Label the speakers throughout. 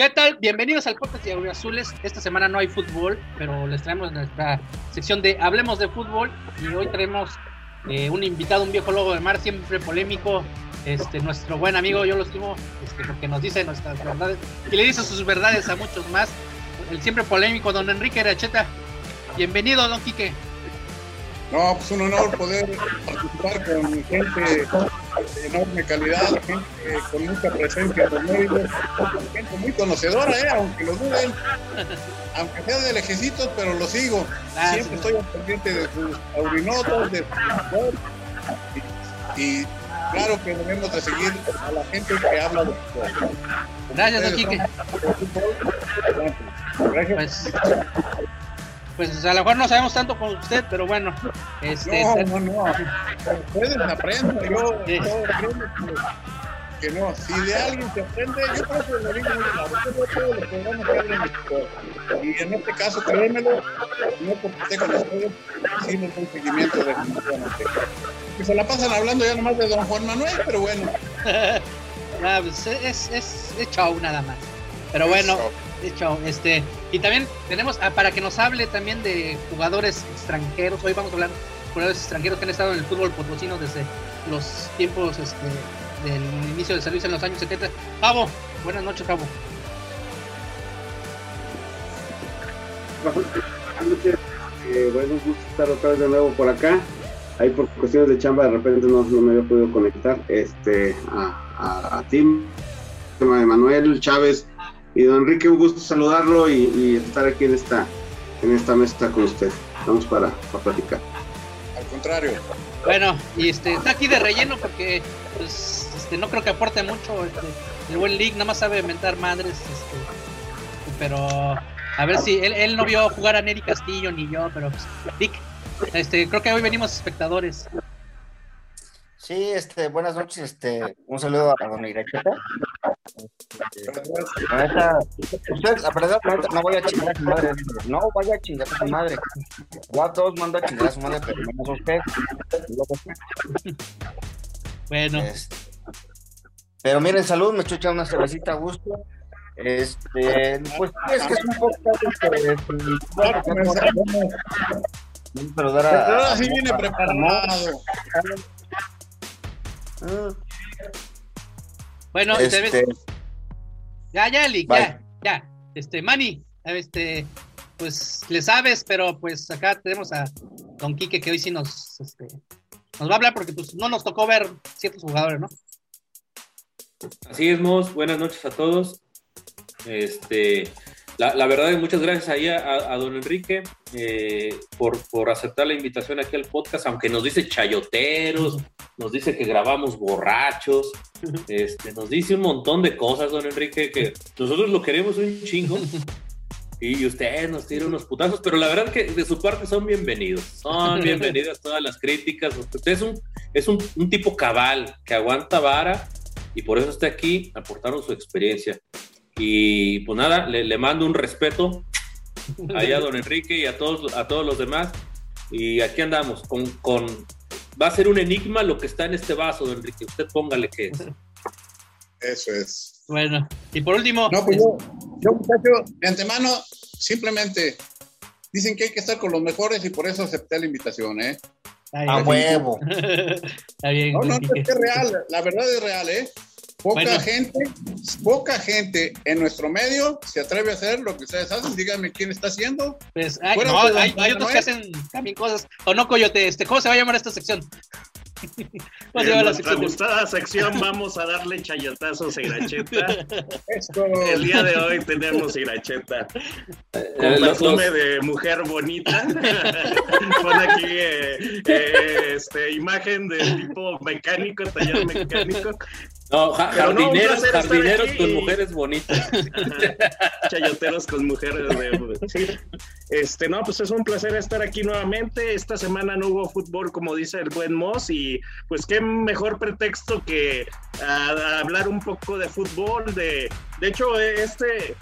Speaker 1: ¿Qué tal? Bienvenidos al podcast de Azules. Esta semana no hay fútbol, pero les traemos nuestra sección de Hablemos de Fútbol y hoy tenemos eh, un invitado, un viejo lobo de mar, siempre polémico, este, nuestro buen amigo, yo lo estimo, este, porque nos dice nuestras verdades y le dice sus verdades a muchos más. El siempre polémico don Enrique Racheta. Bienvenido, don Quique.
Speaker 2: No, pues un honor poder participar con gente de enorme calidad, gente con mucha presencia en los medios, gente muy conocedora, ¿eh? aunque lo duden, aunque sea de lejecitos, pero lo sigo. Ah, Siempre estoy al pendiente de sus aurinotos, de su y, claro que debemos de seguir a la gente que habla de fútbol.
Speaker 1: Gracias, don Quique. Gracias. Pues, pues a lo mejor no sabemos tanto con usted, pero bueno.
Speaker 2: Este, no, no, no. Ustedes aprenden, yo, sí. yo aprendo que, que, no. Si de alguien se aprende, yo creo que lo digo todos los programas que hablan de Y en este caso, créemelo, no porque esté con ustedes, sí nos un seguimiento de Que se la pasan hablando ya nomás de don Juan Manuel, pero bueno.
Speaker 1: ah, pues es, es, es show nada más. Pero bueno, hecho, este, y también tenemos ah, para que nos hable también de jugadores extranjeros. Hoy vamos a hablar de jugadores extranjeros que han estado en el fútbol potosino desde los tiempos este, del inicio del servicio en los años 70. Pavo, buenas noches, Pavo.
Speaker 3: Eh, bueno, gusto estar otra vez de nuevo por acá. Ahí por cuestiones de chamba de repente no, no me había podido conectar este, a, a, a ti, Manuel Chávez, y don Enrique, un gusto saludarlo y, estar aquí en esta, en esta mesa con usted. Vamos para, platicar.
Speaker 2: Al contrario.
Speaker 1: Bueno, y este está aquí de relleno porque pues, este, no creo que aporte mucho. Este, el buen League nada más sabe inventar madres. Este, pero a ver si él, él no vio jugar a Neri Castillo ni yo, pero pues, Lick, este, creo que hoy venimos espectadores.
Speaker 4: Sí, este, buenas noches, este, un saludo a don Iracheta. usted, la verdad, no voy a chingar a su madre, no vaya a chingar a su madre. Yo a todos mando a chingar a su madre, pero menos a usted.
Speaker 1: Bueno.
Speaker 4: Este, pero miren, salud, me chucha una cervecita a gusto. Este, pues es que es un poco este,
Speaker 2: saludar a. Pero ahora sí viene preparado.
Speaker 1: Bueno, este... ya, ya, Eli, ya, ya. Este, Manny, este, pues le sabes, pero pues acá tenemos a Don Quique que hoy sí nos, este, nos va a hablar porque pues no nos tocó ver ciertos jugadores, ¿no?
Speaker 5: Así es, Mos. Buenas noches a todos. Este, la, verdad es muchas gracias ahí a, don Enrique eh, por, por, aceptar la invitación aquí al podcast, aunque nos dice chayoteros, nos dice que grabamos borrachos, este, nos dice un montón de cosas, don Enrique, que nosotros lo queremos un chingo. Y usted nos tira unos putazos, pero la verdad es que de su parte son bienvenidos. Son bienvenidas todas las críticas. Usted es un, es un, un tipo cabal que aguanta vara y por eso está aquí, aportaron su experiencia. Y pues nada, le, mando un respeto ahí a don Enrique y a todos, a todos los demás. Y aquí andamos con, con, Va a ser un enigma lo que está en este vaso, don Enrique. Usted póngale que es.
Speaker 2: Eso es.
Speaker 1: Bueno, y por último.
Speaker 2: No, pues yo, yo, muchacho, de antemano, simplemente dicen que hay que estar con los mejores y por eso acepté la invitación, ¿eh?
Speaker 4: a huevo.
Speaker 1: Está bien.
Speaker 2: No, no, es que es real, la verdad es real, ¿eh? Poca gente, poca gente en nuestro medio se atreve a hacer lo que ustedes hacen. Díganme quién está haciendo.
Speaker 1: Pues, no, hay, hay, otros que hacen también cosas. O no, Coyote, este, ¿cómo se va a llamar esta sección?
Speaker 6: En nuestra la sección gustada sección vamos a darle chayotazos a Iracheta. El día de hoy tenemos Iracheta con perfume de mujer bonita. Pone aquí eh, eh, este, imagen del tipo mecánico, taller mecánico.
Speaker 5: No, jardineros, jardineros con mujeres bonitas.
Speaker 6: Chayoteros con mujeres de... Sí. Este, no, pues es un placer estar aquí nuevamente. Esta semana no hubo fútbol, como dice el buen Moss, y pues qué mejor pretexto que hablar un poco de fútbol. De, de hecho, este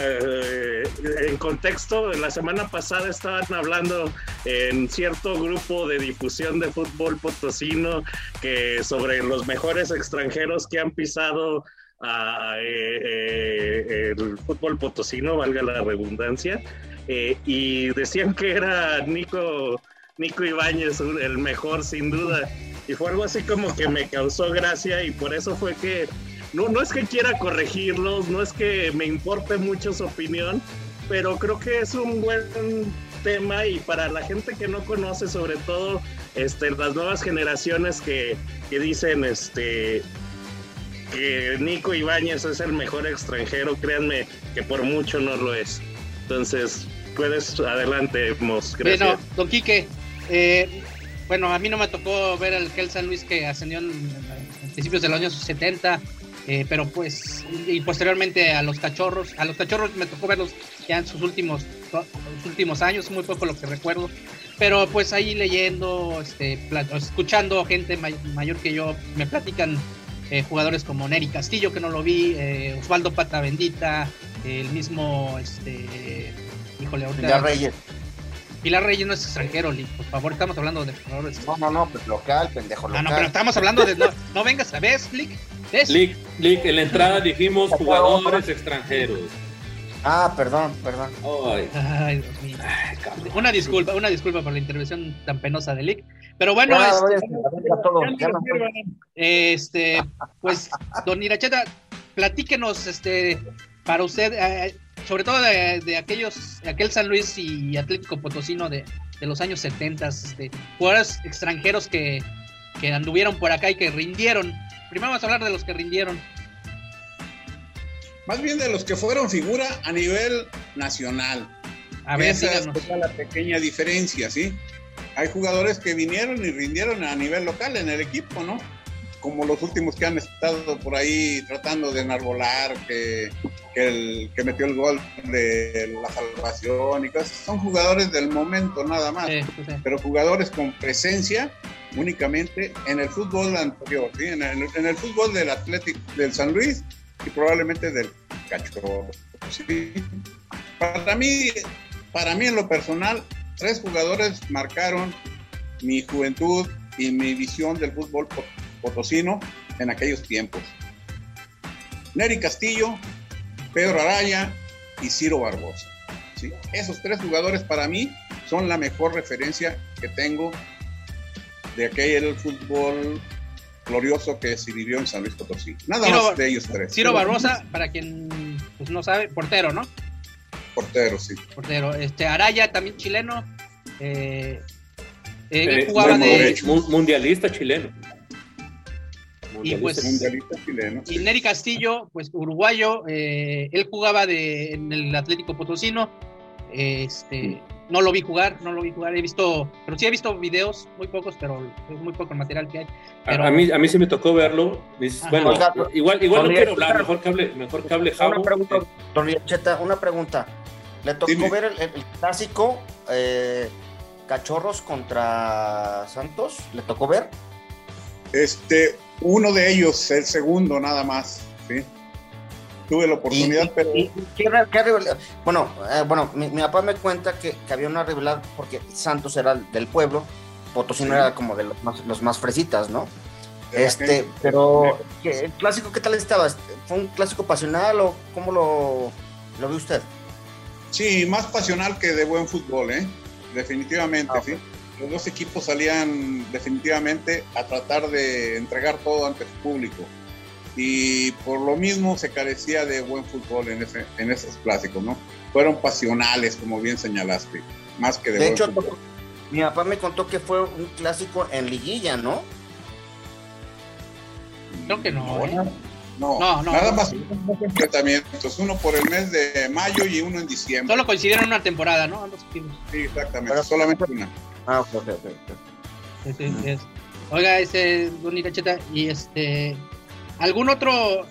Speaker 6: eh, en contexto, la semana pasada estaban hablando en cierto grupo de difusión de fútbol potosino que sobre los mejores extranjeros que han pisado a, eh, eh, el fútbol potosino, valga la redundancia, y decían que era Nico, Nico Ibáñez el mejor sin duda. Y fue algo así como que me causó gracia y por eso fue que, no, no es que quiera corregirlos, no es que me importe mucho su opinión, pero creo que es un buen tema y para la gente que no conoce, sobre todo este, las nuevas generaciones que, que dicen este, que Nico Ibáñez es el mejor extranjero, créanme que por mucho no lo es. Entonces, puedes adelante, Mos.
Speaker 1: Gracias. Bueno, don Quique, eh, bueno, a mí no me tocó ver al Kel San Luis que ascendió en, principios de los años 70, eh, pero pues, y posteriormente a los cachorros. A los cachorros me tocó verlos ya en sus últimos, sus últimos años, muy poco lo que recuerdo. Pero pues ahí leyendo, este, escuchando gente mayor que yo, me platican eh, jugadores como Neri Castillo, que no lo vi, eh, Osvaldo Pata Bendita, el mismo, este, híjole, ahorita.
Speaker 4: Pilar Reyes.
Speaker 1: Pilar Reyes no es extranjero, Lee, por favor, estamos hablando de jugadores.
Speaker 4: No, no, no, pues local, pendejo, local.
Speaker 1: Ah, no, pero estamos hablando de. No, vengas a ver, Lick.
Speaker 5: Lick, Lick, en la entrada dijimos jugadores extranjeros.
Speaker 4: Ah, perdón, perdón.
Speaker 1: Ay, Dios mío. una disculpa, una disculpa por la intervención tan penosa de Lick. Pero bueno, este, pues, don Iracheta, platíquenos, este, para usted, eh, sobre todo de, aquellos, aquel San Luis y Atlético Potosino de, los años 70, este, jugadores extranjeros que, que anduvieron por acá y que rindieron. Primero vamos a hablar de los que rindieron.
Speaker 2: Más bien de los que fueron figura a nivel nacional. A ver, Esa es la pequeña diferencia, ¿sí? hay jugadores que vinieron y rindieron a nivel local en el equipo, ¿no? Como los últimos que han estado por ahí tratando de enarbolar, que, el que metió el gol de la salvación y cosas. Son jugadores del momento nada más, pero jugadores con presencia únicamente en el fútbol anterior, ¿sí? en, el, fútbol del Atlético del San Luis y probablemente del Cachorro. ¿sí? Para mí, para mí en lo personal, Tres jugadores marcaron mi juventud y mi visión del fútbol potosino en aquellos tiempos. Neri Castillo, Pedro Araya y Ciro Barbosa. ¿sí? Esos tres jugadores para mí son la mejor referencia que tengo de aquel fútbol glorioso que se vivió en San Luis Potosí. Nada más de ellos tres.
Speaker 1: Ciro Barbosa, para quien pues, no sabe, portero, ¿no?
Speaker 2: Portero, sí.
Speaker 1: Portero. Este, Araya, también chileno. Eh, eh, jugaba de.
Speaker 5: Mundialista chileno.
Speaker 1: y pues, mundialista chileno. Y Neri Castillo, pues uruguayo, eh, él jugaba de, en el Atlético Potosino. Este, no lo vi jugar, no lo vi jugar, he visto, pero sí he visto videos, muy pocos, pero es muy poco el material que hay.
Speaker 5: A, mí, a mí sí me tocó verlo. Bueno, igual, igual no quiero hablar, mejor que hable, mejor que hable
Speaker 4: Una pregunta, don Cheta, una pregunta. ¿Le tocó ver el, clásico eh, Cachorros contra Santos? ¿Le tocó ver?
Speaker 2: Este, uno de ellos, el segundo nada más, sí. Tuve la oportunidad, pero...
Speaker 4: bueno, eh, bueno mi, papá me cuenta que, había una rivalidad porque Santos era del pueblo, Potosí no era como de los más, los más fresitas, ¿no? Este, pero ¿el clásico qué tal estaba? ¿Fue un clásico pasional o cómo lo, lo ve usted?
Speaker 2: Sí, más pasional que de buen fútbol, ¿eh? Definitivamente, ah, sí. Los dos equipos salían definitivamente a tratar de entregar todo ante su público. Y por lo mismo se carecía de buen fútbol en, ese, en esos clásicos, ¿no? Fueron pasionales, como bien señalaste, más que de, de hecho,
Speaker 4: Mi papá me contó que fue un clásico en liguilla, ¿no?
Speaker 1: Creo que no.
Speaker 2: ¿eh? No, no, nada más enfrentamientos, uno por el mes de mayo y uno en diciembre.
Speaker 1: Solo coincidieron en una temporada, ¿no?
Speaker 2: Sí, exactamente, solamente una.
Speaker 4: Ah, ok, ok, ok.
Speaker 1: Oiga, este, Don Cacheta, y este, ¿algún otro,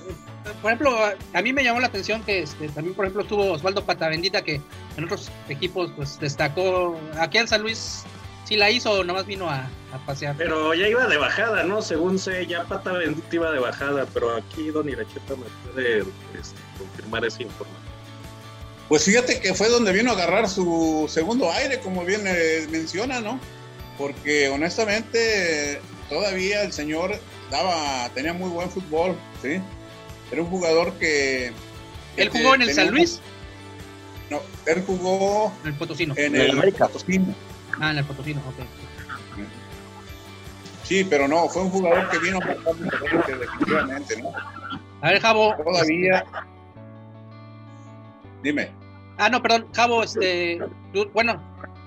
Speaker 1: por ejemplo, a mí me llamó la atención que este, también, por ejemplo, estuvo Osvaldo Patavendita, que en otros equipos, pues, destacó, aquí en San Luis si la hizo o nomás vino a, pasear.
Speaker 6: Pero ya iba de bajada, ¿no? Según sé, ya Pata Bendita iba de bajada, pero aquí Don Iracheta me puede este, confirmar esa información.
Speaker 2: Pues fíjate que fue donde vino a agarrar su segundo aire, como bien menciona, ¿no? Porque honestamente todavía el señor daba, tenía muy buen fútbol, ¿sí? Era un jugador que.
Speaker 1: ¿Él jugó en el San Luis?
Speaker 2: No, él jugó.
Speaker 1: En el Potosino.
Speaker 2: En el, Potosino.
Speaker 1: Ah, en el Potosino, ok.
Speaker 2: Sí, pero no, fue un jugador que vino a marcar diferente, definitivamente, ¿no?
Speaker 1: A ver, Javo.
Speaker 2: Todavía. Dime.
Speaker 1: Ah, no, perdón, Javo, este. bueno,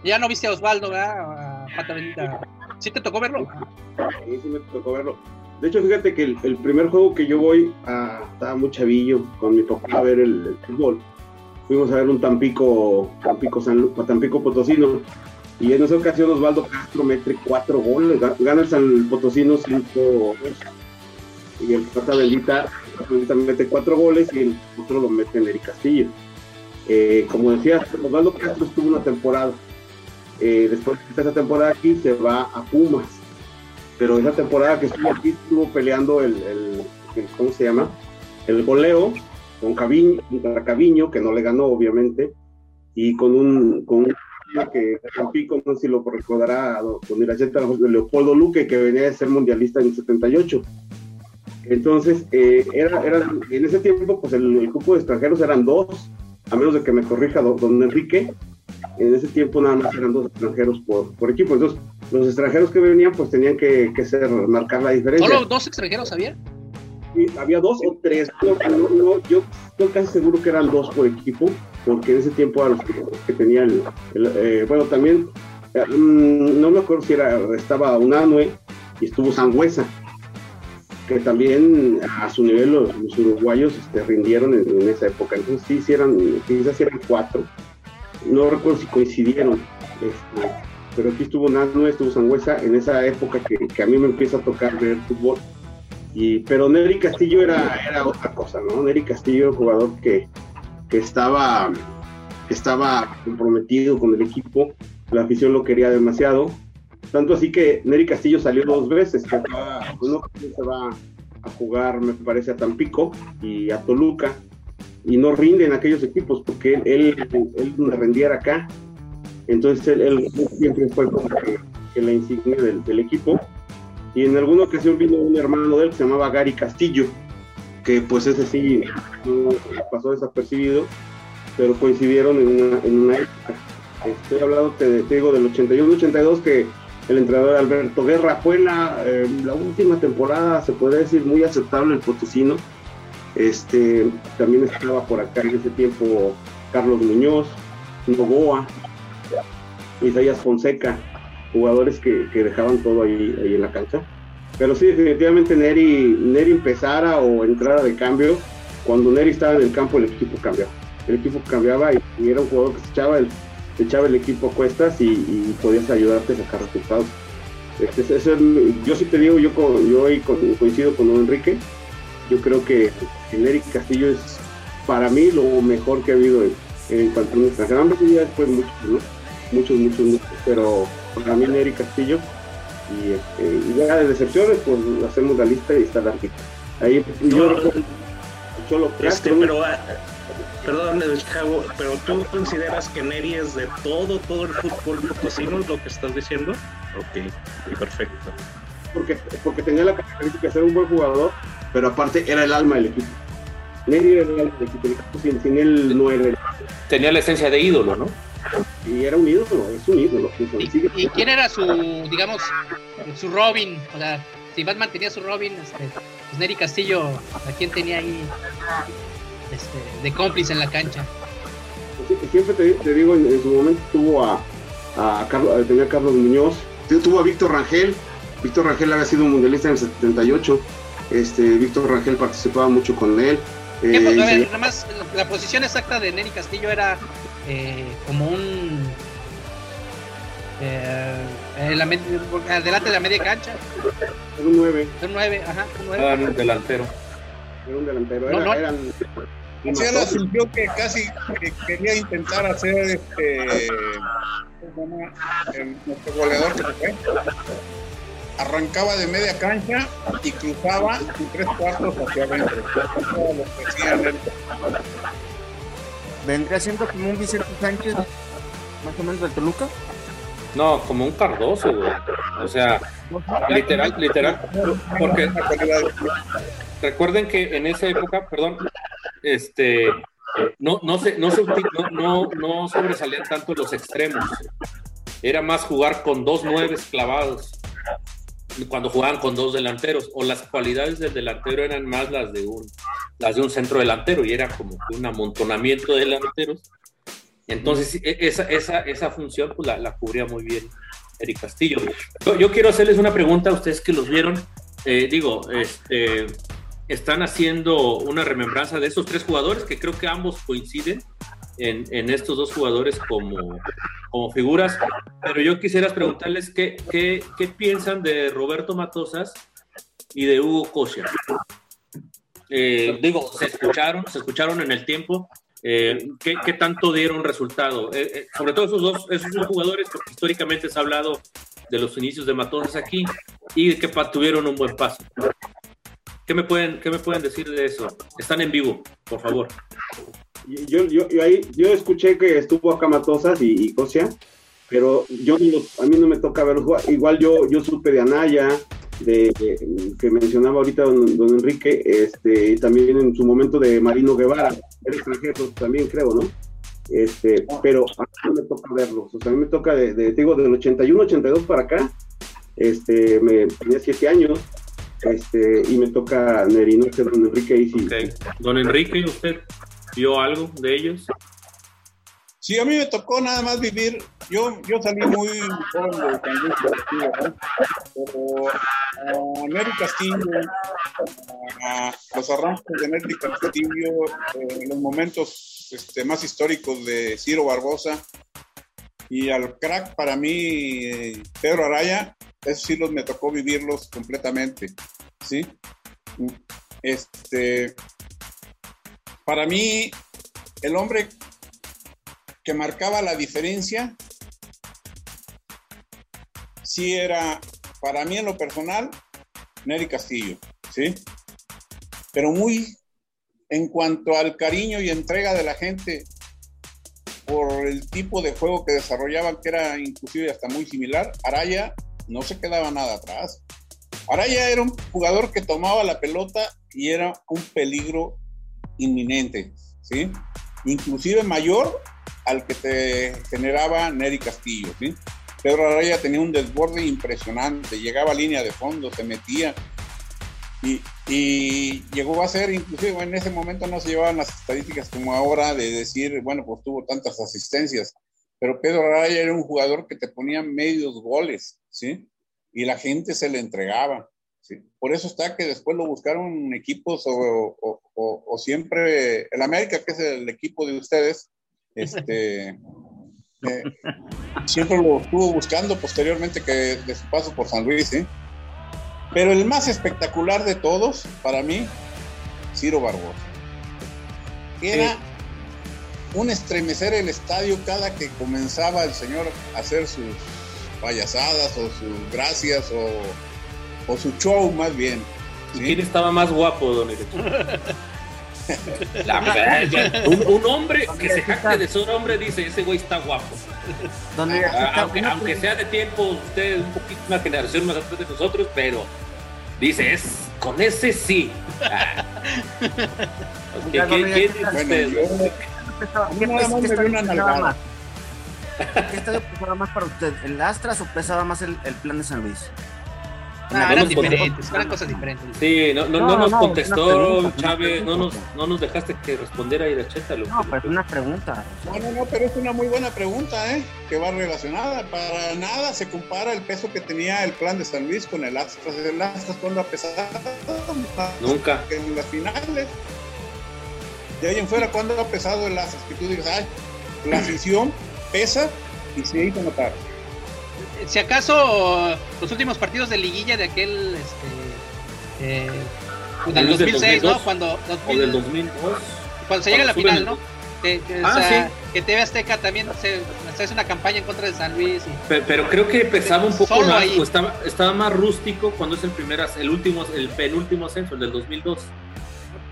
Speaker 1: ya no viste a Osvaldo, ¿verdad? A Pata. ¿Sí te tocó verlo?
Speaker 3: Sí, sí me tocó verlo. De hecho, fíjate que el, primer juego que yo voy, a, estaba muy chavillo con mi papá a ver el, fútbol. Fuimos a ver un Tampico, Tampico, San, Tampico Potosino. Y en esa ocasión Osvaldo Castro mete cuatro goles, gana el San Potosino cinco Y el Pata Bendita, Bendita mete cuatro goles y el otro lo mete en Eric Castillo. Eh, como decía, Osvaldo Castro estuvo una temporada. Eh, después de esa temporada aquí se va a Pumas pero esa temporada que estuvo aquí estuvo peleando el, ¿cómo se llama? El goleo con Caviño, contra Caviño, que no le ganó obviamente, y con un, con un que Tampico, no sé si lo recordará, con de Leopoldo Luque, que venía de ser mundialista en el 78. Entonces, eh, era, era, en ese tiempo, pues el, grupo de extranjeros eran dos, a menos de que me corrija don Enrique, en ese tiempo nada más eran dos extranjeros por, por equipo. Entonces, los extranjeros que venían, pues tenían que, que ser, marcar la diferencia.
Speaker 1: ¿Solo dos extranjeros había?
Speaker 3: Sí, había dos o tres. yo estoy casi seguro que eran dos por equipo, porque en ese tiempo a los que, tenían, eh, bueno, también, eh, mm, no me acuerdo si era, estaba Unanue y estuvo Sangüesa, que también a su nivel los, uruguayos este, rindieron en, esa época. Entonces sí, sí eran, quizás eran cuatro no recuerdo si coincidieron, este, pero aquí estuvo Nano, estuvo Sangüesa en esa época que, a mí me empieza a tocar ver fútbol. Y, pero Neri Castillo era, era otra cosa, ¿no? Neri Castillo, jugador que, que estaba, estaba comprometido con el equipo, la afición lo quería demasiado, tanto así que Neri Castillo salió dos veces, que uno se va a jugar, me parece, a Tampico y a Toluca, y no rinden aquellos equipos porque él, él, él rendiera acá. Entonces él, siempre fue como que, la insignia del, equipo. Y en alguna ocasión vino un hermano de él que se llamaba Gary Castillo, que pues ese sí no pasó desapercibido, pero coincidieron en una, en una época. Estoy hablando, te, digo, del 81-82 que el entrenador Alberto Guerra fue la, eh, la última temporada, se puede decir, muy aceptable el Potosino este, también estaba por acá en ese tiempo Carlos Muñoz, Novoa, Isaías Fonseca, jugadores que, dejaban todo ahí, ahí, en la cancha. Pero sí, definitivamente Neri, Neri empezara o entrara de cambio, cuando Neri estaba en el campo el equipo cambiaba. El equipo cambiaba y, era un jugador que se echaba el, echaba el equipo a cuestas y, podías ayudarte a sacar resultados. Este, yo sí te digo, yo, yo coincido con Enrique, yo creo que el Eric Castillo es para mí lo mejor que ha habido en, cuanto a extranjero. Han ya después muchos, ¿no? muchos, muchos, muchos, pero para mí Eric Castillo y, este, y ya de decepciones, pues hacemos la lista y está larguita. Ahí yo,
Speaker 6: yo este, pero, perdón, pero tú consideras que Neri es de todo, todo el fútbol potosino, lo que estás diciendo? Ok, perfecto.
Speaker 3: Porque, porque tenía la característica de ser un buen jugador, pero aparte era el alma del equipo. Neri era el alma del equipo, sin, él no era el
Speaker 5: Tenía la esencia de ídolo, ¿no?
Speaker 3: Y era un ídolo, es un ídolo.
Speaker 1: ¿Y, quién era su, digamos, su Robin? O sea, si Batman tenía su Robin, este, pues Neri Castillo, ¿a quién tenía ahí este, de cómplice en la cancha?
Speaker 3: Pues siempre te, digo, en, su momento tuvo a, a Carlos, tenía a Carlos Muñoz, tuvo a Víctor Rangel, Víctor Rangel había sido un mundialista en el 78, este, Víctor Rangel participaba mucho con él.
Speaker 1: Eh, la posición exacta de Neri Castillo era eh, como un. Eh, delante de la media cancha.
Speaker 3: Era un 9.
Speaker 1: un 9, ajá. Un 9.
Speaker 5: Era un delantero.
Speaker 3: Era un delantero. Era, no, no. Eran,
Speaker 2: la sintió que casi quería intentar hacer este. Nuestro goleador que fue arrancaba de media cancha y cruzaba tres cuartos hacia adentro.
Speaker 4: ¿Vendría siendo como un Vicente Sánchez, más o menos del Toluca?
Speaker 5: No, como un Cardoso, güey. O sea, literal, literal. Porque recuerden que en esa época, perdón, este, no, no, se, no, se, sobresalían tanto los extremos. Era más jugar con dos nueves clavados cuando jugaban con dos delanteros, o las cualidades del delantero eran más las de un, las de un centro delantero, y era como un amontonamiento de delanteros. Entonces, e, esa, esa, esa función pues, la, cubría muy bien Eric Castillo. Yo, quiero hacerles una pregunta a ustedes que los vieron. Eh, digo, este, están haciendo una remembranza de esos tres jugadores que creo que ambos coinciden en, estos dos jugadores como, como figuras. Pero yo quisiera preguntarles qué, qué, piensan de Roberto Matosas y de Hugo Cosia. Eh, digo, se escucharon, se escucharon en el tiempo. Eh, ¿qué, ¿qué, tanto dieron resultado? Eh, sobre todo esos dos, esos dos jugadores, porque históricamente se ha hablado de los inicios de Matosas aquí y que tuvieron un buen paso. ¿Qué me pueden, qué me pueden decir de eso? Están en vivo, por favor.
Speaker 3: Yo, yo, yo, ahí, yo escuché que estuvo acá Matosas y, y Cosia, pero yo a mí no me toca verlos. Igual yo, yo supe de Anaya, de, que mencionaba ahorita don, Enrique, este, y también en su momento de Marino Guevara, el extranjero también creo, ¿no? Este, pero a mí no me toca verlos, o sea, a mí me toca, de, digo, del 81, 82 para acá, este, me tenía siete años, este, y me toca Nerino, que don Enrique y sí.
Speaker 5: Don Enrique, ¿usted vio algo de ellos?
Speaker 2: Sí, a mí me tocó nada más vivir, yo, yo salí muy joven de San Luis Castillo, ¿no? pero a Nery Castillo, a los arranques de Nery Castillo, eh, los momentos este, más históricos de Ciro Barbosa, y al crack para mí, Pedro Araya, esos sí los me tocó vivirlos completamente, ¿sí? Este, para mí, el hombre que marcaba la diferencia, sí era, para mí en lo personal, Nery Castillo, ¿sí? Pero muy en cuanto al cariño y entrega de la gente por el tipo de juego que desarrollaban, que era inclusive hasta muy similar, Araya no se quedaba nada atrás. Araya era un jugador que tomaba la pelota y era un peligro inminente, ¿sí? Inclusive mayor al que te generaba Nery Castillo, ¿sí? Pedro Araya tenía un desborde impresionante, llegaba a línea de fondo, se metía y, y, llegó a ser, inclusive en ese momento no se llevaban las estadísticas como ahora de decir, bueno, pues tuvo tantas asistencias, pero Pedro Araya era un jugador que te ponía medios goles, ¿sí? Y la gente se le entregaba, ¿sí? Por eso está que después lo buscaron equipos o, o, siempre, el América, que es el equipo de ustedes, este, eh, siempre lo estuvo buscando posteriormente que de su paso por San Luis, ¿sí? Pero el más espectacular de todos, para mí, Ciro Barbosa. Era un estremecer el estadio cada que comenzaba el señor a hacer sus payasadas o sus gracias o, su show más bien.
Speaker 5: ¿Quién estaba más guapo, don un, hombre que se jacte de ser hombre dice, ese güey está guapo. Aunque, sea de tiempo, usted un poquito una generación más atrás de nosotros, pero dice, es con ese sí. Ah. ¿Quién, dice usted?
Speaker 4: ¿Qué estadio pesaba más para usted? ¿El Astras o pesaba más el, el plan de San Luis?
Speaker 1: Ah, eran diferentes, eran cosas diferentes.
Speaker 5: Sí, no, no, no, nos contestó Chávez, no nos, no nos dejaste que respondiera Iracheta.
Speaker 4: No, pero es una pregunta.
Speaker 2: No, no, no, pero es una muy buena pregunta, ¿eh? Que va relacionada. Para nada se compara el peso que tenía el plan de San Luis con el Astras. El Astras cuando ha pesado.
Speaker 5: Nunca.
Speaker 2: En las finales. De ahí en fuera, cuando ha pesado el Astras? Que tú digas, ay, la afición pesa y se hizo notar.
Speaker 1: Si acaso los últimos partidos de liguilla de aquel este eh, del 2006, ¿no? Cuando cuando se llega a la final, ¿no? Que, ah, que TV Azteca también se, hace una campaña en contra de San Luis.
Speaker 5: pero, creo que pesaba un poco más, estaba, estaba, más rústico cuando es el primer, el último, el penúltimo ascenso, el del 2002.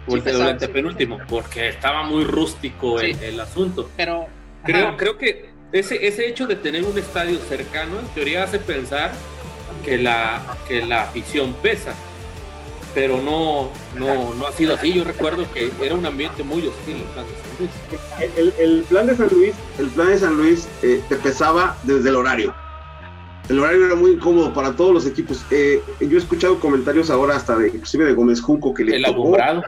Speaker 5: O el, penúltimo, porque estaba muy rústico el, asunto.
Speaker 1: Pero
Speaker 5: creo, creo que ese, ese hecho de tener un estadio cercano, en teoría hace pensar que la, que la afición pesa. Pero no, no, no ha sido así. Yo recuerdo que era un ambiente muy hostil el plan de San Luis.
Speaker 3: El, el plan de San Luis, el plan de San Luis eh, te pesaba desde el horario. El horario era muy incómodo para todos los equipos. Eh, yo he escuchado comentarios ahora hasta de, inclusive de Gómez Junco que le
Speaker 5: El alumbrado.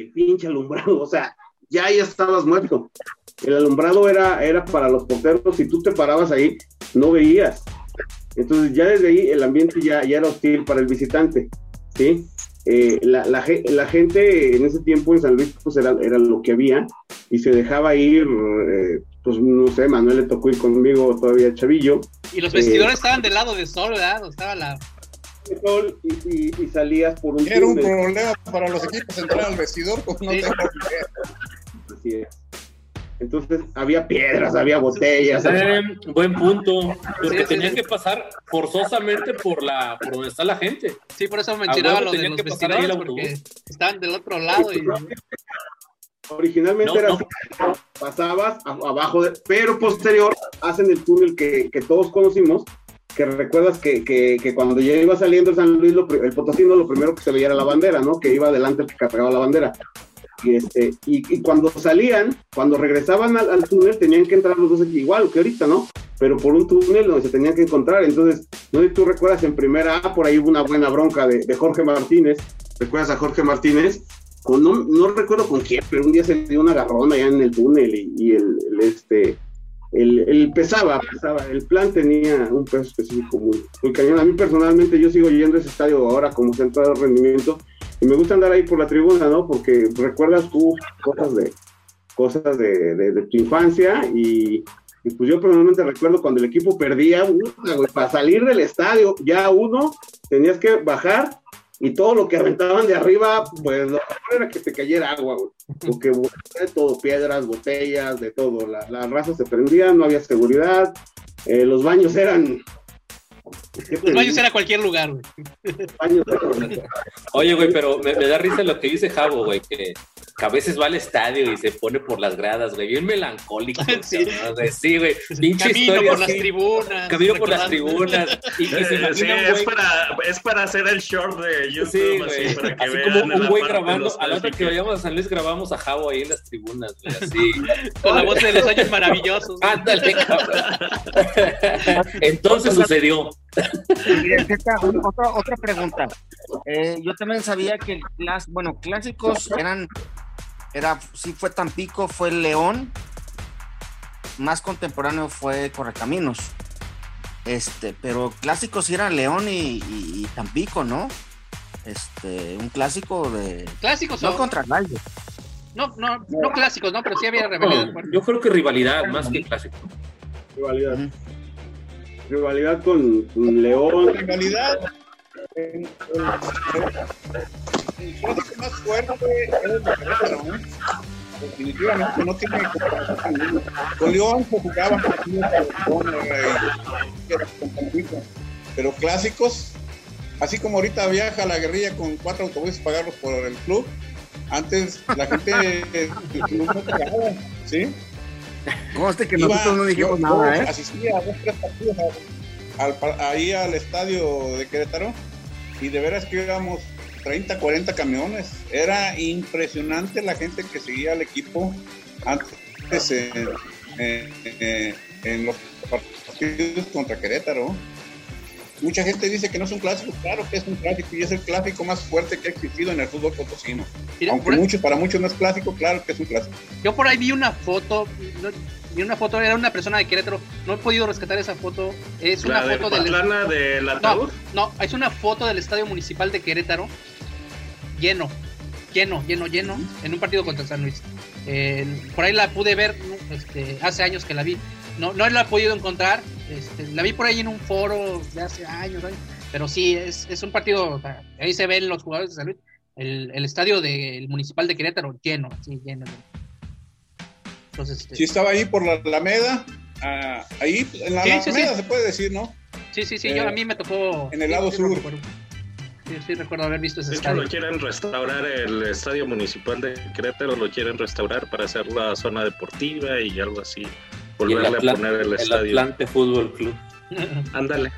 Speaker 3: El pinche alumbrado, o sea, ya ya estabas muerto. El alumbrado era, era para los porteros, si tú te parabas ahí, no veías. Entonces ya desde ahí el ambiente ya, ya era hostil para el visitante, ¿sí? Eh, la, la, la gente en ese tiempo en San Luis pues era, era lo que había y se dejaba ir, eh, pues no sé, Manuel le tocó ir conmigo todavía chavillo,
Speaker 1: Y los
Speaker 3: Eh,
Speaker 1: vestidores estaban del lado de sol, ¿verdad? O estaba la.
Speaker 3: Y, y- y salías por un
Speaker 2: Era un problema para los equipos entrar al vestidor, pues no
Speaker 1: Sí.
Speaker 2: tengo idea.
Speaker 3: Así es. Entonces había piedras, había botellas.
Speaker 5: Eh, buen punto, porque
Speaker 1: Sí, sí,
Speaker 5: tenían
Speaker 1: sí.
Speaker 5: que pasar forzosamente por la por donde está la gente.
Speaker 1: Sí, por eso mencionaba lo de
Speaker 5: tenían
Speaker 1: los
Speaker 5: que pasar ahí el
Speaker 1: vestidores, porque estaban del otro lado. Y...
Speaker 3: Originalmente
Speaker 5: No,
Speaker 3: era
Speaker 5: no.
Speaker 3: así, pasabas abajo, de- pero posterior hacen el túnel que, que todos conocimos, que recuerdas que, que, que cuando ya iba saliendo el San Luis, lo el Potosino, lo primero que se veía era la bandera, ¿no? Que iba adelante el que cargaba la bandera. Y, este, y, cuando salían, cuando regresaban al, túnel, tenían que entrar los dos aquí, igual que ahorita, ¿no? Pero por un túnel donde se tenían que encontrar. Entonces, no sé si tú recuerdas en primera A, por ahí hubo una buena bronca de, Jorge Martínez. ¿Recuerdas a Jorge Martínez? No, no recuerdo con quién, pero un día se dio una agarrón allá en el túnel y, el, este, el, pesaba, pesaba. El plan tenía un peso específico muy, muy cañón. A mí personalmente, yo sigo yendo a ese estadio ahora como centro de rendimiento y me gusta andar ahí por la tribuna, ¿no? Porque recuerdas tú cosas de cosas de, de, tu infancia y, pues yo personalmente recuerdo cuando el equipo perdía, para salir del estadio, ya uno tenías que bajar y todo lo que aventaban de arriba, pues lo mejor era que te cayera agua, güey. Porque de todo, piedras, botellas, de todo. La, la raza se prendía, no había seguridad, eh, los baños eran
Speaker 1: Los baños era cualquier lugar, güey.
Speaker 5: Oye, güey, pero me, me da risa lo que dice Javo, güey, que, que a veces va al estadio y se pone por las gradas, güey, bien melancólico.
Speaker 1: Sí.
Speaker 5: güey. Sí, güey, pinche
Speaker 1: Camino
Speaker 5: historia
Speaker 1: por las tribunas.
Speaker 5: Camino por las tribunas. Y, y se
Speaker 6: Sí,
Speaker 5: imagina un
Speaker 6: es para, es para hacer el short de YouTube,
Speaker 5: Sí,
Speaker 6: así,
Speaker 5: güey.
Speaker 6: para que
Speaker 5: Así
Speaker 6: vean
Speaker 5: como un güey grabando, a la hora que vayamos a San Luis grabamos a Javo ahí en las tribunas, güey, así.
Speaker 1: Con la voz de los años maravillosos.
Speaker 5: Ándale, cabrón. Entonces sucedió.
Speaker 4: Un- otra, otra pregunta. Eh, yo también sabía que el clas, bueno, clásicos eran, era, sí fue Tampico, fue León, más contemporáneo fue Correcaminos. Este, pero clásicos sí eran León y, y- y Tampico, ¿no? Este, un clásico de.
Speaker 1: Clásicos
Speaker 4: No contra Rayo.
Speaker 1: No, no, no clásicos, no, pero sí había rivalidad.
Speaker 5: Yo creo que rivalidad más que clásico.
Speaker 3: rivalidad.
Speaker 4: Ujú.
Speaker 3: Rivalidad con, León.
Speaker 2: En realidad, el, el- más fuerte es el Querétaro, ¿no? Definitivamente no tiene comparación con León se jugaban partidos con Tampico. Pero clásicos, así como ahorita viaja la guerrilla con cuatro autobuses pagarlos por el club, antes la gente pagaba, ¿sí?
Speaker 4: Conste que
Speaker 2: Iba-
Speaker 4: nosotros no dijimos
Speaker 2: yo-
Speaker 4: nada, ¿eh?
Speaker 2: Asistía a dos, tres partidos al- al par- ahí al estadio de Querétaro y de veras que íbamos 30, 40 camiones. Era impresionante la gente que seguía al equipo antes en los partidos contra Querétaro. Mucha gente dice que no es un clásico, claro que es un clásico y es el clásico más fuerte que ha existido en el fútbol potosino.
Speaker 1: Mira,
Speaker 2: Aunque muchos, para muchos no es clásico, claro que es un clásico.
Speaker 1: Yo por ahí vi una foto, no, vi una foto, era una persona de Querétaro, no he podido rescatar esa foto, es una
Speaker 6: La de
Speaker 1: foto del...
Speaker 6: Patlana del ataúd.
Speaker 1: No, es una foto del Estadio Municipal de Querétaro, lleno, lleno, lleno, lleno, en un partido contra San Luis. Eh, por ahí la pude ver, ¿no? este, hace años que la vi, no, no la he podido encontrar, este, la vi por ahí en un foro de hace años, años, pero sí, es, es un partido, o sea, ahí se ven los jugadores de San Luis, el, el estadio del Municipal de Querétaro lleno, sí, lleno. Entonces, este,
Speaker 2: Sí, estaba ahí por la Alameda, ah, ahí en la
Speaker 1: Sí,
Speaker 2: Alameda
Speaker 1: sí.
Speaker 2: se puede decir, ¿no?
Speaker 1: Sí, sí, sí,
Speaker 2: Eh,
Speaker 1: yo, a mí me tocó.
Speaker 2: en el lado sur.
Speaker 1: Sí, sí, recuerdo haber visto ese
Speaker 6: De hecho,
Speaker 1: estadio.
Speaker 6: lo quieren restaurar el estadio municipal de Querétaro, lo quieren restaurar para hacer la zona deportiva y algo así. Volverle a poner el, estadio.
Speaker 5: Atlante Fútbol Club.
Speaker 6: Ándale.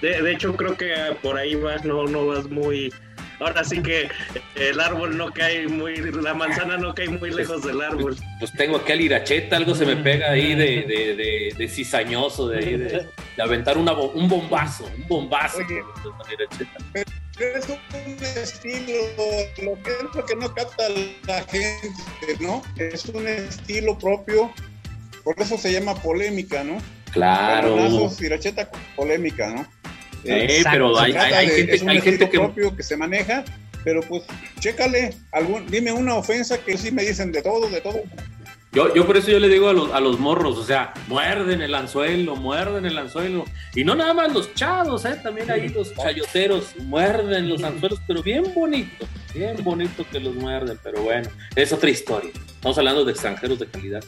Speaker 6: De, de, hecho, creo que por ahí vas, no, no vas muy. Ahora sí que el árbol no cae muy, la manzana no cae muy lejos del árbol.
Speaker 5: Pues tengo aquí al iracheta, algo se me pega ahí de, de, de, de cizañoso, de, aventar una, un bombazo, un bombazo.
Speaker 2: Oye, es un estilo, lo que es lo que no capta la gente, ¿no? Es un estilo propio, por eso se llama polémica, ¿no?
Speaker 5: Claro.
Speaker 2: Balonazos, iracheta, polémica, ¿no?
Speaker 5: Eh, pero hay, hay, hay, gente,
Speaker 2: es un
Speaker 5: hay gente que
Speaker 2: propio que se maneja, pero pues chécale, algún, dime una ofensa que sí me dicen de todo, de todo.
Speaker 5: Yo, yo por eso yo le digo a los, a los morros, o sea, muerden el anzuelo, muerden el anzuelo. Y no nada más los chavos, ¿eh? también ahí los chayoteros muerden los anzuelos, pero bien bonito, bien bonito que los muerden, pero bueno, es otra historia. Estamos hablando de extranjeros de calidad.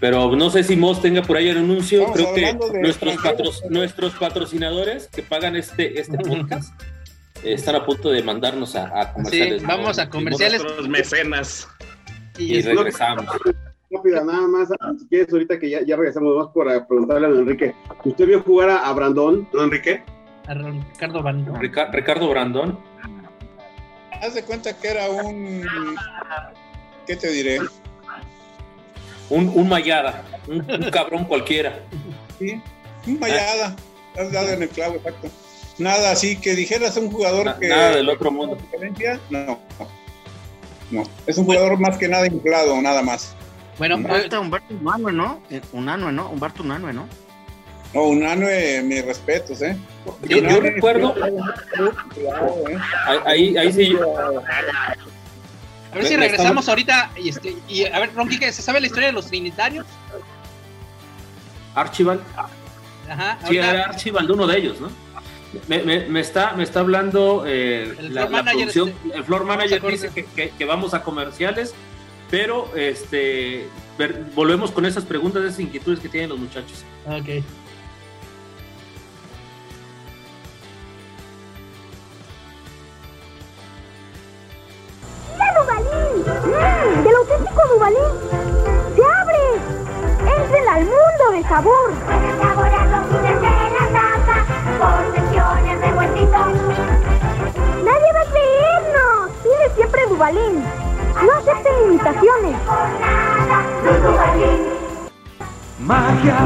Speaker 5: Pero no sé si Moss tenga por ahí el anuncio. Creo que nuestros, patro- nuestros patrocinadores que pagan este, este podcast eh, están a punto de mandarnos a, a comerciales.
Speaker 1: Sí, vamos a comerciales.
Speaker 6: Nuestros mecenas.
Speaker 1: Y,
Speaker 5: Y
Speaker 1: es-
Speaker 5: regresamos.
Speaker 3: Rápida, nada más, si quieres, ahorita que ya, ya regresamos, más por preguntarle a don Enrique. ¿Usted vio jugar a, a Brandon, don Enrique?
Speaker 1: a Ricardo.
Speaker 5: Rica- Ricardo Brandón.
Speaker 2: Haz de cuenta que era un, ¿qué te diré?
Speaker 5: Un, un mayada, un, un cabrón cualquiera.
Speaker 2: Sí, un mayada, has dado en el clavo, exacto. Nada así que dijeras un jugador
Speaker 5: Na-
Speaker 2: que...
Speaker 5: nada del otro mundo.
Speaker 2: ¿Diferencia? No, no. Es un jugador más que nada inflado, nada más.
Speaker 1: Bueno, eh,
Speaker 4: Humberto, Unanue, ¿no? Eh, Unanue, ¿no? Humberto Unanue, ¿no?
Speaker 2: No, un ano, eh, mis respetos, ¿eh?
Speaker 5: Yo, yo
Speaker 2: Unanue,
Speaker 5: recuerdo,
Speaker 2: ¿eh?
Speaker 5: ahí, ahí sí,
Speaker 1: a ver si regresamos ahorita. Y, este, y a ver, Ron Quique, ¿se sabe la historia de los trinitarios?
Speaker 5: Archibald.
Speaker 1: Ajá.
Speaker 5: Sí,
Speaker 1: ahorita-
Speaker 5: era Archibald, uno de ellos, ¿no? Me, me- me está, me está hablando eh,
Speaker 1: El
Speaker 5: la,
Speaker 1: floor
Speaker 5: la
Speaker 1: manager,
Speaker 5: producción.
Speaker 1: este,
Speaker 5: El floor manager dice que, que- que vamos a comerciales, pero este ver- volvemos con esas preguntas, esas inquietudes que tienen los muchachos.
Speaker 1: Ok.
Speaker 7: Dubalín! ¡Mmm! ¡Del auténtico Dubalín! ¡Se abre! ¡Entren al mundo de sabor! ¡Nadie va a creernos! Pide siempre Dubalín. No acepten imitaciones.
Speaker 8: Magia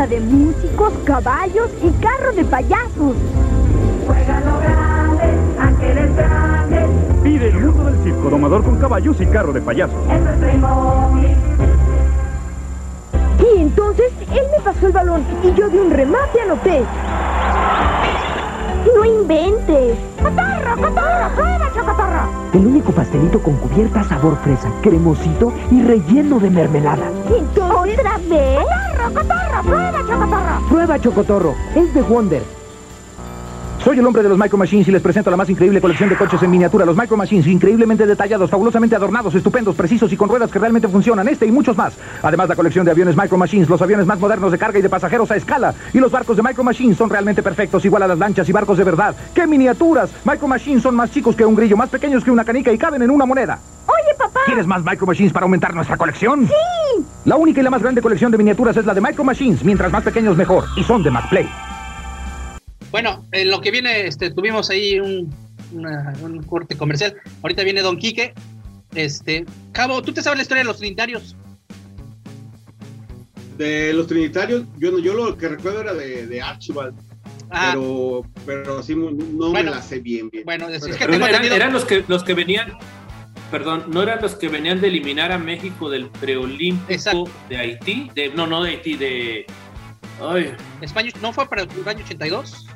Speaker 7: banda de músicos, caballos y carro de payasos. Juega lo grande, aunque eres grande.
Speaker 8: Pide el mundo del circo, domador con caballos y carro de payasos.
Speaker 7: Es Playmobil. Y entonces él me pasó el balón y yo de un remate anoté. No inventes. ¡Cotorro, cotorro! ¡Prueba, chocotorro!
Speaker 9: El único pastelito con cubierta sabor fresa, cremosito y relleno de mermelada.
Speaker 7: Entonces... ¿Otra vez? ¡Cotorro, cotorro! ¡Prueba, chocotorro!
Speaker 9: Prueba Chocotorro, es de Wonder.
Speaker 8: Soy el hombre de los Micro Machines y les presento la más increíble colección de coches en miniatura. Los Micro Machines, increíblemente detallados, fabulosamente adornados, estupendos, precisos y con ruedas que realmente funcionan. Este y muchos más. Además, la colección de aviones Micro Machines, los aviones más modernos de carga y de pasajeros a escala. Y los barcos de Micro Machines son realmente perfectos, igual a las lanchas y barcos de verdad. ¡Qué miniaturas! Micro Machines son más chicos que un grillo, más pequeños que una canica y caben en una moneda.
Speaker 7: Oye, papá.
Speaker 8: ¿Quieres más Micro Machines para aumentar nuestra colección? ¡Sí! La única y la más grande colección de miniaturas es la de Micro Machines. Mientras más pequeños, mejor. Y son de McPlay.
Speaker 1: Bueno, en lo que viene, este, tuvimos ahí un, una- un corte comercial. Ahorita viene Don Quique. Este, Cabo, ¿tú te sabes la historia de los trinitarios?
Speaker 3: De los trinitarios, yo, no- yo lo que recuerdo era de, de Archibald,
Speaker 1: Ah,
Speaker 3: pero, pero sí, no
Speaker 1: Bueno.
Speaker 3: me la sé bien, bien.
Speaker 1: bueno, es, es que
Speaker 5: Pero
Speaker 1: tengo
Speaker 5: eran, los que los que venían, perdón, no eran los que venían de eliminar a México del preolímpico
Speaker 1: Exacto.
Speaker 5: de Haití, de no, no de Haití, de ay,
Speaker 1: España, ¿No fue para el año 82?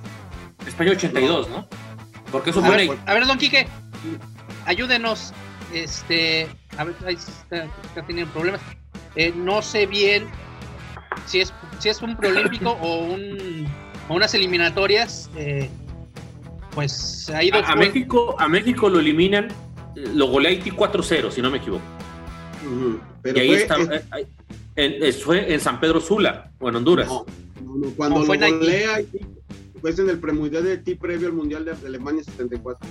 Speaker 5: España 82, ¿no? Porque eso
Speaker 1: A
Speaker 5: fue
Speaker 1: ver, a ver, Don Quique. ayúdenos. Este, a ver, ahí está, está teniendo problemas. Eh, no sé bien si es, si es un preolímpico o, un, o unas eliminatorias. Eh, pues ha ido.
Speaker 5: A, a México, a México lo eliminan, eh, lo golea Haití 4-0, si no me equivoco.
Speaker 3: Pero
Speaker 5: y ahí
Speaker 3: fue,
Speaker 5: está.
Speaker 3: es-
Speaker 5: eh, en- es- fue en San Pedro Sula, o en Honduras.
Speaker 3: no, no, no, cuando
Speaker 1: No, fue
Speaker 3: lo
Speaker 1: en Haití,
Speaker 3: fue en el premundial de Haití previo al Mundial de Alemania 74.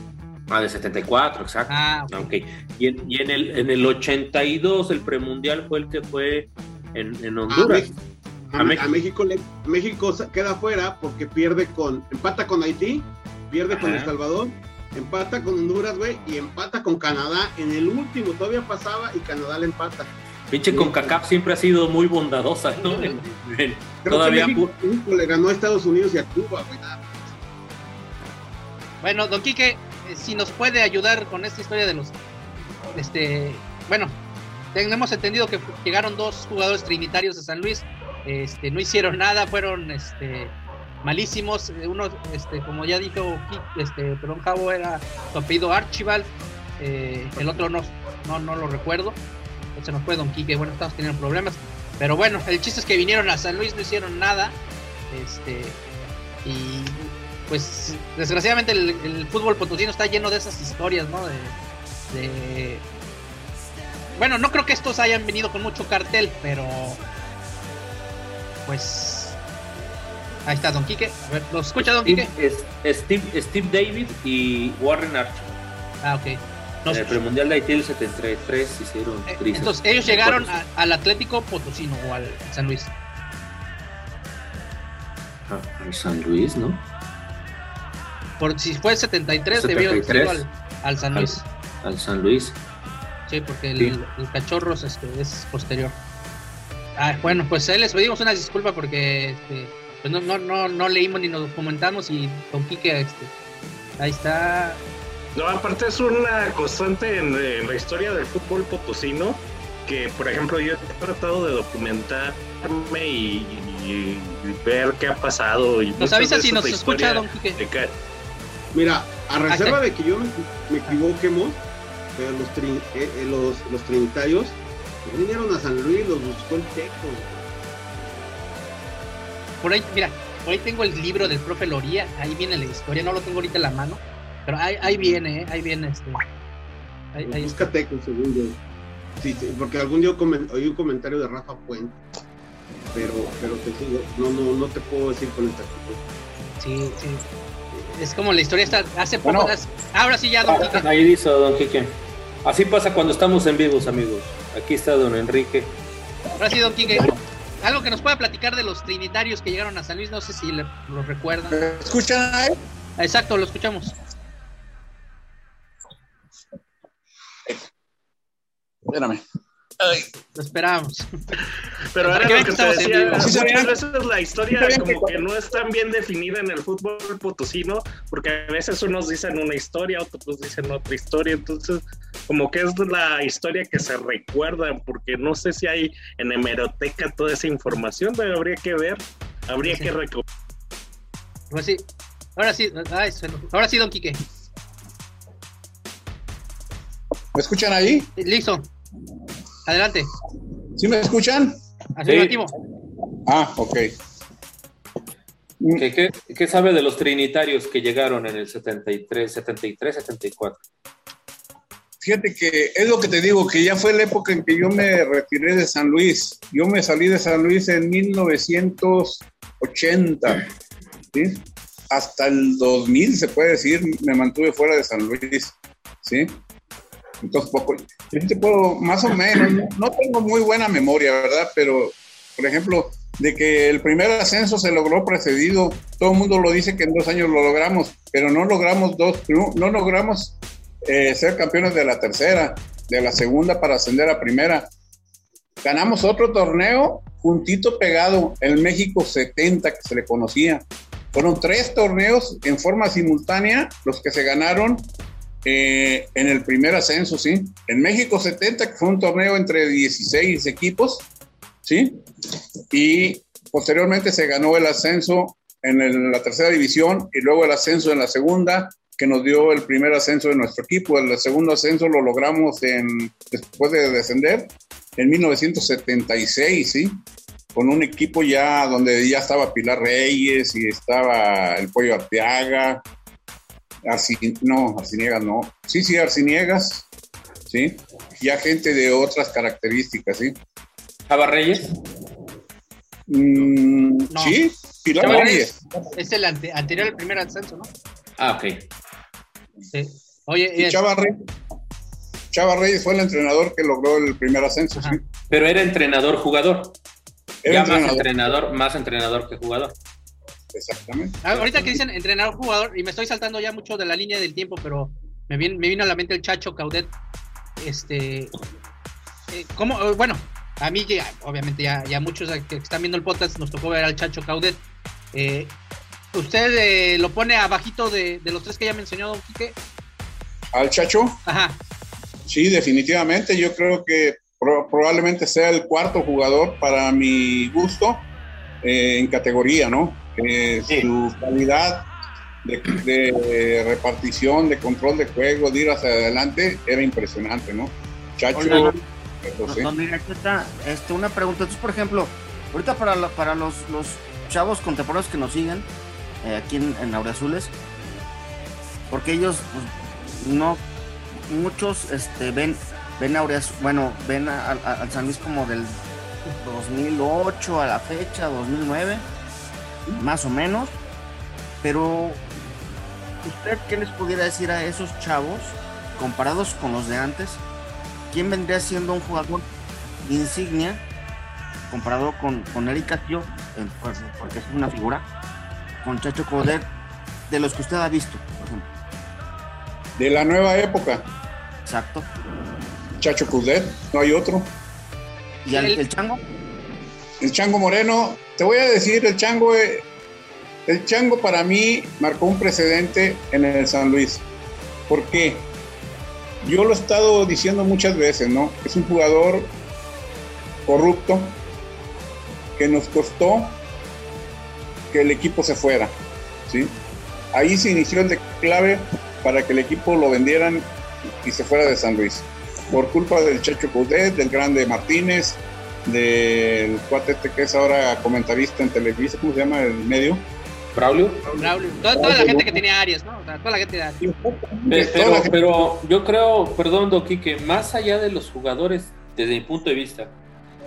Speaker 5: Ah, de 74, exacto.
Speaker 1: Ah,
Speaker 5: Ah, ok. Y, en, y en el, en el 82, el premundial fue el que fue en, en Honduras.
Speaker 3: A,
Speaker 5: A
Speaker 3: a
Speaker 5: México.
Speaker 3: México, le- México queda fuera porque pierde con, empata con Haití, pierde con. El Salvador, empata con Honduras, güey, y empata con Canadá. En el último todavía pasaba y Canadá le empata.
Speaker 5: Pinche CONCACAF siempre ha sido muy bondadosa, ¿no? En- en-
Speaker 3: Creo
Speaker 5: todavía
Speaker 3: que México, le ganó a Estados Unidos y a Cuba, güey. nada.
Speaker 1: Bueno, don Quique, eh, si nos puede ayudar con esta historia de los. Este. Bueno, tenemos entendido que llegaron dos jugadores trinitarios de San Luis. Este, no hicieron nada, fueron este, malísimos. Eh, Uno, este, como ya dijo este, perdón, Javo, era su apellido Archibald. Eh, el otro no, no, no lo recuerdo. Se nos fue Don Quique. Bueno, estamos teniendo problemas. Pero bueno, el chiste es que vinieron a San Luis, no hicieron nada. Este. Y pues desgraciadamente el, el fútbol potosino está lleno de esas historias, ¿no? De, de- Bueno, no creo que estos hayan venido con mucho cartel, pero pues ahí está Don Quique. A ver, ¿lo escucha Don Quique?
Speaker 5: Steve, es- Steve, Steve David y Warren Archie.
Speaker 1: Ah, ok.
Speaker 5: En el premundial de Haití del 73 hicieron
Speaker 1: eh, entonces ellos llegaron a- al Atlético Potosino o al San Luis.
Speaker 5: Ah, al San Luis, ¿no?
Speaker 1: Por si fue 73, debieron haber
Speaker 5: 73.
Speaker 1: ido al, al San Luis.
Speaker 5: Al San Luis.
Speaker 1: Sí, porque el,
Speaker 5: Sí.
Speaker 1: el cachorros este, es posterior. Ah, bueno, pues ahí les pedimos una disculpa porque este, pues no, no, no, no leímos ni nos documentamos y Don Quique, este, ahí está.
Speaker 6: No, aparte es una constante en, en la historia del fútbol potosino que, por ejemplo, yo he tratado de documentarme y, y- y ver qué ha pasado. Y
Speaker 1: Nos avisa si nos escucha Don Quique.
Speaker 6: de
Speaker 3: Mira, a reserva
Speaker 1: está.
Speaker 3: de que yo me, equivoquemos, pero los, trin- eh, eh, los, los trinitarios vinieron a San Luis, los buscó el Teco.
Speaker 1: Por ahí, mira, por ahí tengo el libro del profe Loría, ahí viene la historia, no lo tengo ahorita en la mano, pero ahí, ahí viene, eh, ahí viene este. Ahí, ahí está.
Speaker 3: Busca Teco, según yo. Sí, sí, porque algún día oí un comentario de Rafa Puente, pero, pero te sigo, no, no, no te puedo decir con esta
Speaker 1: Sí, sí. Es como la historia está hace poco.
Speaker 2: Bueno.
Speaker 1: ahora sí ya Don Quique.
Speaker 5: Ah, Ahí dice Don Quique. Así pasa cuando estamos en vivos, amigos. Aquí está Don Enrique.
Speaker 1: Ahora sí, Don Quique. Algo que nos pueda platicar de los trinitarios que llegaron a San Luis, no sé si le- lo recuerdan.
Speaker 2: ¿Me escuchan?
Speaker 1: Exacto, lo escuchamos.
Speaker 2: Espérame.
Speaker 1: Lo esperamos.
Speaker 6: Pero ahora lo que te decía, muchas veces la historia como
Speaker 2: que-
Speaker 6: no es tan bien definida en el fútbol potosino, porque a veces unos dicen una historia, otros dicen otra historia, entonces como que es la historia que se recuerda, porque no sé si hay en hemeroteca toda esa información, pero habría que ver, habría
Speaker 1: Sí.
Speaker 6: que reco-
Speaker 1: Ahora sí, ahora sí, ay, ahora sí, Don Quique.
Speaker 2: ¿Me escuchan ahí?
Speaker 1: Listo. Adelante.
Speaker 2: ¿Sí me escuchan?
Speaker 1: Afirmativo.
Speaker 2: Ah, ok.
Speaker 5: ¿Qué, qué, qué sabe de los trinitarios que llegaron en el 73, 73, 74?
Speaker 2: Fíjate que es lo que te digo, que ya fue la época en que yo me retiré de San Luis. Yo me salí de San Luis en 1980, ¿sí? Hasta el 2000, se puede decir, me mantuve fuera de San Luis, ¿sí? Entonces, poco, más o menos, no, tengo muy buena memoria, ¿verdad? Pero, por ejemplo, de que el primer ascenso se logró precedido, todo el mundo lo dice que en dos años lo logramos, pero no logramos dos, no logramos eh, ser campeones de la tercera, de la segunda para ascender a primera. Ganamos otro torneo juntito pegado, el México 70 que se le conocía. Fueron tres torneos en forma simultánea los que se ganaron eh, en el primer ascenso, ¿sí? En México 70, que fue un torneo entre 16 equipos, ¿sí? Y posteriormente se ganó el ascenso en el- la tercera división y luego el ascenso en la segunda que nos dio el primer ascenso de nuestro equipo. El segundo ascenso lo logramos en, después de descender en 1976, ¿sí? Con un equipo ya donde ya estaba Pilar Reyes y estaba el Pollo Arteaga, Arci, no, Arciniegas no, sí, sí, Arciniegas, ¿sí? Ya gente de otras características, ¿sí?
Speaker 5: ¿Java Reyes?
Speaker 2: Mm,
Speaker 1: No.
Speaker 2: Sí, Pilar
Speaker 1: Chava
Speaker 2: Reyes.
Speaker 1: Es el ante- anterior al primer ascenso, ¿no?
Speaker 5: Ah, ok.
Speaker 1: Sí. Oye,
Speaker 2: Y Chava Reyes, Chava Reyes fue el entrenador que logró el primer ascenso,
Speaker 1: Ajá.
Speaker 2: ¿sí?
Speaker 5: Pero era entrenador-jugador.
Speaker 2: Era
Speaker 5: Ya más
Speaker 2: entrenador,
Speaker 5: más entrenador que jugador.
Speaker 2: Exactamente.
Speaker 1: ah, ahorita que dicen entrenador jugador, y me estoy saltando ya mucho de la línea del tiempo, pero me, viene, me vino a la mente el Chacho Caudet. Este. eh, ¿Cómo? Eh, Bueno, a mí, ya, obviamente, ya, ya muchos que están viendo el podcast nos tocó ver al Chacho Caudet. Eh, ¿Usted eh, lo pone abajito de, de los tres que ya mencionó, don Quique?
Speaker 2: Al Chacho,
Speaker 1: Ajá.
Speaker 2: sí, definitivamente. Yo creo que pro- probablemente sea el cuarto jugador para mi gusto eh, en categoría, ¿no? Eh,
Speaker 4: Sí.
Speaker 2: Su calidad de, de repartición, de control de juego, de ir hacia adelante, era impresionante, ¿no? Chacho,
Speaker 4: no. Don Directa, este, una pregunta. Entonces, por ejemplo, ahorita para, la- para los, los chavos contemporáneos que nos siguen eh, aquí en, en Azules, porque ellos pues, no, muchos este, ven, ven Aureaz- bueno, ven al San Luis como del 2008 a la fecha, 2009, más o menos, pero ¿usted qué les pudiera decir a esos chavos comparados con los de antes? ¿quién vendría siendo un jugador insignia comparado con, con Eric Castillo, por- porque es una figura, con Chacho Coder, de los que usted ha visto, por ejemplo?
Speaker 2: De la nueva época,
Speaker 4: Exacto.
Speaker 2: Chacho Cudet, no hay otro.
Speaker 4: ¿Y al-
Speaker 1: El-
Speaker 4: el Chango?
Speaker 2: El Chango Moreno, te voy a decir, el Chango, eh, el Chango para mí marcó un precedente en el San Luis. ¿Por qué? Yo lo he estado diciendo muchas veces, ¿no? Es un jugador corrupto que nos costó que el equipo se fuera, ¿sí? Ahí se inició el declave para que el equipo lo vendieran y se fuera de San Luis. Por culpa del Chacho Coudet, del grande Martínez, del cuate este que es ahora comentarista en Televisa, ¿cómo se llama el medio?
Speaker 5: Braulio.
Speaker 1: Braulio. Toda, toda la gente que tenía Arias, ¿no? O sea, toda la gente de Arias.
Speaker 5: Eh, Pero, pero yo creo, perdón, Doki, que más allá de los jugadores, desde mi punto de vista,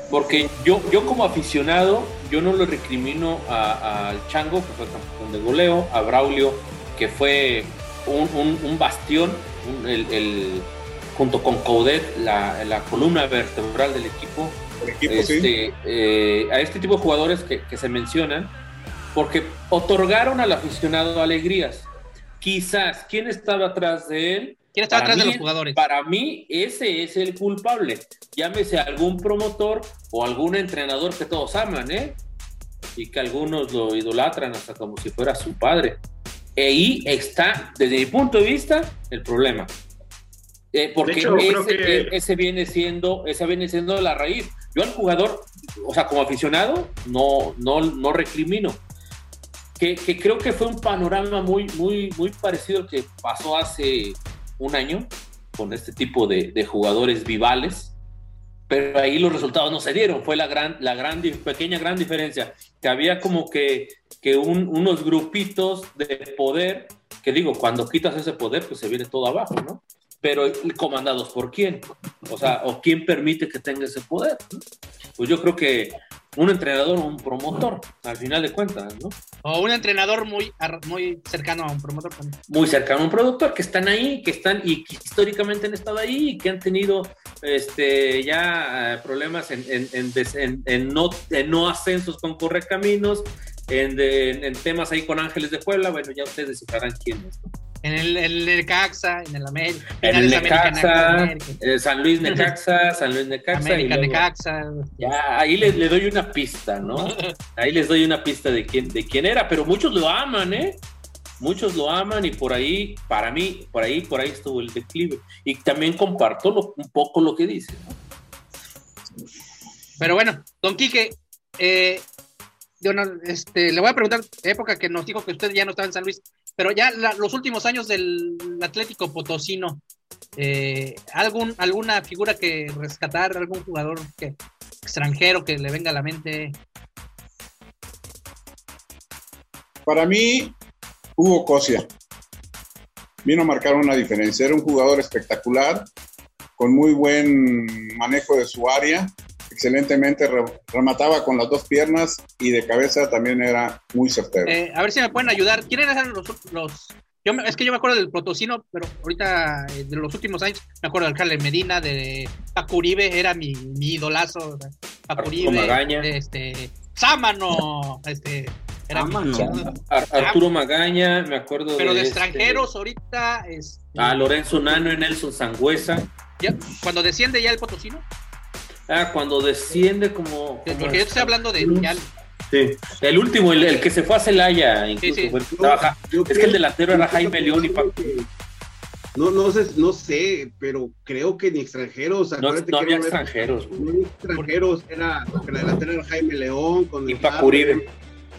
Speaker 5: porque yo, yo como aficionado, yo no le recrimino a- al Chango, que fue campeón de goleo, a Braulio, que fue un, un- un bastión, un- el, el- junto con Coudet, la, la columna vertebral del equipo,
Speaker 2: el equipo, sí.
Speaker 5: este, eh, a este tipo de jugadores que, que se mencionan, porque otorgaron al aficionado alegrías. Quizás, ¿quién estaba atrás de él?
Speaker 1: ¿Quién estaba
Speaker 5: Para
Speaker 1: atrás de
Speaker 5: mí-
Speaker 1: los jugadores?
Speaker 5: Para mí, ese es el culpable. Llámese algún promotor o algún entrenador que todos aman, ¿eh? Y que algunos lo idolatran hasta como si fuera su padre. Y ahí está, desde mi punto de vista, el problema. Eh, porque
Speaker 6: De hecho,
Speaker 5: ese,
Speaker 6: que-
Speaker 5: ese viene siendo, esa viene siendo la raíz. Yo al jugador, o sea, como aficionado, no, no, no recrimino. Que, que creo que fue un panorama muy, muy, muy parecido al que pasó hace un año con este tipo de, jugadores vivales, pero ahí los resultados no se dieron. Fue la gran, la gran, pequeña gran diferencia, que había como que, que un- unos grupitos de poder, que digo, cuando quitas ese poder, pues se viene todo abajo, ¿no? Pero comandados por quién, o sea, o quién permite que tenga ese poder. Pues yo creo que un entrenador o un promotor, al final de cuentas, ¿no?
Speaker 1: O un entrenador muy, muy cercano a un promotor también.
Speaker 5: muy cercano a un productor que están ahí, que están y que históricamente han estado ahí y que han tenido este ya eh, problemas en, en, en en- no, en no ascensos con correcaminos, en, en- en temas ahí con Ángeles de Puebla, bueno, ya ustedes descifrarán quiénes. ¿no?
Speaker 1: En el, el Necaxa, en el América.
Speaker 5: En el Necaxa, eh, San Luis Necaxa, San Luis Necaxa.
Speaker 1: América,
Speaker 5: luego-
Speaker 1: Necaxa.
Speaker 5: Ya, ahí les, le doy una pista, ¿no? Ahí les doy una pista de quién, de quién era, pero muchos lo aman, ¿eh? Muchos lo aman y por ahí, para mí, por ahí, por ahí estuvo el declive. Y también comparto lo- un poco lo que dice. ¿no?
Speaker 1: Pero bueno, don Quique, eh, yo no, este, le voy a preguntar, época que nos dijo que usted ya no estaba en San Luis, pero ya la- los últimos años del Atlético Potosino, eh, algún, alguna figura que rescatar, algún jugador que extranjero que le venga a la mente.
Speaker 2: Para mí, Hugo Cosia vino a marcar una diferencia. Era un jugador espectacular, con muy buen manejo de su área, excelentemente re- remataba con las dos piernas y de cabeza también era muy certero.
Speaker 1: Eh, a ver si me pueden ayudar. ¿Quiénes eran los, los yo me- es que yo me acuerdo del Potosino, pero ahorita eh, de los últimos años me acuerdo del Carles Medina, de Paco Uribe, era mi, mi idolazo. o sea, Paco
Speaker 5: Arturo
Speaker 1: Uribe,
Speaker 5: Magaña.
Speaker 1: este, Sámano, este, era mi-
Speaker 4: Sámano.
Speaker 5: Ar- Arturo Magaña, me acuerdo
Speaker 1: pero de
Speaker 5: este,
Speaker 1: extranjeros ahorita, este,
Speaker 5: Ah, Lorenzo Nano y Nelson Sangüesa.
Speaker 1: ya- cuando desciende ya el Potosino,
Speaker 5: Ah, cuando desciende como.
Speaker 1: porque yo estoy hablando de
Speaker 5: Sí. El último, el, el que se fue a Celaya, incluso.
Speaker 1: sí.
Speaker 5: fue el que trabaja.
Speaker 3: Yo
Speaker 5: Es que el delantero era Jaime León y Paco.
Speaker 3: No, no sé, no sé, pero creo que ni extranjeros.
Speaker 5: No, no
Speaker 3: que
Speaker 5: había extranjeros.
Speaker 3: no había extranjeros, era, porque la delantera era Jaime León, con
Speaker 5: Y Paco
Speaker 3: Carmen,
Speaker 5: Uribe.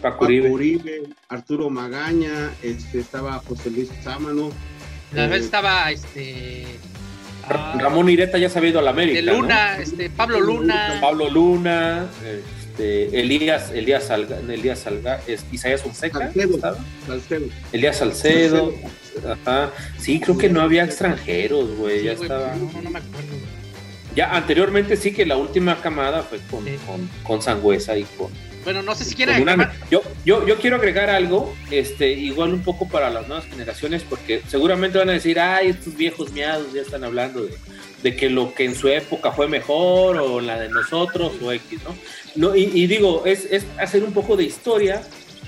Speaker 5: Paco
Speaker 3: Paco
Speaker 5: Uribe.
Speaker 3: Uribe, Arturo Magaña, este, estaba José Luis Sámano.
Speaker 1: la
Speaker 3: eh,
Speaker 1: vez estaba este ah,
Speaker 5: Ramón Ireta ya se había ido a la América.
Speaker 1: de
Speaker 5: ¿no?
Speaker 1: Luna, este Pablo Luna,
Speaker 5: Pablo Luna, este, Elías, Elías Salga, Elías Salga, es Isaías Fonseca,
Speaker 3: Salcedo. Salcedo.
Speaker 5: Elías Salcedo, ajá. Sí, creo que no había extranjeros, güey,
Speaker 1: Sí,
Speaker 5: ya estaba.
Speaker 1: no, no me acuerdo.
Speaker 5: Ya anteriormente sí que la última camada fue con,
Speaker 1: Sí.
Speaker 5: con, con Sangüesa y con,
Speaker 1: Bueno, no sé si
Speaker 5: con
Speaker 1: quieren agregar-
Speaker 5: yo, yo, yo quiero agregar algo, este, igual un poco para las nuevas generaciones, porque seguramente van a decir, ay, estos viejos miados ya están hablando de, de que lo que en su época fue mejor, o la de nosotros, o X, ¿no? no y, y digo, es, es hacer un poco de historia.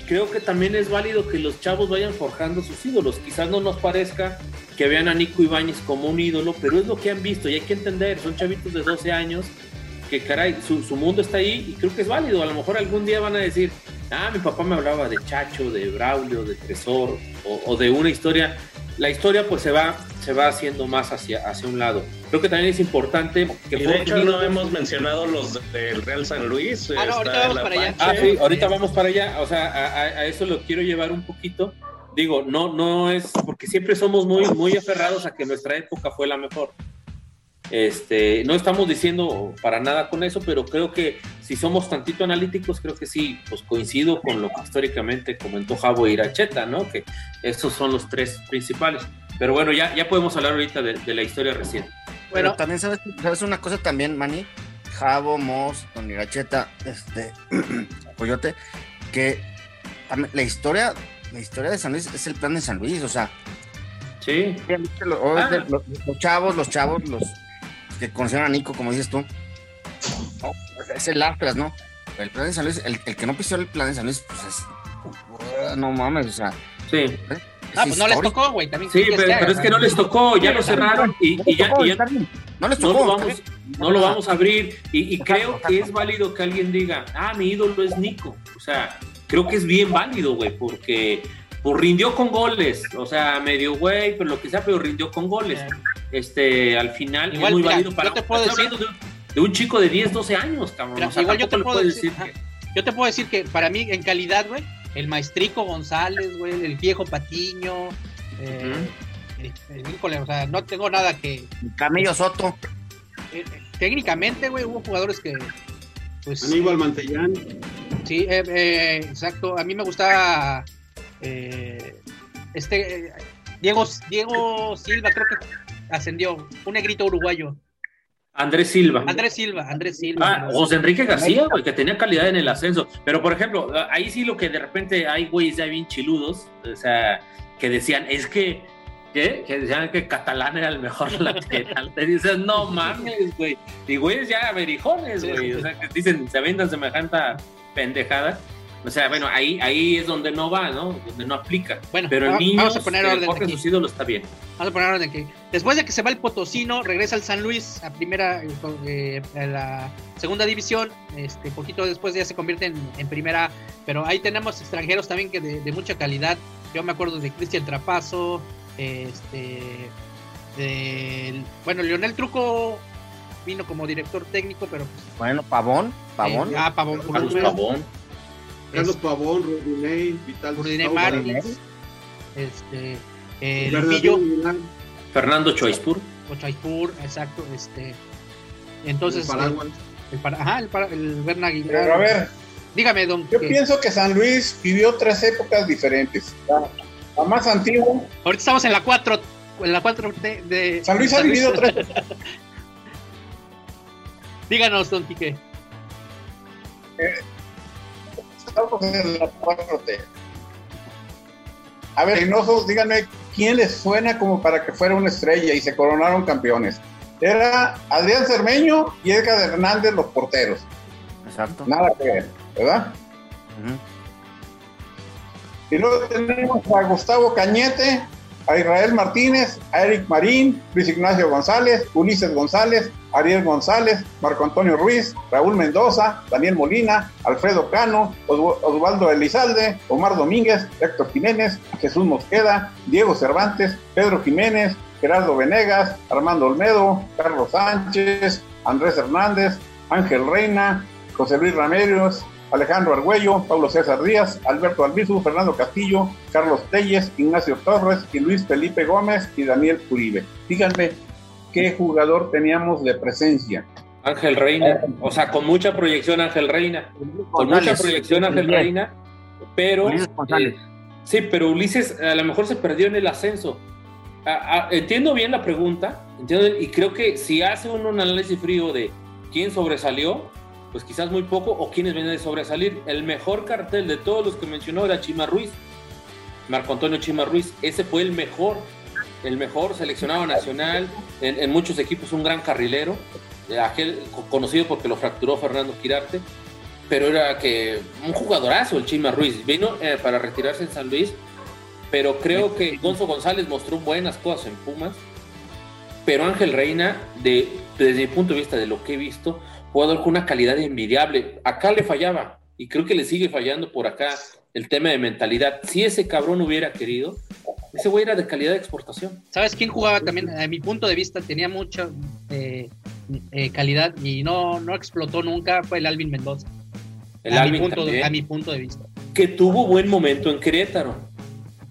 Speaker 5: Creo que también es válido que los chavos vayan forjando sus ídolos. Quizás no nos parezca que vean a Nico Ibáñez como un ídolo, pero es lo que han visto y hay que entender, son chavitos de 12 años que caray, su, su mundo está ahí y creo que es válido. A lo mejor algún día van a decir, ah, mi papá me hablaba de Chacho, de Braulio, de Tresor o, o de una historia. La historia pues se va, se va haciendo más hacia, hacia un lado. Creo que también es importante que
Speaker 6: Y de hecho no hemos mencionado los del Real San Luis.
Speaker 1: Ah, no, ahorita vamos para allá.
Speaker 5: Ah, sí, ahorita vamos para allá. O sea, a, a- a eso lo quiero llevar un poquito. Digo, no, no es porque siempre somos muy, muy aferrados a que nuestra época fue la mejor. Este, no estamos diciendo para nada con eso, pero creo que si somos tantito analíticos, creo que sí, pues coincido con lo que históricamente comentó Javo e Iracheta, ¿no? Que estos son los tres principales. Pero bueno, ya, ya podemos hablar ahorita de, de la historia reciente.
Speaker 4: Pero
Speaker 1: Bueno,
Speaker 4: también sabes, sabes una cosa también, Manny, Javo, Moss, Don Iracheta, este, Coyote, que también la historia, la historia de San Luis es el plan de San Luis, o sea,
Speaker 5: Sí,
Speaker 4: los,
Speaker 5: Ah.
Speaker 4: los- los chavos, los chavos, los que conocieron a Nico, como dices tú, no, es el Atlas, ¿no? El plan de San Luis, el, el que no pisó el plan de San Luis, pues es, no mames, o sea,
Speaker 5: sí.
Speaker 4: es
Speaker 1: ah, pues no les tocó, güey, también.
Speaker 5: Sí,
Speaker 1: ¿qué
Speaker 5: pero, es que no les tocó, ya lo cerraron y, y ya, y ya
Speaker 4: No les
Speaker 5: no
Speaker 4: tocó,
Speaker 5: lo
Speaker 4: está
Speaker 5: vamos, no lo vamos a abrir. Y, y
Speaker 4: Exacto,
Speaker 5: creo que es válido que alguien diga, ah, mi ídolo es Nico. O sea, creo que es bien válido, güey, porque pues, rindió con goles. O sea, medio güey, pero lo que sea, pero rindió con goles. Este, al final
Speaker 1: Igual,
Speaker 5: es muy
Speaker 1: mira,
Speaker 5: válido para.
Speaker 1: yo te puedo decir-
Speaker 5: hablando de, de un chico de 10, 12 años, cabrón.
Speaker 1: Mira,
Speaker 5: O sea,
Speaker 1: igual yo te puedo decir,
Speaker 5: que-
Speaker 1: Yo te puedo decir que para mí, en calidad, güey, el maestrico González, güey, el viejo Patiño, eh, eh, híjole, o sea, no tengo nada que.
Speaker 4: Camillo Soto,
Speaker 1: eh, eh, técnicamente, güey, hubo jugadores que. Pues,
Speaker 3: Aníbal Mantellán.
Speaker 1: Sí, eh, eh, exacto. A mí me gustaba eh, este eh, Diego, Diego Silva, creo que ascendió, un negrito uruguayo.
Speaker 5: Andrés Silva.
Speaker 1: Andrés Silva, Andrés Silva.
Speaker 5: Ah, José Enrique García, güey, que tenía calidad en el ascenso. Pero, por ejemplo, ahí sí lo que de repente hay güeyes ya bien chiludos, o sea, que decían, es que, ¿qué? Que decían que Catalán era el mejor lateral. Te dices, no mames, güey. Y güeyes ya verijones, güey. O sea, que dicen, se aventan semejante pendejada. O sea, bueno, ahí, ahí es donde no va, ¿no? Donde no aplica.
Speaker 1: Bueno,
Speaker 5: Pero el niño,
Speaker 1: vamos a poner orden aquí.
Speaker 5: sus ídolos está bien.
Speaker 1: Vamos a poner orden que después de que se va el Potosino, regresa al San Luis a primera, eh, a la segunda división. Este, poquito después ya se convierte en, en primera. Pero ahí tenemos extranjeros también que de, de mucha calidad. Yo me acuerdo de Cristian Trapazo, este, del- bueno, Leonel Truco vino como director técnico, pero pues,
Speaker 4: bueno, Pavón, Pavón,
Speaker 1: eh, ah, Pavón, Pavón,
Speaker 5: Pavón.
Speaker 3: Carlos Pavón, Rodinei, Vital
Speaker 1: Márquez, este, eh, Lupillo,
Speaker 5: Fernando Choispur.
Speaker 1: Ochaipur, exacto, este, entonces,
Speaker 3: el Paraguas.
Speaker 1: eh, el, para, ajá, el, para, el Berna Aguilar.
Speaker 2: Pero a ver,
Speaker 1: dígame, don.
Speaker 2: yo
Speaker 1: que-
Speaker 2: pienso que San Luis vivió tres épocas diferentes. La, la más antigua,
Speaker 1: Ahorita estamos en la 4, en la 4 de, de-
Speaker 2: San Luis ha vivido tres.
Speaker 1: Díganos, don Quique.
Speaker 2: Estamos en la 4T. A ver, Reynoso, díganme quién les suena como para que fuera una estrella y se coronaron campeones. Era Adrián Cermeño y Edgar Hernández los porteros.
Speaker 4: Exacto.
Speaker 2: Nada que ver, ¿verdad? Y luego tenemos a Gustavo Cañete, a Israel Martínez, a Eric Marín, Luis Ignacio González, Ulises González, Ariel González, Marco Antonio Ruiz, Raúl Mendoza, Daniel Molina, Alfredo Cano, Os- Osvaldo Elizalde, Omar Domínguez, Héctor Jiménez, Jesús Mosqueda, Diego Cervantes, Pedro Jiménez, Gerardo Venegas, Armando Olmedo, Carlos Sánchez, Andrés Hernández, Ángel Reina, José Luis Ramírez, Alejandro Argüello, Pablo César Díaz, Alberto Albizu, Fernando Castillo, Carlos Telles, Ignacio Torres y Luis Felipe Gómez y Daniel Uribe. Díganme qué jugador teníamos de presencia.
Speaker 5: Ángel Reina, o sea, con mucha proyección Ángel Reina, con mucha proyección Ángel. Reina, pero eh, sí, pero Ulises a lo mejor se perdió en el ascenso. A- a- entiendo bien la pregunta, entiendo, y creo que si hace uno un análisis frío de quién sobresalió, pues quizás muy poco, o quiénes vienen de sobresalir. El mejor cartel de todos los que mencionó era Chima Ruiz, Marco Antonio Chima Ruiz, ese fue el mejor, el mejor seleccionado nacional, en, muchos equipos un gran carrilero, eh, aquel co- conocido porque lo fracturó Fernando Quirarte, pero era que un jugadorazo el Chima Ruiz, vino eh, para retirarse en San Luis, pero creo que Gonzo González mostró buenas cosas en Pumas, pero Ángel Reina, de, desde mi punto de vista de lo que he visto, jugador con una calidad envidiable, acá le fallaba, y creo que le sigue fallando por acá el tema de mentalidad. Si ese cabrón hubiera querido, ese güey era de calidad de exportación.
Speaker 1: ¿Sabes quién jugaba también? A mi punto de vista tenía mucha eh, eh, calidad y no, no explotó nunca. Fue el Alvin Mendoza.
Speaker 5: El
Speaker 1: a, mi
Speaker 5: Alvin
Speaker 1: punto,
Speaker 5: también,
Speaker 1: a mi punto de vista.
Speaker 5: que tuvo buen momento en Querétaro.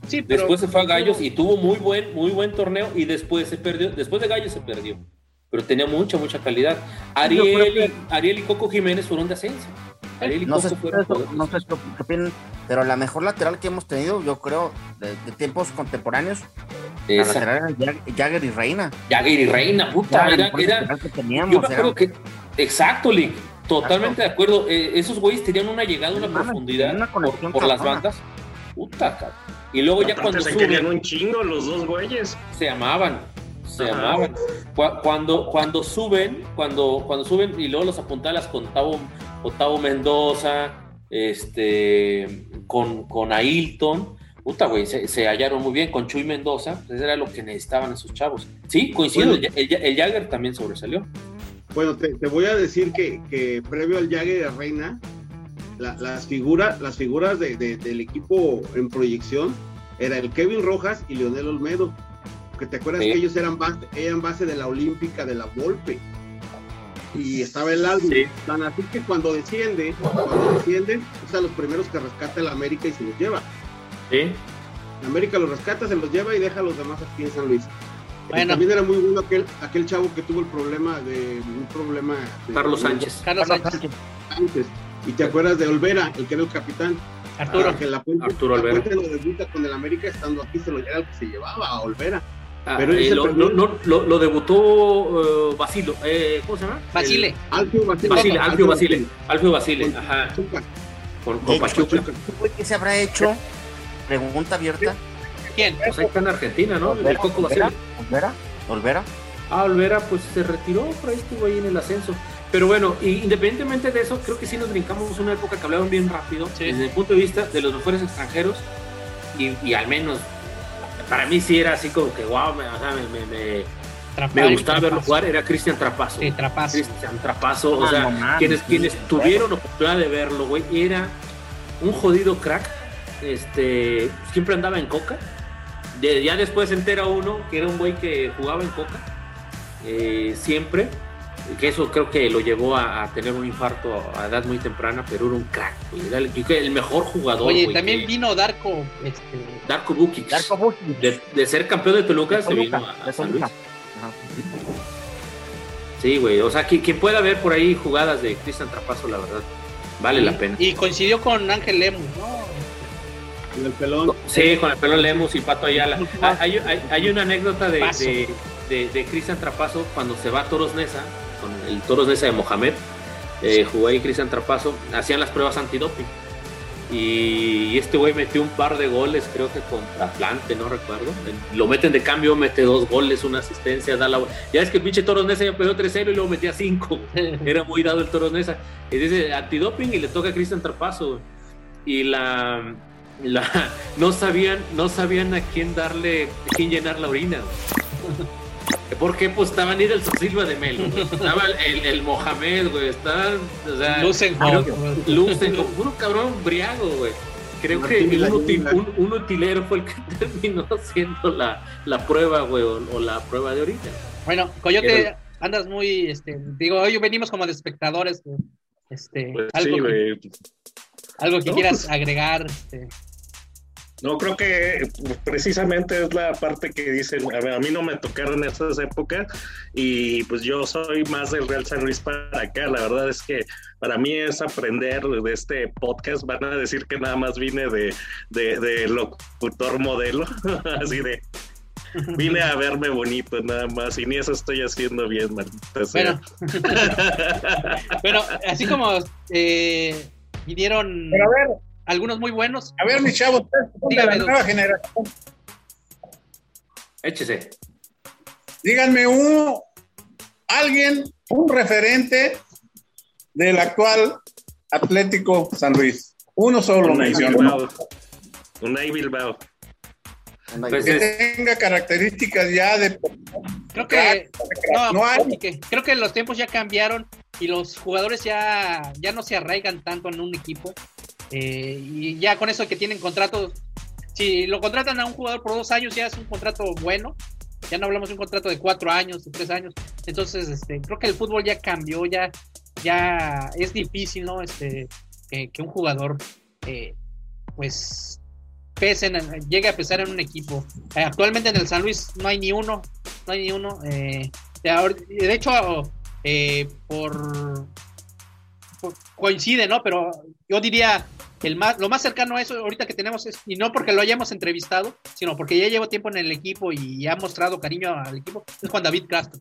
Speaker 1: Sí, pero
Speaker 5: Después se fue a Gallos y tuvo muy buen, muy buen torneo y después se perdió. Después de Gallos se perdió. Pero tenía mucha, mucha calidad. Ariel, y, Ariel y Coco Jiménez fueron de ascenso. Ariel y
Speaker 4: No
Speaker 5: Coco
Speaker 4: sé,
Speaker 5: fueron
Speaker 4: ustedes- no sé qué opinan, pero la mejor lateral que hemos tenido, yo creo, de, de tiempos contemporáneos, la
Speaker 5: Esa.
Speaker 4: lateral era Jag- Jagger y Reina.
Speaker 5: Jagger y Reina, puta,
Speaker 4: Era
Speaker 5: era,
Speaker 4: que
Speaker 5: yo
Speaker 4: teníamos.
Speaker 5: me
Speaker 4: era-
Speaker 5: acuerdo que, exacto, Lick, totalmente de acuerdo. Eh, esos güeyes tenían una llegada, una profundidad
Speaker 4: una
Speaker 5: por,
Speaker 4: conexión
Speaker 5: por las bandas. Puta, cabrón. Y luego ya cuando
Speaker 6: se
Speaker 5: suben,
Speaker 6: querían un chingo los dos güeyes.
Speaker 5: se amaban, se
Speaker 6: Ajá.
Speaker 5: Cuando, cuando suben, cuando, cuando suben y luego los apuntalas con Tavo, Otavo Mendoza, este, con, con Ailton, puta, güey, se, se hallaron muy bien con Chuy Mendoza, pues era lo que necesitaban esos chavos. Sí, coincido,
Speaker 3: Bueno.
Speaker 5: el, el- el Jagger también sobresalió.
Speaker 3: Bueno, te, te voy a decir que, que previo al Jagger y a Reina, la- las figuras, las figuras de- de- del equipo en proyección era el Kevin Rojas y Leonel Olmedo. Que te acuerdas
Speaker 5: Sí.
Speaker 3: que ellos eran base, eran base de la Olímpica de la Volpe. Y estaba el álbum.
Speaker 5: Sí.
Speaker 3: Tan así que cuando desciende, cuando descienden, es a los primeros que rescata el América y se los lleva.
Speaker 5: Sí.
Speaker 3: América los rescata, se los lleva y deja a los demás aquí en San Luis.
Speaker 1: Bueno.
Speaker 3: También era muy bueno aquel, aquel chavo que tuvo el problema de un problema de-
Speaker 5: Carlos Sánchez.
Speaker 1: Carlos Sánchez.
Speaker 3: Y te acuerdas de Olvera, el que era el capitán.
Speaker 1: Arturo.
Speaker 3: Ah, que la Puente,
Speaker 5: Arturo
Speaker 3: la
Speaker 5: Olvera.
Speaker 3: Lo debuta con el América estando aquí, se lo era el que se llevaba a Olvera.
Speaker 5: Ah,
Speaker 3: Pero
Speaker 5: eh, lo,
Speaker 3: perdió.
Speaker 5: lo- lo- lo- lo debutó eh, Basilo. eh, ¿Cómo se llama?
Speaker 1: Basile.
Speaker 5: El-
Speaker 3: Alfio Basile.
Speaker 5: Basile, Alfio Basile. Alfio Basile,
Speaker 3: Con
Speaker 5: ajá.
Speaker 3: Pachuca.
Speaker 5: Con, con Pachuca.
Speaker 4: ¿Este güey ¿Qué se habrá hecho? Pregunta abierta.
Speaker 1: ¿Quién?
Speaker 5: Pues ahí está en Argentina, ¿no? El Coco Basile.
Speaker 4: ¿Olvera? ¿Olvera? ¿Olvera?
Speaker 5: Ah, Olvera, pues se retiró, por ahí estuvo ahí en el ascenso. Pero bueno, y independientemente de eso, creo que sí nos brincamos una época que hablaban bien rápido,
Speaker 1: Sí.
Speaker 5: desde el punto de vista de los mejores extranjeros, y, y al menos para mí sí era así como que, wow, me, o sea, me, me- me-
Speaker 1: Trapazo.
Speaker 5: me gustaba verlo jugar, era Cristian Trapazo.
Speaker 1: Sí, Trapazo.
Speaker 5: Cristian Trapazo, o
Speaker 4: Ah,
Speaker 5: sea, quienes,
Speaker 4: sí,
Speaker 5: quienes tuvieron oportunidad de verlo, güey, era un jodido crack, este, siempre andaba en coca, De- ya después se entera uno que era un güey que jugaba en coca, eh, siempre, que eso creo que lo llevó a, a tener un infarto a edad muy temprana, pero era un crack, güey. Era el, mejor jugador.
Speaker 1: Oye,
Speaker 5: güey,
Speaker 1: también
Speaker 5: que-
Speaker 1: vino Darko, este,
Speaker 5: Darko Bukic.
Speaker 4: Darko Bukic.
Speaker 5: De, de ser campeón de Toluca,
Speaker 4: De
Speaker 5: se vino a, a San Luis.
Speaker 4: Ajá.
Speaker 5: Sí, güey. O sea, que, quien pueda ver por ahí jugadas de Cristian Trapazo, la verdad, vale la pena.
Speaker 1: y coincidió con Ángel Lemus, ¿no?
Speaker 3: Con el pelón.
Speaker 5: Sí, con el pelo Lemos y Pato Ayala. Ah, Hay, hay- hay una anécdota de,
Speaker 1: Paso.
Speaker 5: de, de, de Cristian Trapazo cuando se va a Toros Nesa, con el Toros Nesa de Mohamed. Eh, jugó ahí Cristian Trapazo, hacían las pruebas antidoping. Y este güey metió un par de goles, creo que contra Atlante, no recuerdo. Lo meten de cambio, mete dos goles, una asistencia, da la. Ya es que el pinche Toros Nesa ya perdió 3-0 y luego metía 5. Era muy dado el Toros Nesa. Y dice antidoping y le toca a Cristian Trapazo. Y la, la- no sabían, no sabían a quién darle, a quién llenar la orina. Porque pues estaban Nidelson Silva de Melo, güey. estaba el, el Mohamed, güey, estaban, o sea,
Speaker 1: Lucen
Speaker 5: creo-
Speaker 1: Hawk,
Speaker 5: Lucen, como puro cabrón briago, güey. Creo que un, uti-
Speaker 3: Laguna.
Speaker 5: un- un utilero fue el que terminó haciendo la, la prueba, güey, o, o la prueba de orina.
Speaker 1: Bueno, Coyote, andas muy, este, digo, hoy venimos como de espectadores, güey. este,
Speaker 6: Pues
Speaker 1: algo,
Speaker 6: sí,
Speaker 1: que,
Speaker 6: güey.
Speaker 1: algo que
Speaker 6: No,
Speaker 1: quieras
Speaker 6: pues-
Speaker 1: agregar, este,
Speaker 6: No, creo que pues, precisamente es la parte que dicen, a, ver, a mí no me tocaron esas épocas y pues yo soy más del Real San Luis para acá. La verdad es que para mí es aprender de este podcast. Van a decir que nada más vine de, de, de locutor modelo, así de... Vine a verme bonito nada más y ni eso estoy haciendo bien, maldita sea.
Speaker 1: Bueno. bueno, así como eh, vinieron
Speaker 2: Pero a ver,
Speaker 1: algunos muy buenos,
Speaker 2: a ver, mis chavos, son de la nueva generación.
Speaker 5: Échese.
Speaker 2: Díganme un alguien, un referente del actual Atlético San Luis. Uno solo.
Speaker 6: Bilbao. Unai Bilbao.
Speaker 5: Pues
Speaker 2: que
Speaker 5: es-
Speaker 2: tenga características ya de
Speaker 1: creo que no,
Speaker 2: No hay.
Speaker 1: que- creo que los tiempos ya cambiaron y los jugadores ya, ya no se arraigan tanto en un equipo. Eh, y ya con eso que tienen contratos, si lo contratan a un jugador por dos años, ya es un contrato bueno. Ya no hablamos de un contrato de cuatro años, de tres años. Entonces, este, creo que el fútbol ya cambió, ya, ya es difícil, ¿no? Este, que, un jugador, eh, pues, pese llegue a pesar en un equipo. Eh, actualmente en el San Luis no hay ni uno, no hay ni uno. de, hecho, por- coincide, ¿no? Pero yo diría el más, lo más cercano a eso ahorita que tenemos es, y no porque lo hayamos entrevistado, sino porque ya llevo tiempo en el equipo y ha mostrado cariño al equipo, es Juan David Castro.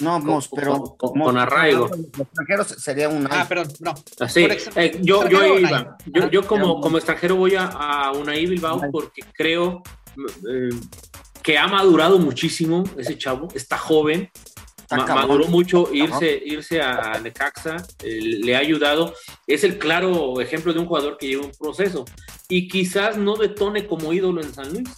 Speaker 4: No, Mos,
Speaker 5: Con-
Speaker 4: pero
Speaker 5: con- con arraigo.
Speaker 4: Los extranjeros sería un
Speaker 1: Ah, perdón, no.
Speaker 5: Así, eh, yo, yo iba. Yo, yo como, como extranjero voy a, a Unai Bilbao porque creo eh, que ha madurado muchísimo ese chavo, está joven, ma-
Speaker 4: cabrón.
Speaker 5: maduró mucho irse, irse a Necaxa, eh, le ha ayudado. Es el claro ejemplo de un jugador que lleva un proceso y quizás no detone como ídolo en San Luis.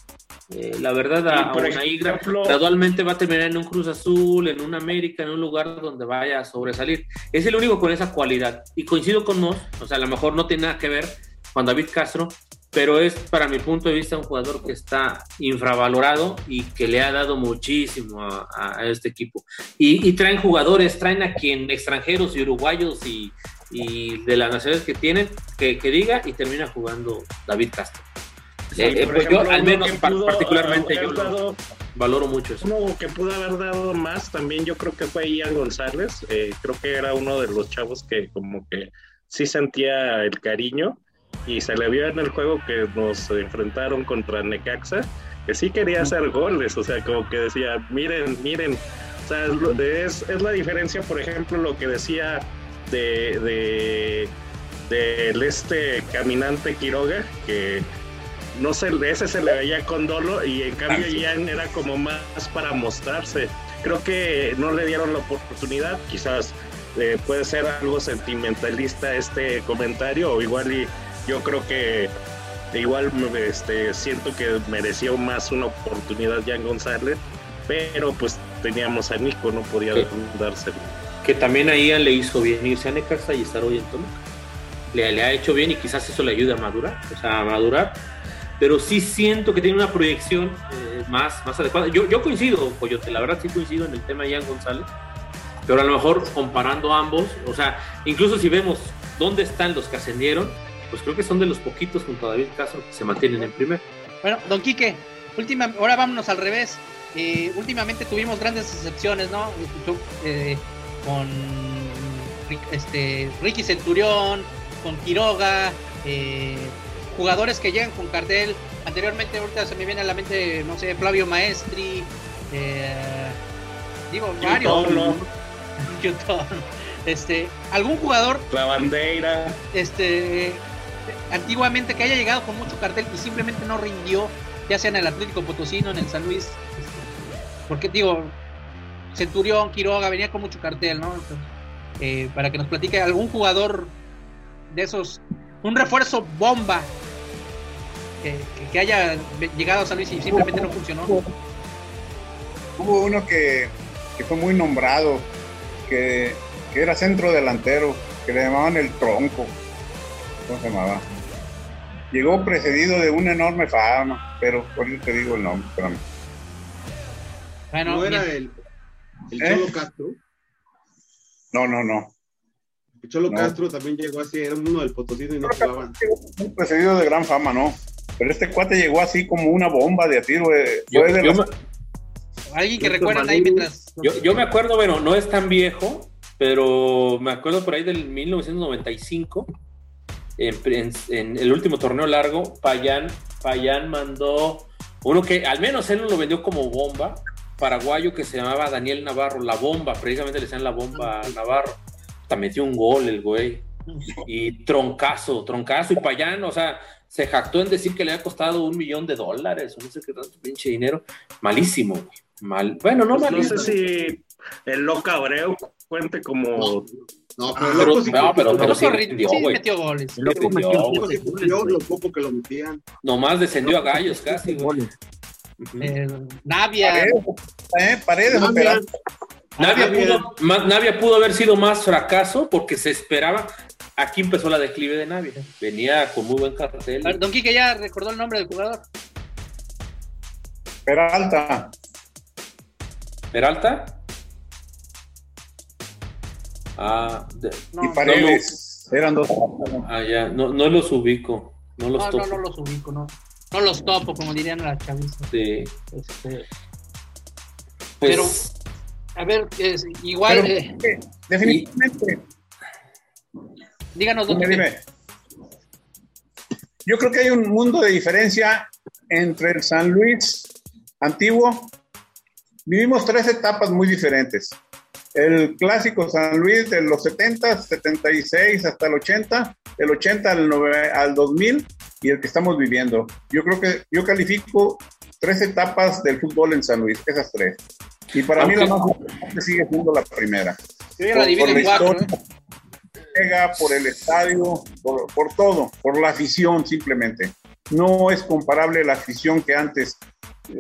Speaker 5: Eh, la verdad, a,
Speaker 6: por
Speaker 5: a gra-
Speaker 6: ejemplo-
Speaker 5: gradualmente va a terminar en un Cruz Azul, en un América, en un lugar donde vaya a sobresalir. Es el único con esa cualidad. Y coincido con Nos, o sea, a lo mejor no tiene nada que ver con David Castro, pero es para mi punto de vista un jugador que está infravalorado y que le ha dado muchísimo a, a- este equipo. Y, y traen jugadores, traen a quien extranjeros y uruguayos y, y de las naciones que tienen, que, que diga y termina jugando David Castro.
Speaker 6: Sí,
Speaker 5: Eh, eh, pues yo,
Speaker 6: ejemplo,
Speaker 5: al
Speaker 6: uno
Speaker 5: menos
Speaker 6: pudo
Speaker 5: particularmente, yo
Speaker 6: dado-
Speaker 5: valoro mucho eso.
Speaker 6: Uno que pudo haber dado más también, yo creo que fue Ian González. Eh, creo que era uno de los chavos que como que sí sentía el cariño y se le vio en el juego que nos enfrentaron contra Necaxa, que sí quería hacer goles, o sea, como que decía, miren, miren, o sea, es, es, la diferencia, por ejemplo, lo que decía de, de del este caminante Quiroga, que no sé, ese se le veía con dolo y en cambio Ian era como más para mostrarse. Creo que no le dieron la oportunidad, quizás eh, puede ser algo sentimentalista este comentario, o igual y yo creo que igual este, siento que mereció más una oportunidad Jan González, pero pues teníamos a Nico, no podía
Speaker 5: Sí.
Speaker 6: dárselo.
Speaker 5: que también a Ian le hizo bien irse a Necaxa y estar hoy en Toluca. Le, le ha hecho bien y quizás eso le ayude a madurar, o sea, a madurar. Pero sí siento que tiene una proyección eh, más, más adecuada. Yo, yo coincido, Coyote, la verdad sí coincido en el tema de Ian González. pero a lo mejor comparando ambos, o sea, incluso si vemos dónde están los que ascendieron, pues creo que son de los poquitos junto a David Castro que se mantienen en primer.
Speaker 1: Bueno, don Quique, última, ahora vámonos al revés. Eh, últimamente tuvimos grandes excepciones, ¿no? Eh, con este, Ricky Centurión, con Quiroga, eh, jugadores que llegan con cartel. Anteriormente, ahorita se me viene a la mente, no sé, Flavio Maestri, digo, varios. este, algún jugador.
Speaker 6: La bandera.
Speaker 1: Este, antiguamente que haya llegado con mucho cartel y simplemente no rindió, ya sea en el Atlético Potosino, en el San Luis. Este, porque digo, Centurión, Quiroga, venía con mucho cartel, ¿no? Eh, para que nos platique algún jugador de esos, un refuerzo bomba que, haya llegado a San Luis y simplemente no funcionó.
Speaker 2: Hubo uno que, que fue muy nombrado, que, que, era centro delantero, que le llamaban el tronco. ¿Cómo se llamaba? Llegó precedido de una enorme fama, pero por eso te digo el nombre, espérame.
Speaker 3: Bueno, ¿No era el, el ¿Eh? Cholo Castro?
Speaker 2: No, no, no.
Speaker 3: El Cholo Castro también llegó así, era uno del Potosino y no jugaban.
Speaker 2: Un precedido de gran fama, ¿no? Pero este cuate llegó así como una bomba de tiro. Fue de
Speaker 1: Alguien que recuerda ahí mientras.
Speaker 5: Yo, me acuerdo, bueno, no es tan viejo, pero me acuerdo por ahí del 1995, en, el último torneo largo, Payán, Payán mandó uno que al menos él lo vendió como bomba, paraguayo que se llamaba Daniel Navarro, la bomba, precisamente le decían la bomba a Navarro. Hasta metió un gol el güey. Y troncazo, troncazo y Payán, o sea, se jactó en decir que le ha costado un millón de dólares, no sé qué tanto pinche dinero. Malísimo, güey. Mal. Bueno, no,
Speaker 6: pues No sé si el Loca Abreu cuente como.
Speaker 3: No, pero, pero, sí,
Speaker 5: no, pero, pero sí,
Speaker 1: rindió, sí metió goles.
Speaker 3: El loco metió, lo poco que lo metían.
Speaker 5: Nomás descendió a gallos casi, güey.
Speaker 1: Eh, Navia.
Speaker 2: Paredes, eh, paredes
Speaker 5: Navia, Navia, pudo, más, Navia pudo haber sido más fracaso porque se esperaba. Aquí empezó la declive de Navia. Venía con muy buen cartel.
Speaker 1: Don Quique ya recordó el nombre del jugador.
Speaker 2: Peralta.
Speaker 5: ¿Peralta? Ah,
Speaker 2: y Paredes. eran dos.
Speaker 5: Ah, ya, no, no los ubico. No los
Speaker 1: no, topo. No, no los ubico, no. No los topo, como dirían las chavistas.
Speaker 5: Sí.
Speaker 1: Este, pues, pero, a ver, es, igual.
Speaker 2: Pero, eh, definitivamente.
Speaker 1: díganos dónde. Dime,
Speaker 2: Yo creo que hay un mundo de diferencia entre el San Luis antiguo vivimos tres etapas muy diferentes. El clásico San Luis de los 70, 76 hasta el 80, del 80 al, 9, al 2000 y el que estamos viviendo. Yo creo que yo califico tres etapas del fútbol en San Luis, esas tres. Y para mí la más importante sigue siendo la primera.
Speaker 1: Sí, por, la por, la historia,
Speaker 2: ¿eh? por el estadio, por, por todo, por la afición simplemente. No es comparable la afición que antes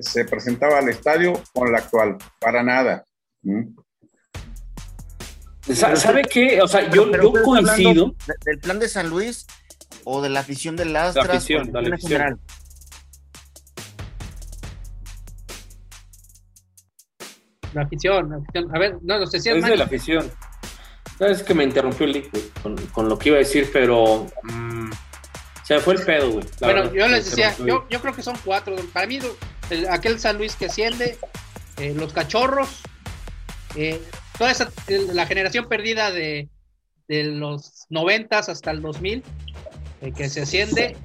Speaker 2: se presentaba al estadio con la actual, para nada. ¿Mm?
Speaker 5: ¿Sabe qué? O sea, yo, yo coincido.
Speaker 4: ¿Del plan de San Luis o de la afición de Lastras?
Speaker 5: La afición, la afición.
Speaker 1: La afición, la afición. A ver, no, lo sé
Speaker 5: si es de la afición. Es que me interrumpió el liquid con, con, lo que iba a decir, pero mmm, se me fue el pedo, güey.
Speaker 1: Bueno, verdad, yo les decía, yo, yo creo que son cuatro. Para mí, el, aquel San Luis que asciende, eh, los cachorros, eh, toda esa, la generación perdida de, de los noventas hasta el 2000, eh, que se asciende,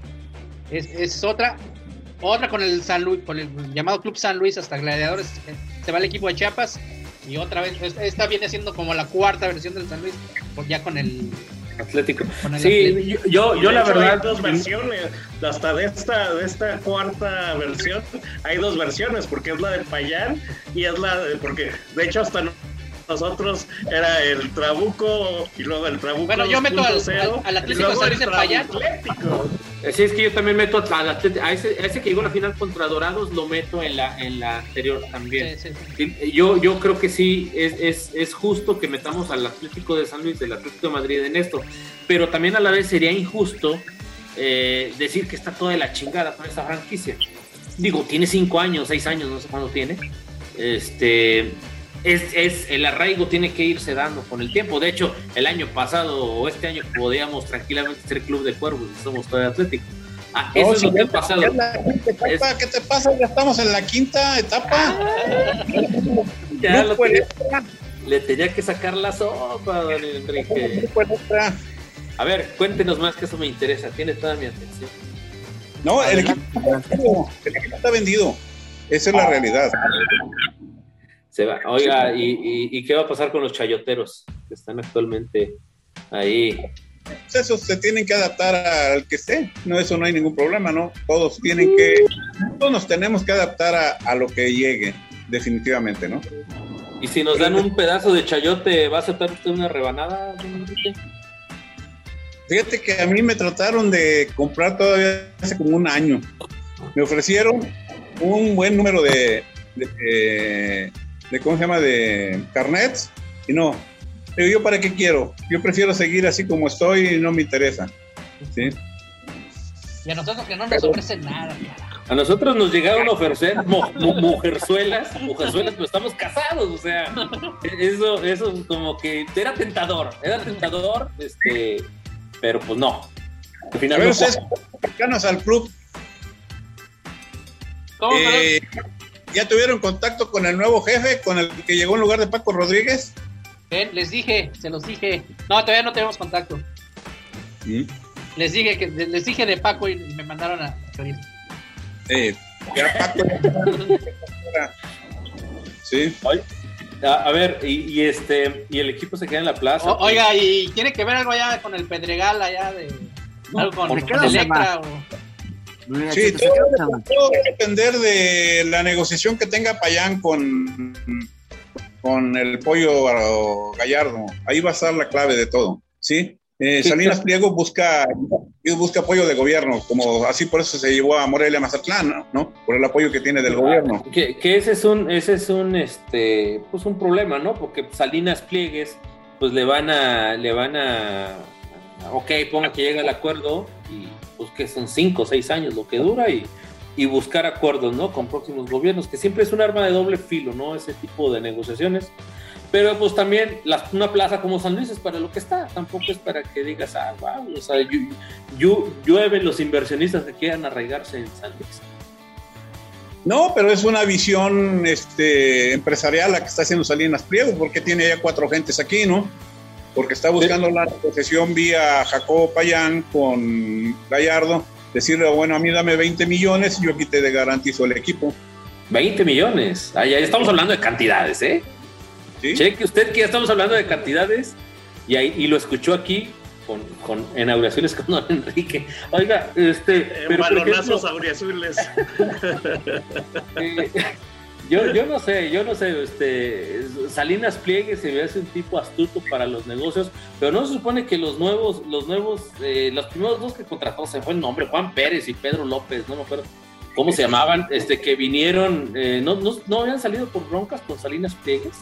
Speaker 1: es, es, otra. Otra con el San Luis, con el llamado Club San Luis hasta Gladiadores, se va el equipo de Chiapas y otra vez, esta viene siendo como la cuarta versión del San Luis, ya con el
Speaker 5: Atlético. Sí, yo, yo, la verdad.
Speaker 6: Hay dos versiones, hasta de esta, de esta cuarta versión, hay dos versiones, porque es la de Payán y es la de. Porque de hecho, hasta nosotros era el Trabuco y luego el Trabuco.
Speaker 1: Bueno, yo meto al, al, al, Atlético San Luis de Payán.
Speaker 5: Así es que yo también meto al Atlético, a ese, a ese que llegó a la final contra Dorados, lo meto en la, en la anterior también. Sí, sí. Yo, yo creo que sí, es, es, es justo que metamos al Atlético de San Luis, del Atlético de Madrid en esto, pero también a la vez sería injusto eh, decir que está toda de la chingada con esta franquicia. Digo, tiene cinco años, seis años, no sé cuándo tiene. Este, es, es, el arraigo tiene que irse dando con el tiempo. De hecho, el año pasado o este año podíamos tranquilamente ser club de cuervos y somos todavía atlético. Ah, eso es lo que ha pasado.
Speaker 2: ¿Qué te pasa? Ya estamos en la quinta etapa.
Speaker 5: ya lo tenía, le tenía que sacar la sopa, don Enrique. A ver, cuéntenos más que eso me interesa. Tiene toda mi atención.
Speaker 2: No, el equipo, el equipo está vendido. Esa es la realidad.
Speaker 5: Se va. Oiga, ¿y, y, qué va a pasar con los chayoteros que están actualmente ahí?
Speaker 2: Pues esos se tienen que adaptar al que esté. No, eso no hay ningún problema, ¿no? Todos tienen que, todos nos tenemos que adaptar a, a lo que llegue, definitivamente, ¿no?
Speaker 5: Y si nos dan un pedazo de chayote, ¿va a aceptar usted una rebanada, Enrique?
Speaker 2: Fíjate que a mí me trataron de comprar todavía hace como un año. Me ofrecieron un buen número de, de, ¿cómo se llama? De carnets y no. Pero yo para qué quiero? Yo prefiero seguir así como estoy y no me interesa. ¿sí?
Speaker 1: Y a nosotros que no nos ofrecen nada,
Speaker 5: A nosotros nos llegaron a ofrecer mujerzuelas, mujerzuelas, pero estamos casados, o sea, eso, eso como que era tentador, era tentador, este, pero pues no.
Speaker 2: Al final no al club. ¿Cómo, eh, ¿Ya tuvieron contacto con el nuevo jefe, con el que llegó en lugar de Paco Rodríguez?
Speaker 1: les dije, se los dije. No, todavía no tenemos contacto. Les dije que les dije de Paco y me mandaron a
Speaker 2: Sí, ya Paco.
Speaker 5: sí. A, ver, y, este y el equipo se queda en la plaza.
Speaker 1: oiga, ¿y tiene que ver algo allá con el Pedregal allá de algo con Electra o
Speaker 2: Sí, todo, va a depender de la negociación que tenga Payán con, con el pollo Gallardo. Ahí va a estar la clave de todo, ¿sí? Eh, Salinas Pliego busca, busca apoyo de gobierno, como así por eso se llevó a Morelia Mazatlán, ¿no? Por el apoyo que tiene del ah, gobierno.
Speaker 5: Que, ese es un, ese es un, este, pues un problema, ¿no? Porque Salinas Pliegues, pues le van a, le van a, ok, ponga que llega el acuerdo y pues que son cinco o seis años lo que dura y, y buscar acuerdos, ¿no? Con próximos gobiernos, que siempre es un arma de doble filo, ¿no? Ese tipo de negociaciones pero pues también una plaza como San Luis es para lo que está, tampoco es para que digas, ah, wow, o sea, llueven los inversionistas que quieran arraigarse en San Luis.
Speaker 2: No, pero es una visión este, empresarial la que está haciendo Salinas Pliego, porque tiene ya cuatro gentes aquí, ¿no? Porque está buscando la posesión vía Jacobo Payán con Gallardo, decirle, bueno, a mí dame 20 millones y yo aquí te garantizo el equipo.
Speaker 5: 20 millones, ah, ya estamos hablando de cantidades, ¿eh? Cheque usted que ya estamos hablando de cantidades y, ahí, y lo escuchó aquí con, con inauguraciones con don Enrique. Oiga, este.
Speaker 6: Eh, pero balonazos auriazules.
Speaker 5: Eh, yo, yo no sé, yo no sé, este, Salinas Pliegue se ve hace un tipo astuto para los negocios, pero no se supone que los nuevos, los nuevos, eh, los primeros dos que contrató, se fue el nombre, Juan Pérez y Pedro López, no me acuerdo cómo se llamaban, este, que vinieron, no, no, no habían salido por broncas con Salinas Pliegues.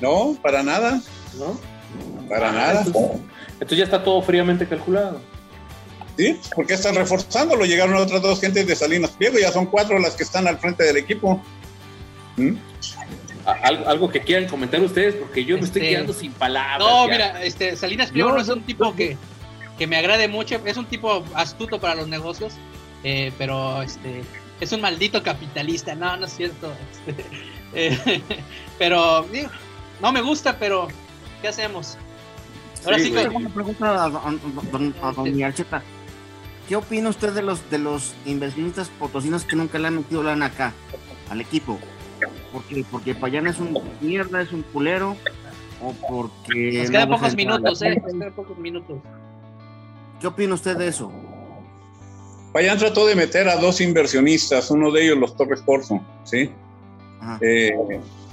Speaker 2: No, para nada. ¿No? Para ah, nada.
Speaker 5: Entonces, ya está todo fríamente calculado.
Speaker 2: Sí, porque están reforzándolo. Llegaron otras dos gentes de Salinas Pliego, ya son cuatro las que están al frente del equipo.
Speaker 5: ¿Mm? Algo, que quieran comentar ustedes, porque yo me estoy este, quedando sin palabras.
Speaker 1: No, mira, este, Salinas Pliego no, es un tipo que, que me agrade mucho, es un tipo astuto para los negocios, eh, pero este es un maldito capitalista, no, no es cierto. Este, eh, pero no me gusta, pero ¿qué hacemos?
Speaker 4: Ahora sí, que... una pregunta a, don, ¿Qué opina usted de los de los inversionistas potosinos que nunca le han metido lana acá al equipo? Porque porque Payana es un mierda, es un culero o porque
Speaker 1: Nos quedan pocos minutos, eh, nos quedan pocos minutos.
Speaker 4: ¿Qué opina usted de eso?
Speaker 2: Payán trató de meter a dos inversionistas, uno de ellos los Torres Corso, ¿sí? Eh,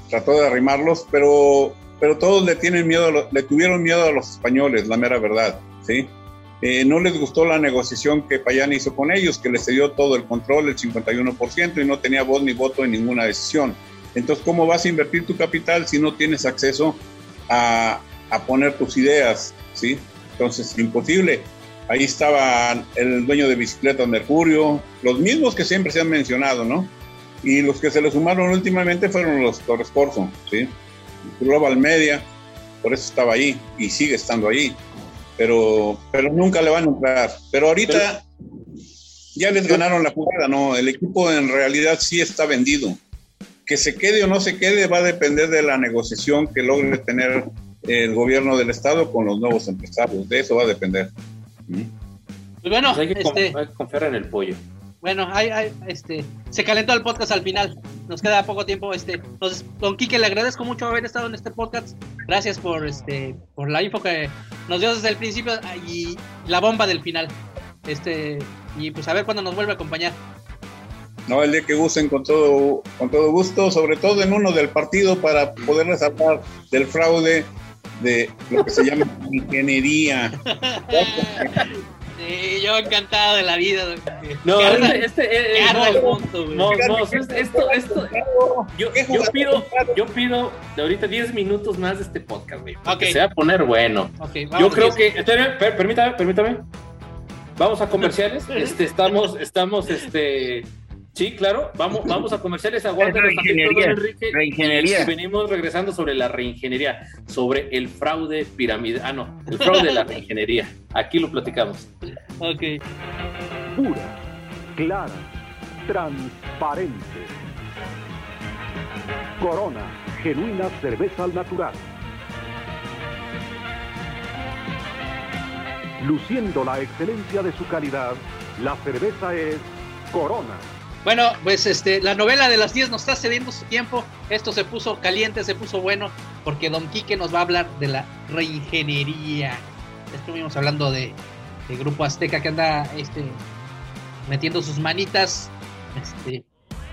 Speaker 2: trató de arrimarlos, pero, pero todos le, tienen miedo, le tuvieron miedo a los españoles, la mera verdad, ¿sí? Eh, no les gustó la negociación que Payán hizo con ellos, que les dio todo el control, el 51%, y no tenía voz ni voto en ninguna decisión. Entonces, ¿cómo vas a invertir tu capital si no tienes acceso a, a poner tus ideas? ¿sí? Entonces, imposible. Ahí estaba el dueño de Bicicletas Mercurio, los mismos que siempre se han mencionado, ¿no? Y los que se le sumaron últimamente fueron los Torres Corso, ¿sí? Global Media, por eso estaba ahí y sigue estando ahí. Pero, pero nunca le van a entrar. Pero ahorita ya les ganaron la jugada, ¿no? El equipo en realidad sí está vendido. Que se quede o no se quede va a depender de la negociación que logre tener el gobierno del estado con los nuevos empresarios. De eso va a depender.
Speaker 1: Pues bueno,
Speaker 5: Pues hay, que con-
Speaker 1: este,
Speaker 5: hay que confiar en el pollo.
Speaker 1: bueno, hay, hay, este, se calentó el podcast al final. Nos queda poco tiempo. Este, entonces, don Quique, le agradezco mucho haber estado en este podcast. Gracias por, este, por la info que nos dio desde el principio y la bomba del final. Este, y pues a ver cuándo nos vuelve a acompañar.
Speaker 2: No, el día que gusten con todo, con todo gusto, sobre todo en uno del partido para poderles hablar del fraude de lo que se llama ingeniería.
Speaker 1: Sí, yo encantado de la vida.
Speaker 5: No,
Speaker 1: Que arda-
Speaker 5: este, este, eh,
Speaker 1: que
Speaker 5: eh, no,
Speaker 1: el mundo, güey.
Speaker 5: no, no, esto, esto, esto- yo,
Speaker 2: ¿Qué
Speaker 5: yo
Speaker 2: jugador
Speaker 5: pido, yo pido de ahorita 10 minutos más de este podcast, güey, porque
Speaker 1: Ok.
Speaker 5: se va a poner bueno. Yo creo que, espérame, permítame, permítame. Vamos a comerciales. Este, estamos, estamos, este, sí, claro. Vamos, vamos a comerciales. Don Enrique.
Speaker 4: reingeniería.
Speaker 5: Y venimos regresando sobre la reingeniería, sobre el fraude piramidal. Ah, no, el fraude de la reingeniería. Aquí lo platicamos.
Speaker 1: Ok.
Speaker 8: Pura, clara, transparente. Corona, genuina cerveza al natural. Luciendo la excelencia de su calidad, la cerveza es Corona.
Speaker 1: Bueno, pues este, la novela de las 10 nos está cediendo su tiempo. Esto se puso caliente, se puso bueno, porque Don Quique nos va a hablar de la reingeniería. Estuvimos hablando de, de Grupo Azteca que anda este, metiendo sus manitas. Este,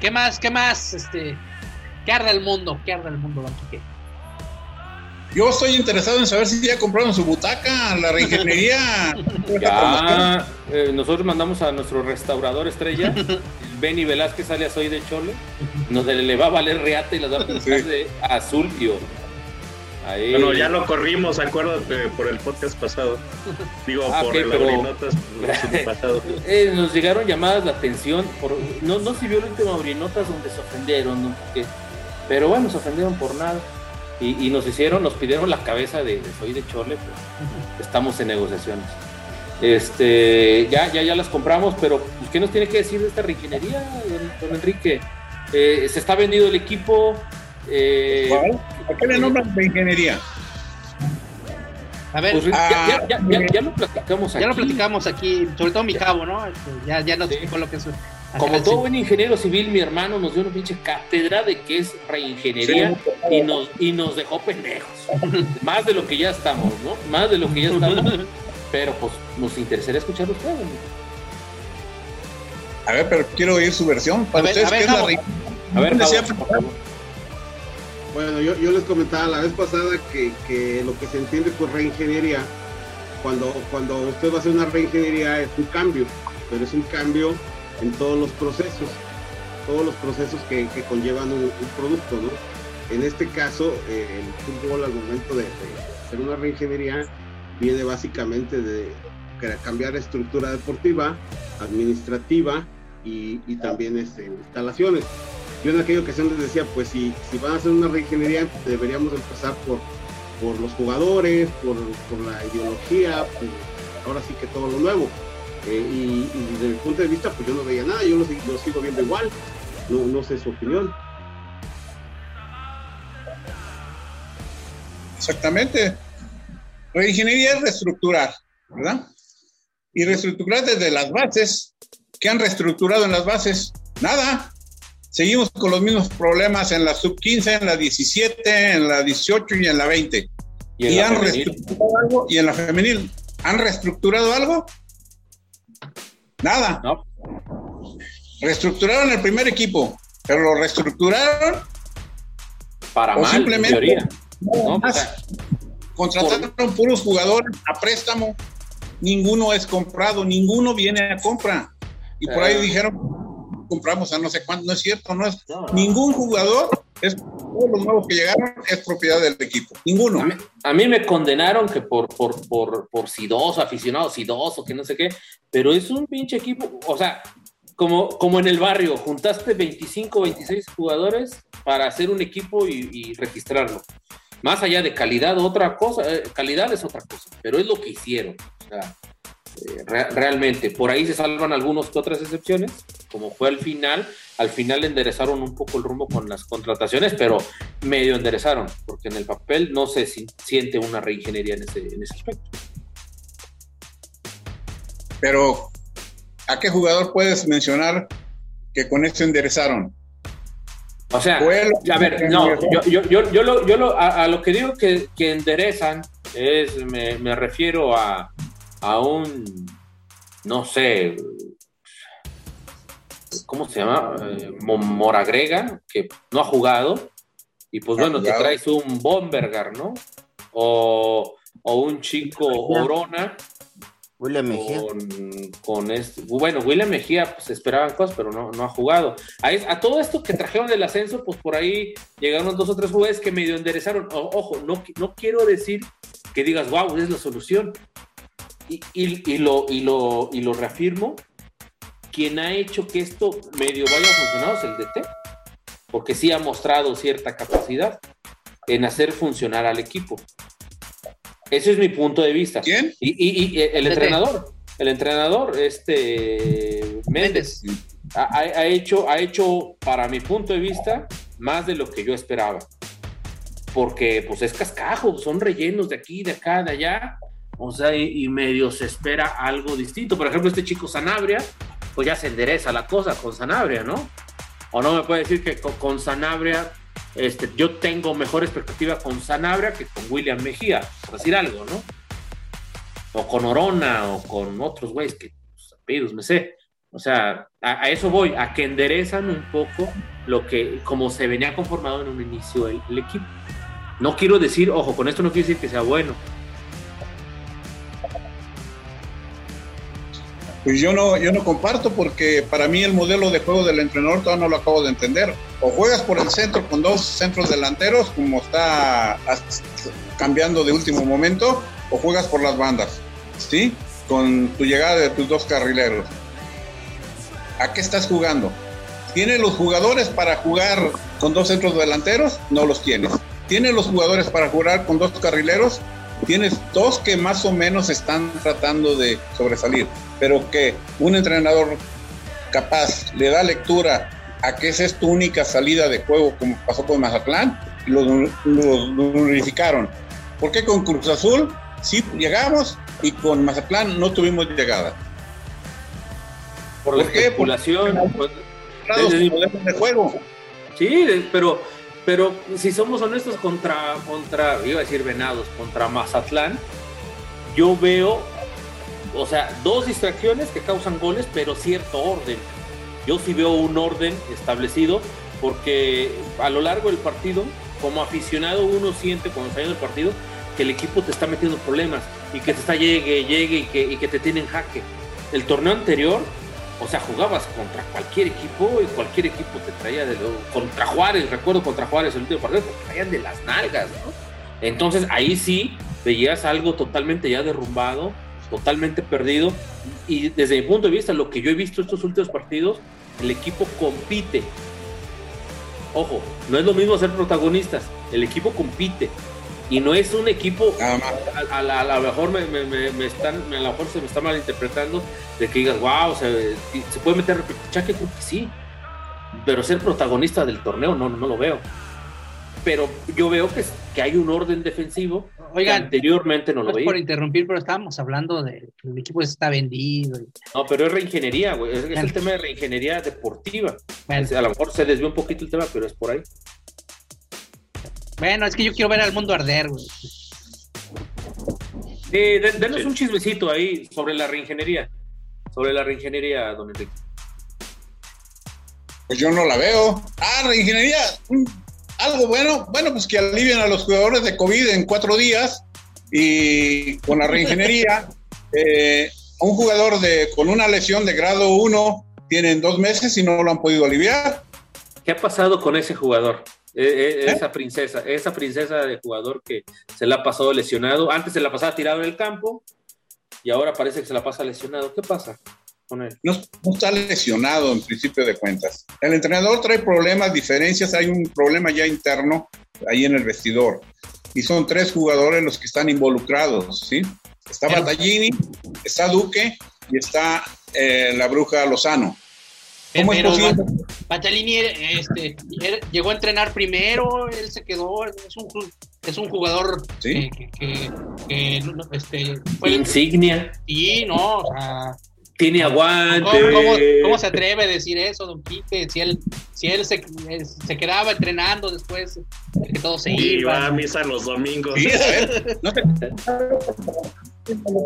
Speaker 1: ¿Qué más? ¿Qué más? Este, ¿Qué arda el mundo? ¿Qué arda el mundo, Don Quique?
Speaker 2: Yo estoy interesado en saber si ya compraron su butaca, la reingeniería.
Speaker 5: Ya, eh, nosotros mandamos a nuestro restaurador estrella, el Benny Velázquez alias Soy de Chole, nos le, va a valer reata y las va a pintar
Speaker 2: Sí.
Speaker 5: de azul oro. Ahí.
Speaker 6: Bueno, ya lo corrimos, acuérdate, por el podcast pasado. Digo,
Speaker 5: Ah,
Speaker 6: por
Speaker 5: ok,
Speaker 6: el Abrinotas pasado.
Speaker 5: Eh, nos llegaron llamadas de atención, por, no, no se vio el último abrinotas donde se ofendieron, ¿no? Porque- pero bueno, se ofendieron por nada. Y, y nos hicieron, nos pidieron la cabeza de, de Soy de Chole, pues estamos en negociaciones. Este, ya, ya, ya las compramos, pero pues, ¿qué nos tiene que decir de esta reingeniería, don, don Enrique? Eh, se está vendido el equipo. eh,
Speaker 2: ¿Cuál? ¿A qué le nombran de ingeniería?
Speaker 1: A ver,
Speaker 5: pues, ya,
Speaker 2: Ah,
Speaker 5: ya- ya- ya- ya lo platicamos aquí.
Speaker 1: ya lo platicamos aquí, sobre todo mi cabo, ¿no? Este, ya, ya nos
Speaker 5: Sí.
Speaker 1: explicó lo que es.
Speaker 5: Como todo buen ingeniero civil, mi hermano nos dio una pinche cátedra de qué es reingeniería y nos, y nos dejó pendejos. Más de lo que ya estamos, ¿no? Más de lo que ya estamos. Pero pues nos interesaría escuchar ustedes.
Speaker 2: A ver, pero quiero oír su versión. Para
Speaker 1: A ver,
Speaker 2: ustedes,
Speaker 1: a ver,
Speaker 2: ¿qué es la?
Speaker 5: A ver,
Speaker 2: Decía-
Speaker 5: Javo, por favor.
Speaker 3: Bueno, yo, yo les comentaba la vez pasada que, que lo que se entiende por reingeniería, cuando, cuando usted va a hacer una reingeniería es un cambio, pero es un cambio en todos los procesos, todos los procesos que, que conllevan un, un producto, ¿no? En este caso, eh, el fútbol al momento de, de hacer una reingeniería viene básicamente de cambiar estructura deportiva, administrativa y, y también este, instalaciones. Yo en aquella ocasión les decía, pues si, si van a hacer una reingeniería, deberíamos empezar por, por los jugadores, por, por la ideología, pues, ahora sí que todo lo nuevo. Eh, y, desde mi punto de vista, pues yo no veía nada, yo lo, lo sigo viendo igual, no, no sé su opinión.
Speaker 2: Exactamente. Reingeniería es reestructurar, ¿verdad? Y reestructurar desde las bases. ¿Qué han reestructurado en las bases? Nada. Seguimos con los mismos problemas en la sub 15, en la 17, en la 18 y en la 20.
Speaker 5: Y
Speaker 2: ¿Y,
Speaker 5: en la
Speaker 2: han
Speaker 5: femenil.
Speaker 2: reestructurado algo? ¿Y en la femenil? ¿Han reestructurado algo? Nada.
Speaker 5: No.
Speaker 2: Reestructuraron el primer equipo, pero lo reestructuraron
Speaker 5: Para
Speaker 2: O
Speaker 5: mal,
Speaker 2: simplemente-
Speaker 5: en teoría. No,
Speaker 2: más.
Speaker 5: o sea,
Speaker 2: Contrataron puros jugadores a préstamo. Ninguno es comprado, ninguno viene a compra. Y por ahí
Speaker 5: Ah.
Speaker 2: dijeron, compramos a no sé cuánto. No es cierto, no es.
Speaker 5: No.
Speaker 2: Ningún jugador, es, todos los nuevos que llegaron, es propiedad del equipo. Ninguno.
Speaker 5: A mí, a mí me condenaron que por, por, por, por sidoso, aficionado sidoso, que no sé qué, pero es un pinche equipo, o sea, como, como en el barrio, juntaste 25, 26 jugadores para hacer un equipo y, y registrarlo. Más allá de calidad, otra cosa, eh, calidad es otra cosa, pero es lo que hicieron. O sea, eh, re- realmente, por ahí se salvan algunos que otras excepciones, como fue al final. Al final enderezaron un poco el rumbo con las contrataciones, pero medio enderezaron, porque en el papel no se si- siente una reingeniería en ese, en ese aspecto.
Speaker 2: Pero, ¿a qué jugador puedes mencionar que con esto enderezaron?
Speaker 5: O sea, a ver, no, yo, yo, yo, yo lo, yo lo- a, a lo que digo que, que enderezan es, me, me refiero a, a un, no sé, ¿cómo se llama? Eh, Mo- Moragrega, que no ha jugado, y pues bueno, te traes un Bombergar, ¿no? O, o un chico Orona,
Speaker 4: William Mejía.
Speaker 5: Bueno, William Mejía, pues esperaban cosas, pero no, no ha jugado. A, a todo esto que trajeron del ascenso, pues por ahí llegaron dos o tres jugadores que medio enderezaron. Ojo, no, no quiero decir que digas, wow, es la solución. Y, y- lo, y, lo, y lo reafirmo. Quien ha hecho que esto medio vaya funcionando es el DT. Porque sí ha mostrado cierta capacidad en hacer funcionar al equipo. Ese es mi punto de vista.
Speaker 2: ¿Quién?
Speaker 5: Y, y- y el entrenador, el entrenador, este Méndez, ha, ha- ha hecho, ha hecho, para mi punto de vista, más de lo que yo esperaba. Porque, pues, es cascajo, son rellenos de aquí, de acá, de allá. O sea, y, y medio se espera algo distinto. Por ejemplo, este chico Sanabria, pues ya se endereza la cosa con Sanabria, ¿no? O no me puede decir que con, con Sanabria, este, yo tengo mejor expectativa con Sanabria que con William Mejía, por decir algo, ¿no? O con Orona, o con otros güeyes que, pues, me sé. O sea, a, a eso voy, a que enderezan un poco lo que, como se venía conformado en un inicio el, el equipo. No quiero decir, ojo, con esto no quiero decir que sea bueno.
Speaker 2: Pues yo no, yo no comparto porque para mí el modelo de juego del entrenador todavía no lo acabo de entender. O juegas por el centro con dos centros delanteros, como está cambiando de último momento, o juegas por las bandas, ¿sí? Con tu llegada de tus dos carrileros. ¿A qué estás jugando? ¿Tienes los jugadores para jugar con dos centros delanteros? No los tienes. ¿Tienes los jugadores para jugar con dos carrileros? Tienes dos que más o menos están tratando de sobresalir, pero que un entrenador capaz le da lectura a que esa es tu única salida de juego, como pasó con Mazatlán, y lo, lo, lo unificaron. ¿Por qué con Cruz Azul sí llegamos y con Mazatlán no tuvimos llegada?
Speaker 5: Por la
Speaker 2: ¿Por qué?
Speaker 5: especulación. pues, Desde-
Speaker 2: de juego.
Speaker 5: Sí, pero, pero si somos honestos contra, contra, iba a decir Venados, contra Mazatlán, yo veo, o sea, dos distracciones que causan goles, pero cierto orden. Yo sí veo un orden establecido, porque a lo largo del partido, como aficionado, uno siente cuando está viendo el partido que el equipo te está metiendo problemas y que te está llegue, llegue y que, y que te tiene en jaque. El torneo anterior, o sea, jugabas contra cualquier equipo y cualquier equipo te traía de lo, contra Juárez, recuerdo contra Juárez el último partido, te traían de las nalgas, ¿no? Entonces ahí sí veías algo totalmente ya derrumbado, totalmente perdido. Y desde mi punto de vista, lo que yo he visto estos últimos partidos, el equipo compite. Ojo, no es lo mismo ser protagonistas, el equipo compite. Y no es un equipo, a, a la- a lo mejor me, me- me- me están, a lo mejor se me está malinterpretando de que digas, wow, se, se puede meter repechaje, creo que sí. Pero ser protagonista del torneo no, no lo veo. Pero yo veo que, que hay un orden defensivo que
Speaker 1: Oigan,
Speaker 5: anteriormente no
Speaker 1: no
Speaker 5: lo
Speaker 1: es por interrumpir, pero estábamos hablando de que el equipo está vendido. y-
Speaker 5: No, pero es reingeniería, güey. Es, el tema de reingeniería deportiva.
Speaker 1: Bueno,
Speaker 5: Es- a lo mejor se desvió un poquito el tema, pero es por ahí.
Speaker 1: bueno, es que yo quiero ver al mundo arder, güey.
Speaker 5: Sí, de- denos un chismecito ahí sobre la reingeniería. Sobre la reingeniería, don Enrique.
Speaker 2: Pues yo no la veo. Ah, reingeniería. Algo bueno. Bueno, pues que alivian a los jugadores de COVID en cuatro días. Y con la reingeniería, eh, un jugador de, con una lesión de grado 1 tienen dos meses y no lo han podido aliviar.
Speaker 5: ¿Qué ha pasado con ese jugador? Eh, eh,
Speaker 2: ¿Eh?
Speaker 5: Esa princesa, esa princesa de jugador que se la ha pasado lesionado. Antes se la pasaba tirado en el campo y ahora parece que se la pasa lesionado. ¿Qué pasa? Con él.
Speaker 2: No, no está lesionado en principio de cuentas. El entrenador trae problemas, diferencias, hay un problema ya interno ahí en el vestidor. Y son tres jugadores los que están involucrados, ¿sí? Está Battaglini, está Duque y está eh, la bruja Lozano. ¿Cómo es posible?
Speaker 1: Batalini este, era- llegó a entrenar primero, él se quedó, es un, es un jugador
Speaker 2: Sí.
Speaker 1: que, que- este, fue-
Speaker 5: Insignia,
Speaker 1: sí, no, o sea,
Speaker 5: tiene
Speaker 1: ¿cómo,
Speaker 5: aguante.
Speaker 1: cómo- cómo se atreve a decir eso, don Quique? Si él, si él se, se quedaba entrenando después de que todos se
Speaker 6: Y va a misa los domingos.
Speaker 2: Sí, a ver, no te... Lo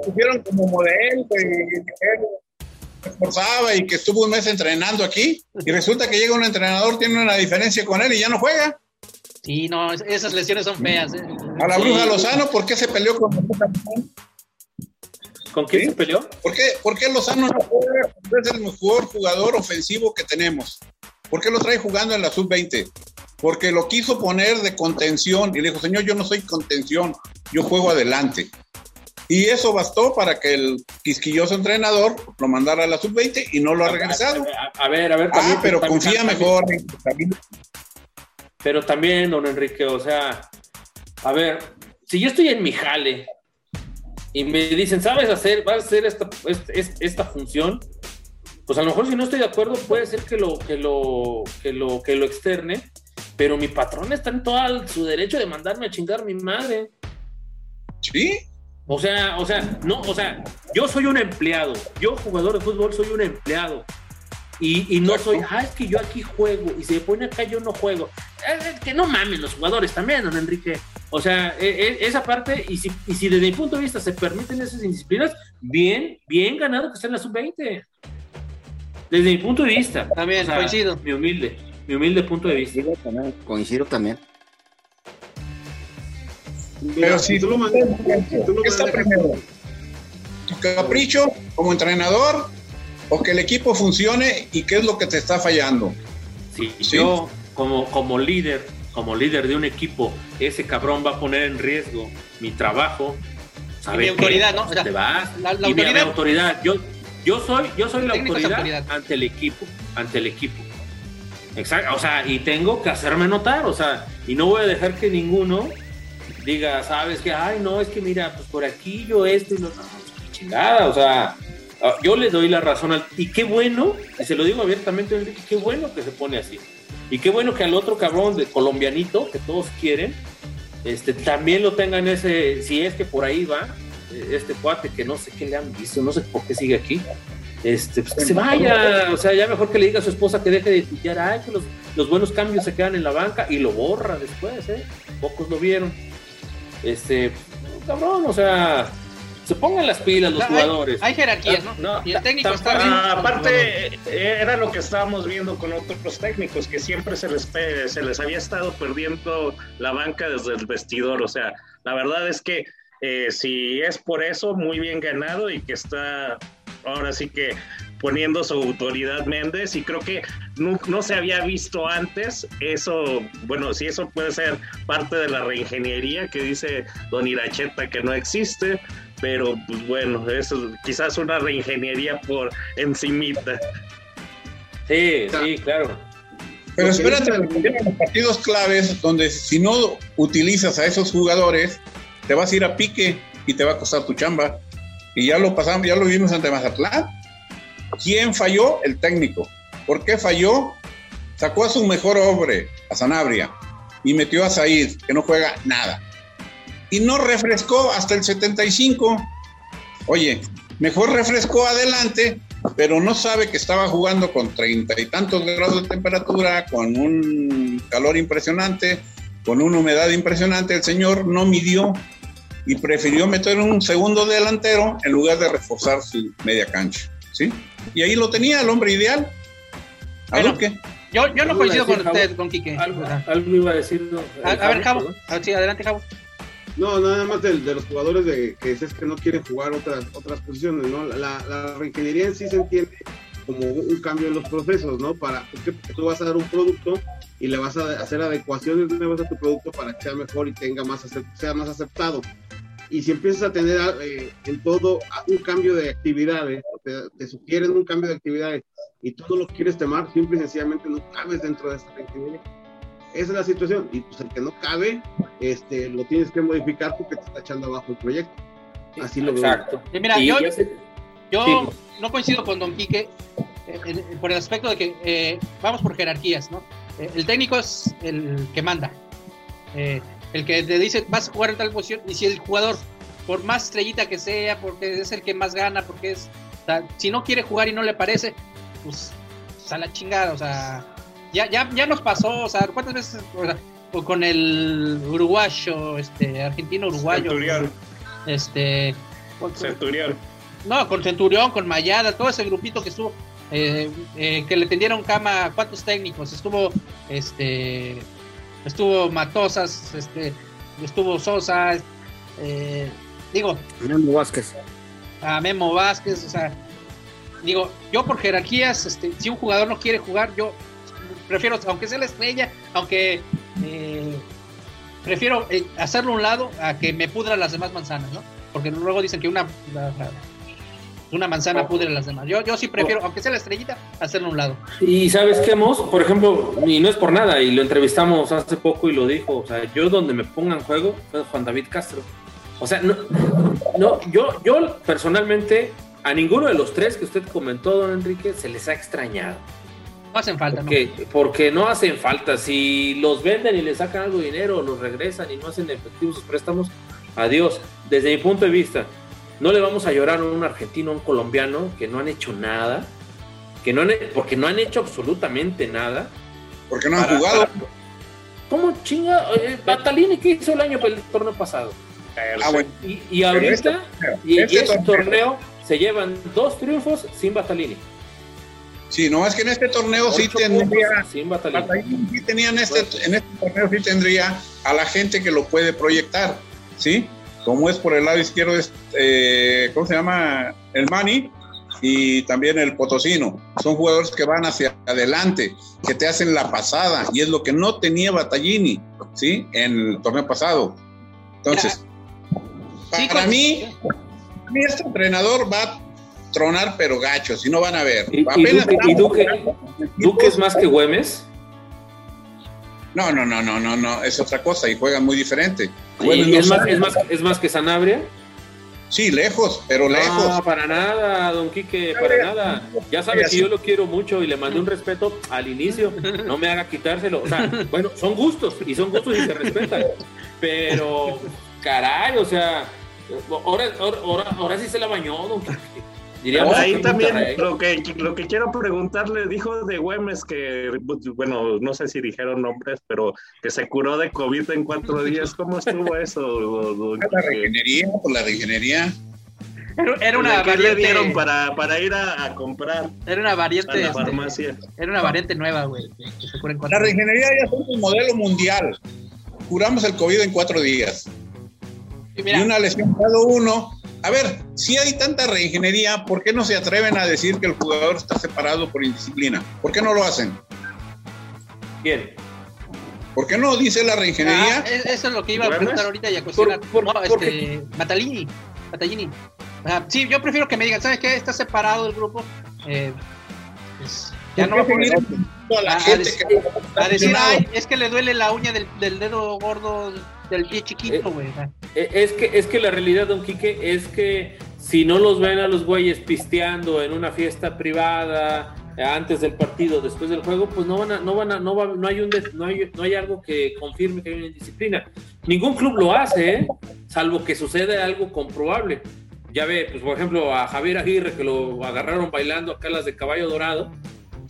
Speaker 2: pusieron como modelo y se esforzaba y que estuvo un mes entrenando aquí y resulta que llega un entrenador, tiene una diferencia con él y ya no juega.
Speaker 1: Sí, no, es- esas lesiones son feas. ¿eh?
Speaker 2: A la
Speaker 1: Sí.
Speaker 2: bruja Lozano, ¿por qué se peleó con
Speaker 5: ¿Con quién
Speaker 2: ¿Sí?
Speaker 5: se peleó?
Speaker 2: ¿Por qué, por qué Lozano no juega? Es el mejor jugador ofensivo que tenemos. ¿Por qué lo trae jugando en la sub-20? Porque lo quiso poner de contención y le dijo, señor, yo no soy contención, yo juego adelante. Y eso bastó para que el quisquilloso entrenador lo mandara a la sub-20 y no lo ha regresado.
Speaker 5: A, a ver, a ver, también.
Speaker 2: Ah, pero
Speaker 5: también-
Speaker 2: confía
Speaker 5: también-
Speaker 2: mejor. también-
Speaker 5: Pero también, don Enrique, o sea, a ver, si yo estoy en mi jale y me dicen, ¿sabes hacer, vas a hacer esta, este- es- esta función? Pues a lo mejor si no estoy de acuerdo puede ser que lo, que lo, que lo, que lo externe, pero mi patrón está en todo su derecho de mandarme a chingar mi madre.
Speaker 2: Sí,
Speaker 5: O sea, o sea, no, o sea, yo soy un empleado, yo jugador de fútbol soy un empleado. Y, y no soy, ah, es que yo aquí juego, y se pone acá yo no juego. Eh, que no mamen los jugadores también, don Enrique. O sea, eh, eh, esa parte, y si, y si desde mi punto de vista se permiten esas indisciplinas, bien, bien ganado que esté en la sub-20. Desde mi punto de vista.
Speaker 1: También, coincido.
Speaker 5: Mi humilde, mi humilde punto de vista.
Speaker 4: Coincido también.
Speaker 2: pero si
Speaker 3: tú lo mandas, tú lo
Speaker 2: ¿Qué está primero? ¿Tu capricho como entrenador o que el equipo funcione y qué es lo que te está fallando?
Speaker 5: Si
Speaker 2: Sí.
Speaker 5: yo, como, como líder, como líder de un equipo, ese cabrón va a poner en riesgo mi trabajo, ¿sabe
Speaker 1: mi
Speaker 5: qué?
Speaker 1: autoridad, ¿no? O sea,
Speaker 5: Te vas.
Speaker 1: la- la
Speaker 5: y mi
Speaker 1: autoridad-
Speaker 5: autoridad. Yo, yo soy, yo soy la autoridad,
Speaker 1: autoridad.
Speaker 5: ante el equipo, ante el equipo. Exacto, o sea, y tengo que hacerme notar, o sea, y no voy a dejar que ninguno diga, sabes que, ay, no, es que mira, pues por aquí yo esto y lo no, chingada, o sea, ah, yo le doy la razón al, y qué bueno, y se lo digo abiertamente, Enrique, qué bueno que se pone así, y qué bueno que al otro cabrón de colombianito, que todos quieren, este, también lo tengan ese, si es que por ahí va, eh, este cuate que no sé qué le han visto, no sé por qué sigue aquí, este, pues que se vaya, o sea, ya mejor que le diga a su esposa que deje de tuitear, ay, que los, los buenos cambios se quedan en la banca y lo borra después, ¿eh? Pocos lo vieron. Este, cabrón, o sea, se pongan las pilas los
Speaker 1: Hay-
Speaker 5: jugadores.
Speaker 1: Hay, jerarquías, ¿no?
Speaker 5: No,
Speaker 1: y el técnico está bien.
Speaker 6: Ah, aparte, eh, era lo que estábamos viendo con otros técnicos, que siempre se les, se les había estado perdiendo la banca desde el vestidor. O sea, la verdad es que eh, si es por eso, muy bien ganado y que está ahora sí que poniendo su autoridad Méndez y creo que no, no se había visto antes eso, bueno, si eso puede ser parte de la reingeniería que dice Don Iracheta que no existe, pero pues bueno, eso es quizás una reingeniería por encimita.
Speaker 5: Sí, sí, claro.
Speaker 2: Pero espérate, los partidos claves donde si no utilizas a esos jugadores, te vas a ir a pique y te va a costar tu chamba. Y ya lo pasamos, ya lo vimos ante Mazatlán. ¿Quién falló? El técnico. ¿Por qué falló? Sacó a su mejor hombre, a Sanabria, y metió a Said, que no juega nada. Y no refrescó hasta el 75. Oye, mejor refrescó adelante, pero no sabe que estaba jugando con treinta y tantos grados de temperatura, con un calor impresionante, con una humedad impresionante. El señor no midió y prefirió meter un segundo delantero en lugar de reforzar su media cancha. ¿sí? Y ahí lo tenía el hombre ideal. ¿A
Speaker 1: Bueno,
Speaker 2: Duque?
Speaker 1: Yo, yo no
Speaker 5: Algo
Speaker 1: coincido
Speaker 5: iba a
Speaker 1: con
Speaker 5: decir,
Speaker 1: usted, con Quique.
Speaker 5: Algo, iba a decir.
Speaker 1: a, a ver, Cabo.
Speaker 5: perdón.
Speaker 1: A ver, sí, adelante, Cabo.
Speaker 3: No, nada más de, de los jugadores de, que es que no quieren jugar otras otras posiciones, ¿no? La, la reingeniería en sí se entiende como un cambio en los procesos, ¿no? Para, porque tú vas a dar un producto y le vas a hacer adecuaciones nuevas a tu producto para que sea mejor y tenga más sea más aceptado. Y si empiezas a tener eh, en todo un cambio de actividades, te, te sugieren un cambio de actividades y tú no lo quieres tomar, simple y sencillamente no cabes dentro de esta reingeniería. Esa es la situación. Y pues el que no cabe, este, lo tienes que modificar porque te está echando abajo el proyecto. Así lo veo.
Speaker 5: Exacto.
Speaker 1: Y mira,
Speaker 5: Y
Speaker 1: yo, yo
Speaker 5: Sí.
Speaker 1: no coincido con Don Quique eh, en- por el aspecto de que eh, vamos por jerarquías, ¿no? Eh, el técnico es el que manda. Eh, el que te dice vas a jugar en tal posición y si el jugador, por más estrellita que sea, porque es el que más gana, porque es... o sea, si no quiere jugar y no le parece, pues, pues, a la chingada, o sea... Ya, ya, ya nos pasó, o sea, ¿cuántas veces? O sea, con el uruguayo, este, argentino-uruguayo.
Speaker 6: Centurión.
Speaker 1: Este... con-
Speaker 6: Centurión.
Speaker 1: no, con Centurión, con Mayada, todo ese grupito que estuvo, eh, eh, que le tendieron cama, ¿cuántos técnicos? Estuvo, este, estuvo Matosas, este, estuvo Sosa, eh, digo,
Speaker 4: Memo Vázquez.
Speaker 1: a Memo Vázquez, o sea, digo, yo por jerarquías, este, si un jugador no quiere jugar, yo prefiero, aunque sea la estrella, aunque eh, prefiero eh, hacerlo a un lado a que me pudra las demás manzanas, ¿no? Porque luego dicen que una una manzana pudre las demás. Yo, yo sí prefiero, aunque sea la estrellita, hacerlo a un lado.
Speaker 5: Y sabes qué, Mos, por ejemplo, y no es por nada, y lo entrevistamos hace poco y lo dijo, o sea, yo donde me ponga en juego fue Juan David Castro. O sea, no, no yo, yo personalmente a ninguno de los tres que usted comentó, don Enrique, se les ha extrañado.
Speaker 1: No hacen falta, ¿no?
Speaker 5: Porque, no hacen falta. Si los venden y le sacan algo de dinero, los regresan y no hacen efectivos sus préstamos, adiós. Desde mi punto de vista, no le vamos a llorar a un argentino, a un colombiano que no han hecho nada, que no han, porque no han hecho absolutamente nada.
Speaker 2: Porque no han
Speaker 5: para-
Speaker 2: jugado.
Speaker 5: para- ¿Cómo chinga? Eh, Batalini, ¿qué hizo el año el torneo pasado?
Speaker 2: Ah, bueno.
Speaker 5: Y, y ahorita,
Speaker 2: este
Speaker 5: y, y
Speaker 2: este
Speaker 5: este
Speaker 2: torneo-
Speaker 5: torneo se llevan dos triunfos sin Batalini.
Speaker 2: Sí, nomás que en este torneo sí tendría. sí tenían este, en este torneo sí tendría a la gente que lo puede proyectar, ¿sí? Como es por el lado izquierdo, es, eh, ¿cómo se llama? El Mani y también el Potosino. Son jugadores que van hacia adelante, que te hacen la pasada, y es lo que no tenía Battaglini, ¿sí? En el torneo pasado. Entonces, para mí, este entrenador va a tronar, pero gachos, y no van a ver.
Speaker 5: Y- y
Speaker 2: Apenas
Speaker 5: Duque- y Duque- es más que Güemes.
Speaker 2: No, no, no, no, no, no, es otra cosa y juegan muy diferente. No
Speaker 5: es, más, es, más, es más que Sanabria.
Speaker 2: Sí, lejos, pero lejos.
Speaker 5: No, para nada, don Quique, para nada. Ya sabe que yo lo quiero mucho y le mandé un respeto al inicio. No me haga quitárselo. O sea, bueno, son gustos y son gustos y se respetan. Pero, caray, o sea, ahora, ahora, ahora, ahora sí se la bañó, don Quique. Diríamos
Speaker 6: Ahí también lo que, lo que quiero preguntarle, dijo de Güemes que, bueno, no sé si dijeron nombres, pero que se curó de COVID en cuatro días. ¿Cómo estuvo eso?
Speaker 2: La regenería, por la regenería.
Speaker 1: Era, una
Speaker 6: ¿Qué le
Speaker 1: variante,
Speaker 6: dieron para, para ir a, a comprar
Speaker 1: era una
Speaker 6: a
Speaker 1: variante, este, era una variante nueva, güey. que- que se cura en cuatro
Speaker 2: La
Speaker 1: días.
Speaker 2: regenería ya es un modelo mundial. Curamos el COVID en cuatro días.
Speaker 1: Y mira,
Speaker 2: Y una lesión cada uno. A ver, si hay tanta reingeniería, ¿por qué no se atreven a decir que el jugador está separado por indisciplina? ¿Por qué no lo hacen?
Speaker 5: Bien.
Speaker 2: ¿Por qué no dice la
Speaker 1: ah,
Speaker 2: reingeniería?
Speaker 1: es- eso es lo que iba a preguntar ahorita y a cuestionar.
Speaker 5: Por- por-
Speaker 1: no,
Speaker 5: por
Speaker 1: este, Batalini, Batalini. Ah, sí, yo prefiero que me digan, ¿sabes qué? Está separado el grupo. Eh, pues, ya no va a
Speaker 2: ¿Por qué
Speaker 1: poner
Speaker 2: a la
Speaker 1: Ah,
Speaker 2: gente
Speaker 1: a
Speaker 2: que
Speaker 1: a decir, ay, es que le duele la uña del, del dedo gordo del pie chiquito, güey. Ah,
Speaker 5: Eh, Es que, es que la realidad, don Quique, es que si no los ven a los güeyes pisteando en una fiesta privada eh, antes del partido, después del juego, pues no van a, no van a, no va, no hay un no hay, no hay algo que confirme que hay una indisciplina. Ningún club lo hace, ¿eh? salvo que suceda algo comprobable. Ya ve, pues por ejemplo, a Javier Aguirre que lo agarraron bailando acá las de caballo dorado.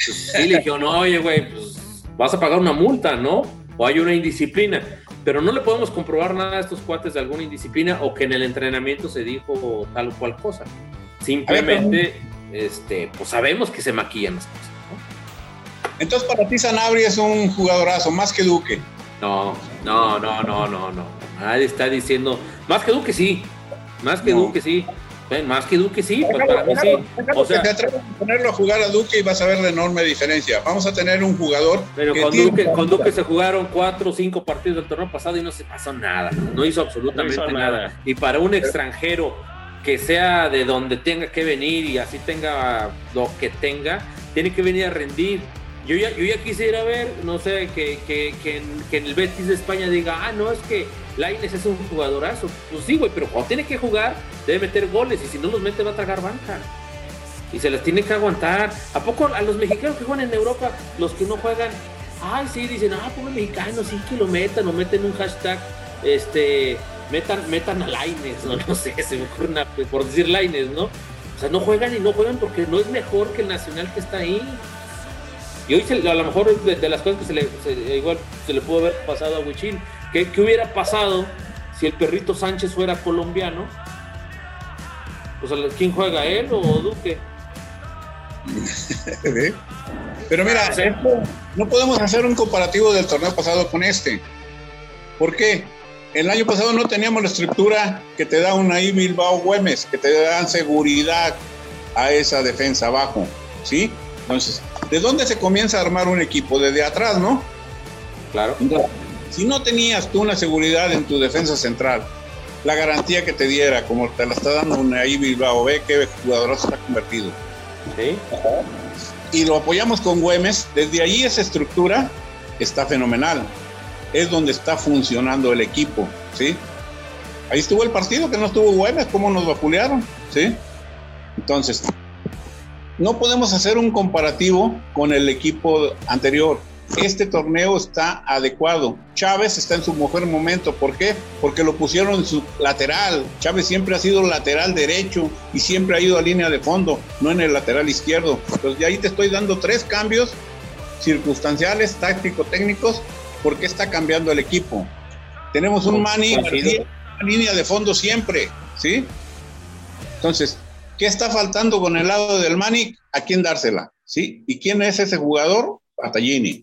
Speaker 5: Pues, sí le dijeron, no, oye, güey, pues vas a pagar una multa, ¿no? O hay una indisciplina. Pero no le podemos comprobar nada a estos cuates de alguna indisciplina o que en el entrenamiento se dijo tal o cual cosa. Simplemente, este, pues sabemos que se maquillan las cosas.
Speaker 2: Entonces, para ti, Sanabria es un jugadorazo, más que Duque.
Speaker 5: No, no, no, no, no, no. Nadie está diciendo, más que Duque sí, más que
Speaker 2: No.
Speaker 5: Duque sí. Ven, Más que Duque sí, pues para mí sí. O sea,
Speaker 2: que te ponerlo a jugar a Duque y vas a ver la enorme diferencia. Vamos a tener un jugador
Speaker 5: Pero
Speaker 2: que
Speaker 5: con Duque, con Duque se jugaron cuatro o cinco partidos del torneo pasado y no se pasó nada. No hizo absolutamente
Speaker 6: No hizo
Speaker 5: nada.
Speaker 6: nada.
Speaker 5: Y para un extranjero que sea de donde tenga que venir y así tenga lo que tenga, tiene que venir a rendir. Yo ya, yo ya quisiera ver, no sé, que, que, que, en, que el Betis de España diga, ah, no, es que Laines es un jugadorazo. Pues sí, güey, pero cuando tiene que jugar, debe meter goles y si no los mete va a tragar banca. Y se las tiene que aguantar. ¿A poco a los mexicanos que juegan en Europa, los que no juegan, ay, sí, dicen, ah, pobre mexicano, sí que lo metan, o meten un hashtag, este, metan, metan a Laines, ¿no? No sé, se me ocurre una, por decir Laines, ¿no? O sea, no juegan y no juegan porque no es mejor que el nacional que está ahí. Y hoy se, a lo mejor de, de, las cosas que se le, se, igual se le pudo haber pasado a Huichín, ¿qué, ¿qué, hubiera pasado si el perrito Sánchez fuera colombiano? O sea, ¿quién juega, él o Duque?
Speaker 2: Pero mira, no podemos hacer un comparativo del torneo pasado con este. ¿Por qué? El año pasado no teníamos la estructura que te da una I Bilbao Güemes, que te dan seguridad a esa defensa abajo, ¿sí? Entonces, ¿de dónde se comienza a armar un equipo? Desde atrás, ¿no?
Speaker 5: Claro.
Speaker 2: Entonces, si no tenías tú una seguridad en tu defensa central, la garantía que te diera, como te la está dando I Bilbao, ve qué jugador se ha convertido.
Speaker 5: Sí.
Speaker 2: Y lo apoyamos con Güemes, desde ahí esa estructura está fenomenal. Es donde está funcionando el equipo, ¿sí? Ahí estuvo el partido que no estuvo Güemes, cómo nos vapulearon, ¿sí? Entonces, no podemos hacer un comparativo con el equipo anterior. Este torneo está adecuado. Chávez está en su mejor momento. ¿Por qué? Porque lo pusieron en su lateral. Chávez siempre ha sido lateral derecho y siempre ha ido a línea de fondo, no en el lateral izquierdo. Entonces, de ahí te estoy dando tres cambios circunstanciales, táctico-técnicos, porque está cambiando el equipo. Tenemos un Mani línea de fondo siempre, ¿sí? Entonces, ¿qué está faltando con el lado del Mani? ¿A quién dársela? ¿Sí? ¿Y quién es ese jugador? Patallini.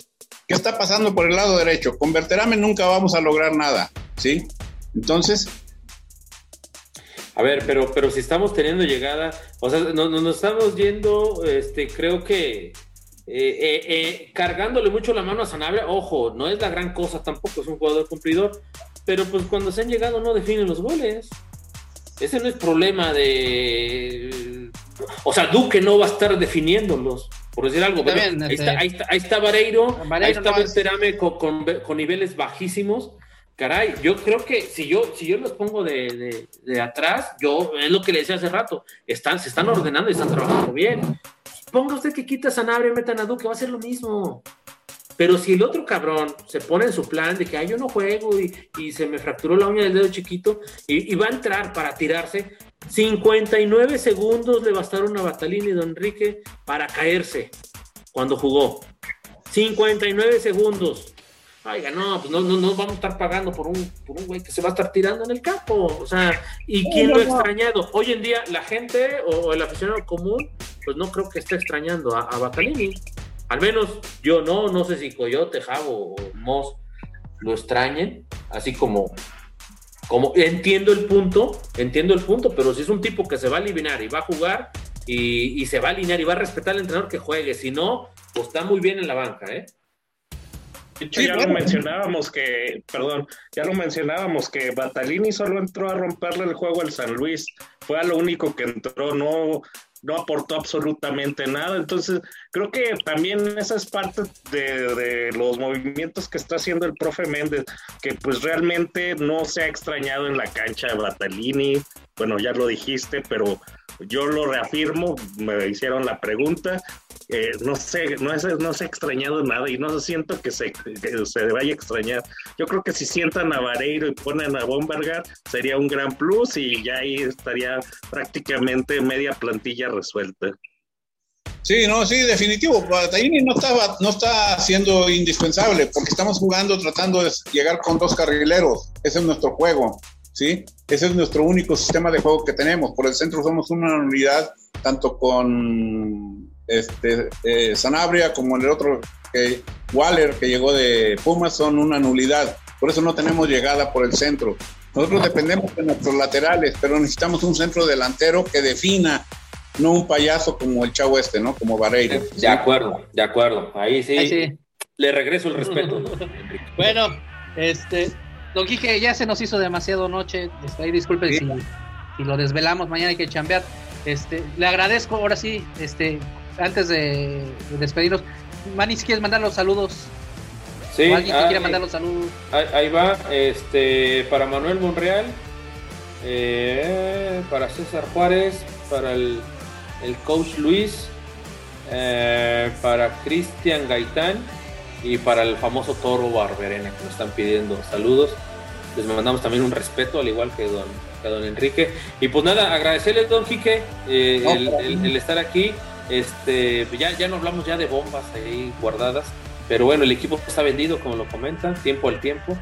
Speaker 2: ¿Qué está pasando por el lado derecho? Con Berterame nunca vamos a lograr nada, ¿sí? Entonces...
Speaker 5: A ver, pero, pero si estamos teniendo llegada, o sea, nos, nos estamos yendo, este, creo que eh, eh, eh, cargándole mucho la mano a Sanabria, ojo, no es la gran cosa tampoco, es un jugador cumplidor, pero pues cuando se han llegado no definen los goles. Ese no es problema de... O sea, Duque no va a estar definiéndolos por decir algo. Bueno,
Speaker 1: También,
Speaker 5: ahí,
Speaker 1: este-
Speaker 5: está, ahí, está, ahí está Vareiro,
Speaker 1: Vareiro
Speaker 5: ahí está
Speaker 1: no
Speaker 5: Berterame con, con, con niveles bajísimos. Caray, yo creo que si yo, si yo los pongo de, de, de atrás, yo es lo que le decía hace rato, están, se están ordenando y están trabajando bien. Ponga usted que quita a Sanabria y metan a Duque, va a ser lo mismo. Pero si el otro cabrón se pone en su plan de que "Ay, yo no juego y, y se me fracturó la uña del dedo chiquito y, y va a entrar para tirarse, 59 segundos le bastaron a Batalini y Don Enrique para caerse cuando jugó. 59 segundos. Oiga, no, pues no, no, no vamos a estar pagando por un, por un güey que se va a estar tirando en el campo. O sea, ¿y quién lo ha extrañado? Hoy en día la gente o el aficionado común, pues no creo que esté extrañando a, a Batalini. Al menos yo no, no sé si Coyote, Javo o Moss lo extrañen, así como, como entiendo el punto, entiendo el punto, pero si es un tipo que se va a eliminar y va a jugar y, y se va a alinear y va a respetar al entrenador que juegue, si no, pues está muy bien en la banca, ¿eh?
Speaker 6: De hecho,
Speaker 2: Sí,
Speaker 6: ya
Speaker 2: bueno.
Speaker 6: lo mencionábamos que, perdón, ya lo mencionábamos que Batalini solo entró a romperle el juego al San Luis. Fue a lo único que entró, no, no aportó absolutamente nada. Entonces, creo que también esa es parte de, los movimientos que está haciendo el profe Méndez, que pues realmente no se ha extrañado en la cancha de Batalini. Bueno, ya lo dijiste, pero yo lo reafirmo, me hicieron la pregunta. Eh, no sé, no, es, no se ha extrañado nada y no siento que se, que se vaya a extrañar. Yo creo que si sientan a Vareiro y ponen a Bombergar sería un gran plus y ya ahí estaría prácticamente media plantilla resuelta.
Speaker 2: Sí, no, sí, definitivo. Bataini no estaba, no está siendo indispensable porque estamos jugando tratando de llegar con dos carrileros. Ese es nuestro juego, ¿sí? Ese es nuestro único sistema de juego que tenemos. Por el centro somos una unidad, tanto con este, eh, Sanabria como el otro, que Waller, que llegó de Pumas, son una nulidad. Por eso no tenemos llegada por el centro. Nosotros dependemos de nuestros laterales, pero necesitamos un centro delantero que defina, no un payaso como el chavo este, ¿no? Como Vareiro.
Speaker 5: De acuerdo, de acuerdo. Ahí sí,
Speaker 1: Ahí sí.
Speaker 5: le regreso el respeto.
Speaker 1: Bueno, este, Don Quique, ya se nos hizo demasiado noche. Este, ahí disculpen si, y lo desvelamos, mañana hay que chambear. Este, le agradezco, ahora sí, este, antes de, de despedirnos, Manny, si quieres mandar los saludos.
Speaker 5: Sí,
Speaker 1: O alguien que
Speaker 5: ah,
Speaker 1: quiera mandar los saludos.
Speaker 5: Ahí, ahí va, este, para Manuel Monreal, eh, para César Juárez, para el, el coach Luis, eh, para Cristian Gaitán y para el famoso Toro Barberena que nos están pidiendo saludos. Les mandamos también un respeto, al igual que don, que don Enrique. Y pues nada, agradecerles, don Quique, eh, el estar aquí. Este, ya, ya no hablamos ya de bombas ahí guardadas, pero bueno, el equipo está vendido, como lo comentan, tiempo al tiempo.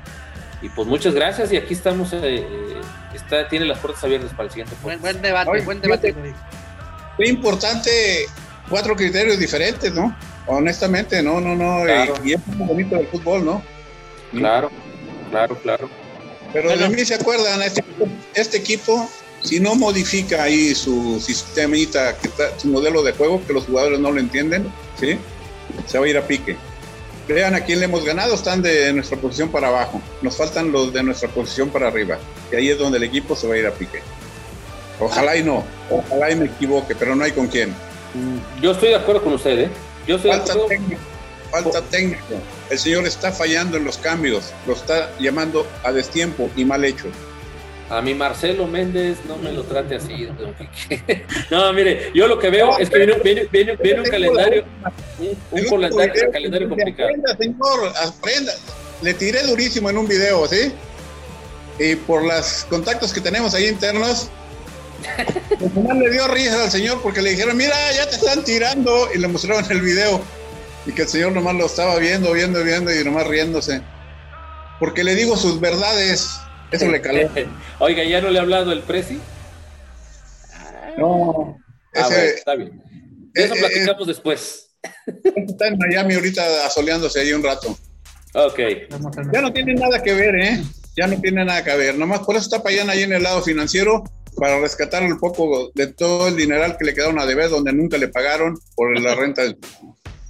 Speaker 5: Y pues muchas gracias y aquí estamos, eh, eh, está, tiene las puertas abiertas para el siguiente
Speaker 1: Buen, buen debate,
Speaker 2: Oye,
Speaker 1: buen debate.
Speaker 2: Qué importante, cuatro criterios diferentes, ¿no? Honestamente, no, no, no.
Speaker 5: Claro.
Speaker 2: Y, y es muy bonito del fútbol, ¿no?
Speaker 5: Claro, claro, claro.
Speaker 2: Pero
Speaker 1: Bueno.
Speaker 2: de mí se acuerdan, este, este equipo, si no modifica ahí su sistemita, su modelo de juego, que los jugadores no lo entienden, ¿sí? Se va a ir a pique. Vean a quién le hemos ganado, están de nuestra posición para abajo. Nos faltan los de nuestra posición para arriba. Y ahí es donde el equipo se va a ir a pique. Ojalá y no, ojalá y me equivoque, pero no hay con quién.
Speaker 5: Mm, Yo estoy de acuerdo con usted, ¿eh? Yo estoy de
Speaker 2: Falta
Speaker 5: acuerdo.
Speaker 2: técnico, falta técnico. El señor está fallando en los cambios, lo está llamando a destiempo y mal hecho.
Speaker 5: A mi Marcelo Méndez no me lo trate así, don Quique. No, mire, yo lo que veo es que viene, viene, viene, viene un calendario, un, calendario, complicado.
Speaker 2: Aprenda, señor, aprenda. Le tiré durísimo en un video, ¿sí? Y por los contactos que tenemos ahí internos, al final le dio risa al señor porque le dijeron, mira, ya te están tirando. Y le mostraron el video. Y que el señor nomás lo estaba viendo, viendo, viendo y nomás riéndose. Porque le digo sus verdades. Eso le caló.
Speaker 5: Oiga, ¿ya no le ha hablado el Prezi?
Speaker 2: No.
Speaker 5: Ah,
Speaker 2: Ese-
Speaker 5: bueno, está bien. De eso
Speaker 2: eh, eh,
Speaker 5: platicamos después.
Speaker 2: está en Miami ahorita asoleándose ahí un rato.
Speaker 5: Ok.
Speaker 2: Ya no tiene nada que ver, ¿eh? Ya no tiene nada que ver. Nomás por eso está Payán ahí en el lado financiero, para rescatar un poco de todo el dineral que le quedaron a deber, donde nunca le pagaron por la renta del,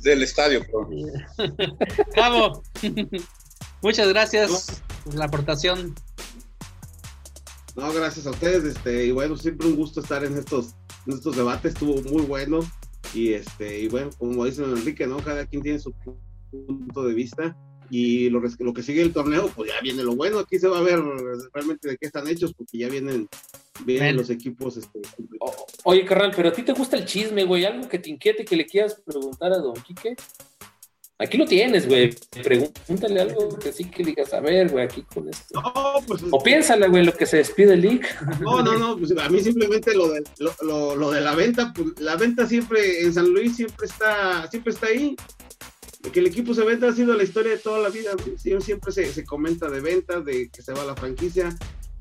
Speaker 2: del estadio.
Speaker 1: Cabo, muchas gracias por la aportación.
Speaker 3: No, gracias a ustedes, este, y bueno, siempre un gusto estar en estos, en estos debates, estuvo muy bueno, y este, y bueno, como dice Enrique, ¿no? Cada quien tiene su punto de vista, y lo, lo que sigue el torneo, pues ya viene lo bueno, aquí se va a ver realmente de qué están hechos, porque ya vienen, vienen los equipos, este,
Speaker 5: O- Oye, carnal, pero a ti te gusta el chisme, güey. Algo que te inquiete que le quieras preguntar a don Quique. Aquí lo tienes, güey. Pregúntale algo que sí que digas, a ver, güey, aquí con esto.
Speaker 3: No, pues,
Speaker 5: O piénsale, güey, lo que se despide el league.
Speaker 3: No, no, no, pues a mí simplemente lo de, lo, lo- lo de la venta, pues la venta siempre en San Luis siempre está, siempre está ahí. Que el equipo se venda ha sido la historia de toda la vida, siempre se, se comenta de ventas, de que se va la franquicia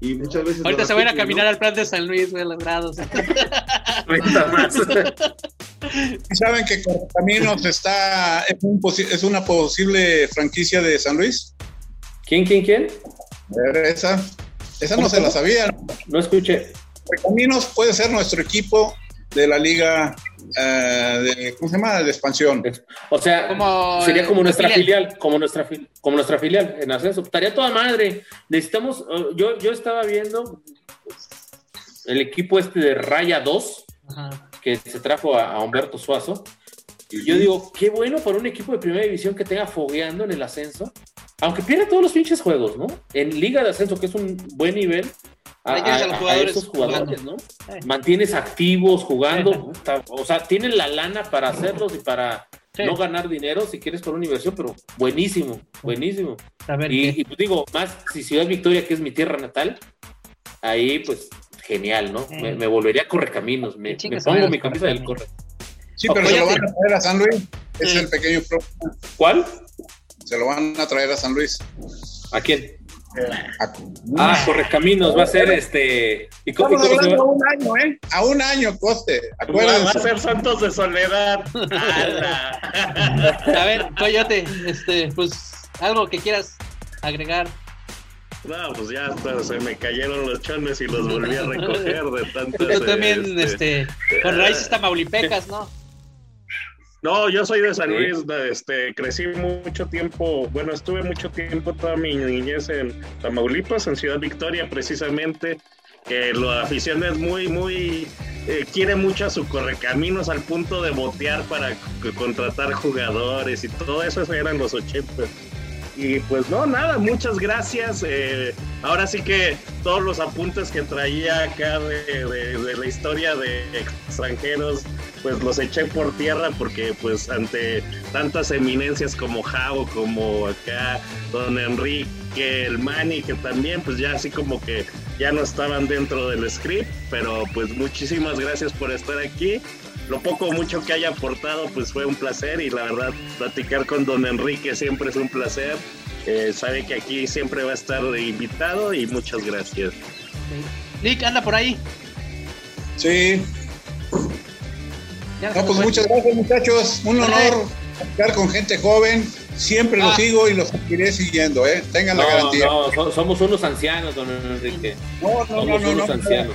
Speaker 3: y muchas veces...
Speaker 1: Ahorita se va a caminar
Speaker 3: ¿no?
Speaker 1: al plan de San Luis, güey, los grados.
Speaker 5: Ahorita más.
Speaker 2: ¿Y saben que Correcaminos está, es, un es una posible franquicia de San Luis?
Speaker 5: ¿Quién, quién, quién?
Speaker 2: Esa, esa no se la sabían.
Speaker 5: No escuché.
Speaker 2: Correcaminos puede ser nuestro equipo de la liga eh, de, ¿cómo se llama? De expansión.
Speaker 5: O sea,
Speaker 1: Como,
Speaker 5: sería
Speaker 1: eh,
Speaker 5: como nuestra
Speaker 1: filial.
Speaker 5: filial, como nuestra fil- como nuestra filial en ascenso. Estaría toda madre. Necesitamos, uh, yo, yo estaba viendo el equipo este de Raya 2,
Speaker 1: Ajá.
Speaker 5: que se trajo a, a Humberto Suazo. Y yo digo, qué bueno para un equipo de primera división que tenga fogueando en el ascenso, aunque pierda todos los pinches juegos, ¿no? En Liga de Ascenso, que es un buen nivel, a,
Speaker 1: Ahí tienes a
Speaker 5: a-
Speaker 1: los
Speaker 5: a
Speaker 1: jugadores
Speaker 5: esos jugadores, ¿no?
Speaker 1: Eh.
Speaker 5: Mantienes activos jugando, o sea, tienen la lana para hacerlos y para
Speaker 1: Sí.
Speaker 5: no ganar dinero si quieres por una inversión, pero buenísimo, buenísimo.
Speaker 1: A ver,
Speaker 5: Y, pues digo, más si Ciudad Victoria, que es mi tierra natal, ahí pues genial, ¿no?
Speaker 1: Eh.
Speaker 5: Me, me volvería a correcaminos, me, me pongo mi camisa del
Speaker 1: correcaminos.
Speaker 5: corre.
Speaker 2: Sí, pero
Speaker 1: Oye,
Speaker 2: se lo van a traer a San Luis. Es
Speaker 1: Sí.
Speaker 2: el pequeño problema.
Speaker 5: ¿Cuál?
Speaker 2: Se lo van a traer a San Luis.
Speaker 5: ¿A quién? Ah, Correcaminos, va a ser este. ¿Y cómo,
Speaker 2: Estamos hablando a
Speaker 5: va?
Speaker 2: un año, ¿eh? A un año, coste.
Speaker 6: Va, va a
Speaker 2: Acuérdense.
Speaker 6: ser Santos de Soledad.
Speaker 1: A ver, Coyote, este, pues algo que quieras agregar.
Speaker 6: No, pues ya hasta se me cayeron los chones y los volví a recoger de tantas.
Speaker 1: Tú también,
Speaker 6: este,
Speaker 1: este, con raíces tamaulipecas, ¿no?
Speaker 6: No, yo soy de San Luis, de- este, crecí mucho tiempo, bueno, estuve mucho tiempo toda mi niñez en Tamaulipas, en Ciudad Victoria precisamente, que la afición es muy, muy, eh, quiere mucho a su correcaminos al punto de botear para contratar jugadores y todo eso, eso eran los 80. Y pues no, nada, muchas gracias. eh, ahora sí que todos los apuntes que traía acá de, de- de la historia de extranjeros, pues los eché por tierra porque pues ante tantas eminencias como Jao, como acá Don Enrique, el Manny, que también pues ya así como que ya no estaban dentro del script, pero pues muchísimas gracias por estar aquí. Lo poco o mucho que haya aportado, pues fue un placer y la verdad, platicar con don Enrique siempre es un placer. Eh, sabe que aquí siempre va a estar invitado y muchas gracias.
Speaker 1: Nick, anda por ahí.
Speaker 2: Sí.
Speaker 1: Ya
Speaker 2: No, pues muchas gracias, muchachos. Un honor estar con gente joven. Siempre
Speaker 1: Ah.
Speaker 2: los sigo y los seguiré siguiendo, ¿eh? Tengan la garantía.
Speaker 5: no, so- somos unos ancianos, don Enrique.
Speaker 2: No, no, no,
Speaker 5: Somos
Speaker 2: no, no,
Speaker 5: unos
Speaker 2: no,
Speaker 5: ancianos.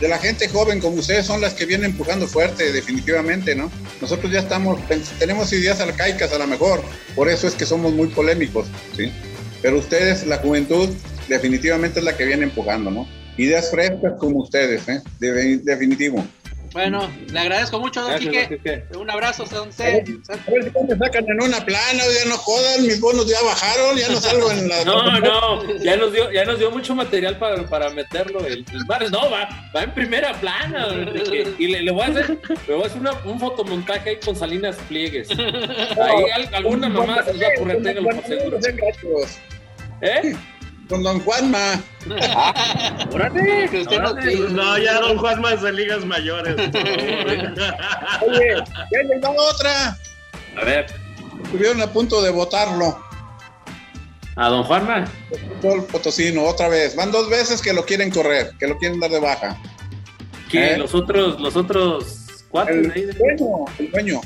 Speaker 2: De la gente joven como ustedes son las que vienen empujando fuerte, definitivamente, ¿no? Nosotros ya estamos, tenemos ideas arcaicas a lo mejor, por eso es que somos muy polémicos, ¿sí? Pero ustedes, la juventud, definitivamente es la que viene empujando, ¿no? Ideas frescas como ustedes, ¿eh? De- definitivo.
Speaker 1: Bueno, le agradezco mucho, don
Speaker 5: Gracias,
Speaker 1: Quique. Un abrazo, don
Speaker 2: A
Speaker 1: C.
Speaker 2: ver si me sacan en una plana, ya no jodan, mis bonos ya bajaron, ya no salgo en la...
Speaker 5: No, no, ya nos dio, ya nos dio mucho material para, para meterlo. El, el Mares, no, va, va en primera plana, don. Y le, le voy a hacer, le voy a hacer una- un fotomontaje ahí con Salinas Pliegues. Ahí al- alguna mamá se va a ocurrir. ¿Eh?
Speaker 2: Con don Juanma.
Speaker 1: Órale, que usted no.
Speaker 5: Órale.
Speaker 6: No, ya don Juanma es de ligas mayores.
Speaker 2: Oye, ya llegó otra.
Speaker 5: A ver,
Speaker 2: Estuvieron a punto de votarlo.
Speaker 5: a don Juanma.
Speaker 2: El Potosino, otra vez. Van dos veces que lo quieren correr, que lo quieren dar de baja.
Speaker 5: ¿Quién?
Speaker 2: ¿Eh?
Speaker 5: Los otros, los otros cuatro
Speaker 2: El
Speaker 5: de ahí.
Speaker 2: dueño, el dueño,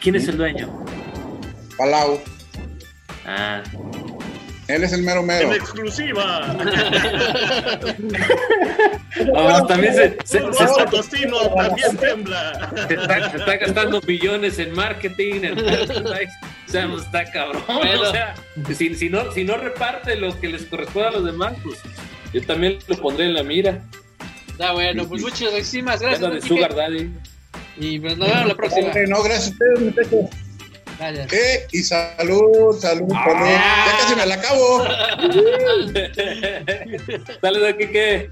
Speaker 5: ¿Quién es el dueño?
Speaker 2: Palau.
Speaker 5: Ah,
Speaker 2: Él es el mero mero.
Speaker 6: En exclusiva.
Speaker 5: Ah, también se, se- se está,
Speaker 6: también tembla.
Speaker 5: se está- se está gastando billones en marketing, en merchandise. O sea, pues, está cabrón.
Speaker 1: Bueno.
Speaker 5: O sea, si, si no, si no reparte lo que les corresponde a los demás, pues yo también lo pondré en la mira.
Speaker 1: Está bueno, pues muchísimas gracias.
Speaker 5: De. Sugar Daddy.
Speaker 1: Y pues nos vemos la próxima.
Speaker 2: No, gracias a ustedes, muchachos.
Speaker 1: Gracias.
Speaker 2: Eh, y salud, salud, salud. Ya casi me la acabo.
Speaker 5: Aquí que.